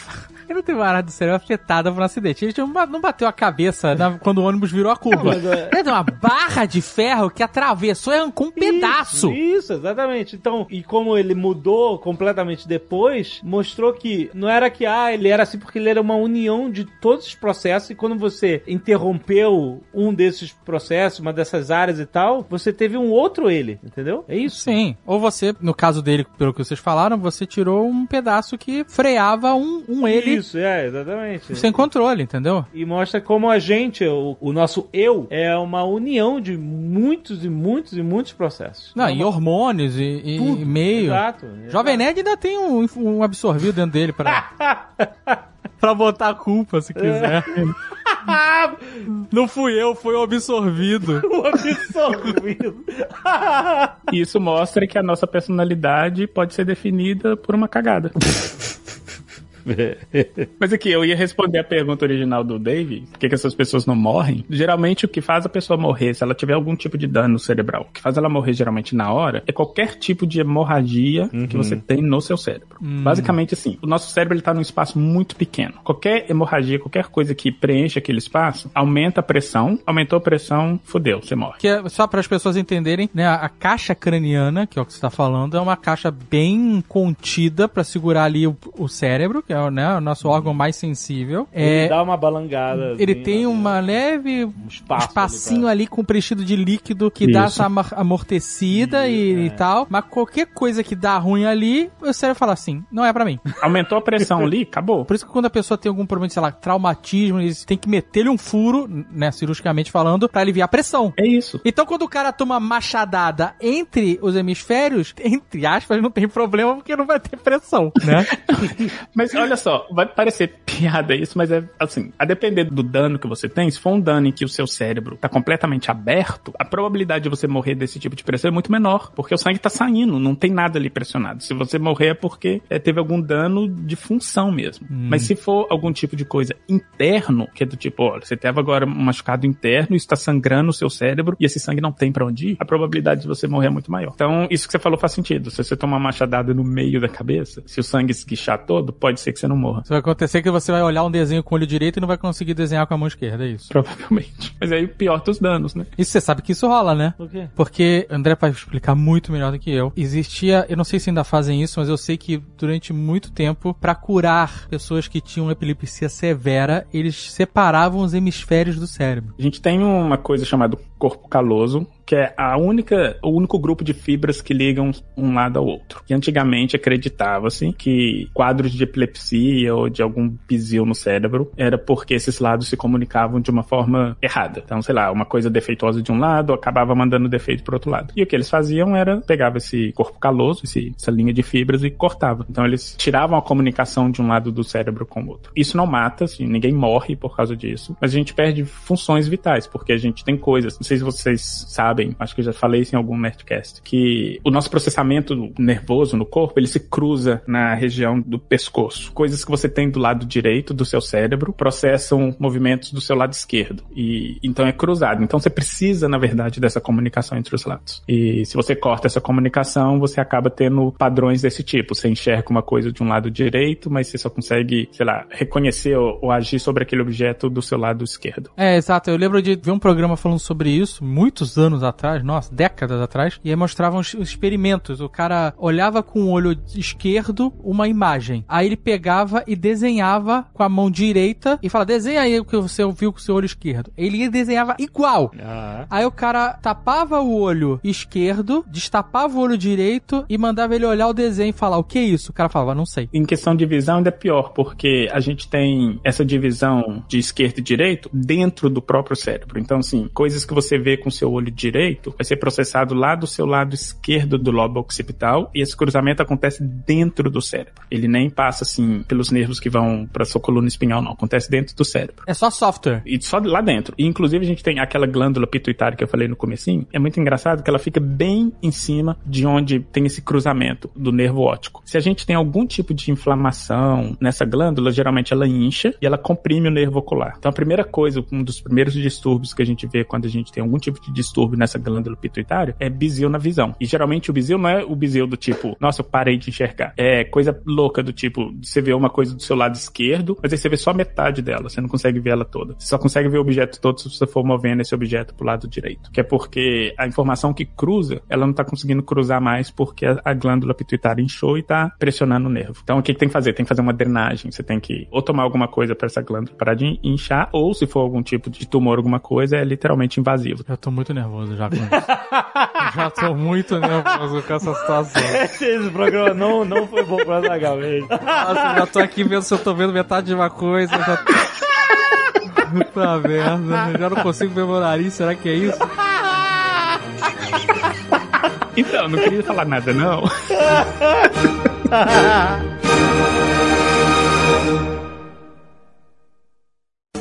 Ele não teve uma área do cérebro afetada por um acidente. Ele não ba- não bateu a cabeça na- quando o ônibus virou a curva. mas é- Ele tem uma barra de ferro que atravessou e arrancou um pedaço. Isso, exatamente. Então, e como ele mudou completamente depois, mostrou que não era que, ah, ele era assim porque ele era uma união de todos os processos e quando você interrompeu um desses processos, uma dessas áreas e tal, você teve um outro ele, entendeu? É isso. Sim. Ou você, no caso dele, pelo que vocês falaram, você tirou um pedaço que freava um, um ele Isso, é, exatamente. sem controle, entendeu? E mostra como a gente, o, o nosso eu, é uma união de muitos e muitos e muitos processos. Não, É e uma- hormônios e, e- Tudo. e meio. Exato. Jovem Nerd ainda tem um, um absorvido dentro dele pra, pra botar a culpa, se quiser. Não fui eu, foi o absorvido. O absorvido. E isso mostra que a nossa personalidade pode ser definida por uma cagada. Mas aqui, eu ia responder a pergunta original do Dave, por que, que essas pessoas não morrem? Geralmente o que faz a pessoa morrer, se ela tiver algum tipo de dano cerebral, o que faz ela morrer geralmente na hora, é qualquer tipo de hemorragia que você tem no seu cérebro. Hum. Basicamente assim, o nosso cérebro ele tá num espaço muito pequeno. Qualquer hemorragia, qualquer coisa que preencha aquele espaço, aumenta a pressão, aumentou a pressão, fodeu, você morre. Que é só para as pessoas entenderem, né? A caixa craniana, que é o que você está falando, é uma caixa bem contida para segurar ali o, o cérebro, que é né, o nosso órgão mais sensível. Ele É, dá uma balangada. ele assim, tem né? uma leve espaço espacinho ali ali com preenchido de líquido que dá Isso. essa amor- amortecida e, e tal. Mas qualquer coisa que dá ruim ali, o cérebro fala assim: não é pra mim. Aumentou a pressão ali, acabou. Por isso que quando a pessoa tem algum problema de, sei lá, traumatismo, eles têm que meter-lhe um furo, né, cirurgicamente falando, pra aliviar a pressão. É isso. Então, quando o cara toma machadada entre os hemisférios, entre aspas, não tem problema porque não vai ter pressão, né? Mas olha só, vai parecer piada isso, mas é assim, a depender do dano que você tem, se for um dano em que o seu cérebro tá completamente aberto, a probabilidade de você morrer desse tipo de pressão é muito menor, porque o sangue tá saindo, não tem nada ali pressionado. Se você morrer é porque é, teve algum dano de função mesmo. Mas se for algum tipo de coisa interno, que é do tipo, olha, você teve agora um machucado interno, isso tá sangrando o seu cérebro e esse sangue não tem pra onde ir, a probabilidade de você morrer é muito maior. Então, isso que você falou faz sentido. Se você tomar uma machadada no meio da cabeça, se o sangue esguichar todo, pode ser que você não morra. Isso vai acontecer que você vai olhar um desenho com o olho direito e não vai conseguir desenhar com a mão esquerda, é isso. Provavelmente. Mas aí o pior dos danos, né? Isso você sabe que isso rola, né? Por quê? Porque, André pode explicar muito melhor do que eu, existia, eu não sei se ainda fazem isso, mas eu sei que durante muito tempo, pra curar pessoas que tinham epilepsia severa, eles separavam os hemisférios do cérebro. A gente tem uma coisa chamada corpo caloso, que é a única, o único grupo de fibras que ligam um lado ao outro. E antigamente acreditava-se que quadros de epilepsia ou de algum pisil no cérebro era porque esses lados se comunicavam de uma forma errada. Então, sei lá, uma coisa defeituosa de um lado acabava mandando defeito pro outro lado. E o que eles faziam era pegava esse corpo caloso, esse, essa linha de fibras e cortava. Então eles tiravam a comunicação de um lado do cérebro com o outro. Isso não mata, assim, ninguém morre por causa disso, mas a gente perde funções vitais, porque a gente tem coisas, não sei se vocês sabem, acho que eu já falei isso em algum Nerdcast, que o nosso processamento nervoso no corpo, ele se cruza na região do pescoço. Coisas que você tem do lado direito do seu cérebro processam movimentos do seu lado esquerdo. E então é cruzado. Então você precisa, na verdade, dessa comunicação entre os lados. E se você corta essa comunicação, você acaba tendo padrões desse tipo. Você enxerga uma coisa de um lado direito, mas você só consegue, sei lá, reconhecer ou, ou agir sobre aquele objeto do seu lado esquerdo. É, exato. Eu lembro de ver um programa falando sobre isso, muitos anos atrás, nossa, décadas atrás, e aí mostravam os experimentos. O cara olhava com o olho esquerdo uma imagem. Aí ele pegava e desenhava com a mão direita e fala: desenha aí o que você viu com o seu olho esquerdo. Ele desenhava igual. Ah. Aí o cara tapava o olho esquerdo, destapava o olho direito e mandava ele olhar o desenho e falar: o que é isso? O cara falava: não sei. Em questão de visão ainda é pior, porque a gente tem essa divisão de esquerdo e direito dentro do próprio cérebro. Então, assim, coisas que você vê com o seu olho direito vai ser processado lá do seu lado esquerdo do lobo occipital e esse cruzamento acontece dentro do cérebro. Ele nem passa, assim, pelos nervos que vão para sua coluna espinhal, não. Acontece dentro do cérebro. É só software. E só lá dentro. E, inclusive, a gente tem aquela glândula pituitária que eu falei no comecinho. É muito engraçado que ela fica bem em cima de onde tem esse cruzamento do nervo óptico. Se a gente tem algum tipo de inflamação nessa glândula, geralmente ela incha e ela comprime o nervo ocular. Então, a primeira coisa, um dos primeiros distúrbios que a gente vê quando a gente tem algum tipo de distúrbio nessa glândula pituitária é bizil na visão. E geralmente o bizil não é o bizil do tipo, nossa, eu parei de enxergar. É coisa louca do tipo, você vê uma coisa do seu lado esquerdo, mas aí você vê só metade dela, você não consegue ver ela toda. Você só consegue ver o objeto todo se você for movendo esse objeto pro lado direito. Que é porque a informação que cruza, ela não tá conseguindo cruzar mais porque a, a glândula pituitária inchou e tá pressionando o nervo. Então o que, que tem que fazer? Tem que fazer uma drenagem. Você tem que ou tomar alguma coisa para essa glândula parar de inchar, ou se for algum tipo de tumor, alguma coisa, é literalmente invasivo. Eu tô muito nervoso já com isso. Já tô muito nervoso com essa situação. Esse programa não, não foi bom pra Zagal mesmo. Nossa, já tô aqui vendo se eu tô vendo metade de uma coisa. Já... Puta merda, já não consigo ver meu nariz, será que é isso? Então, não queria falar nada, não.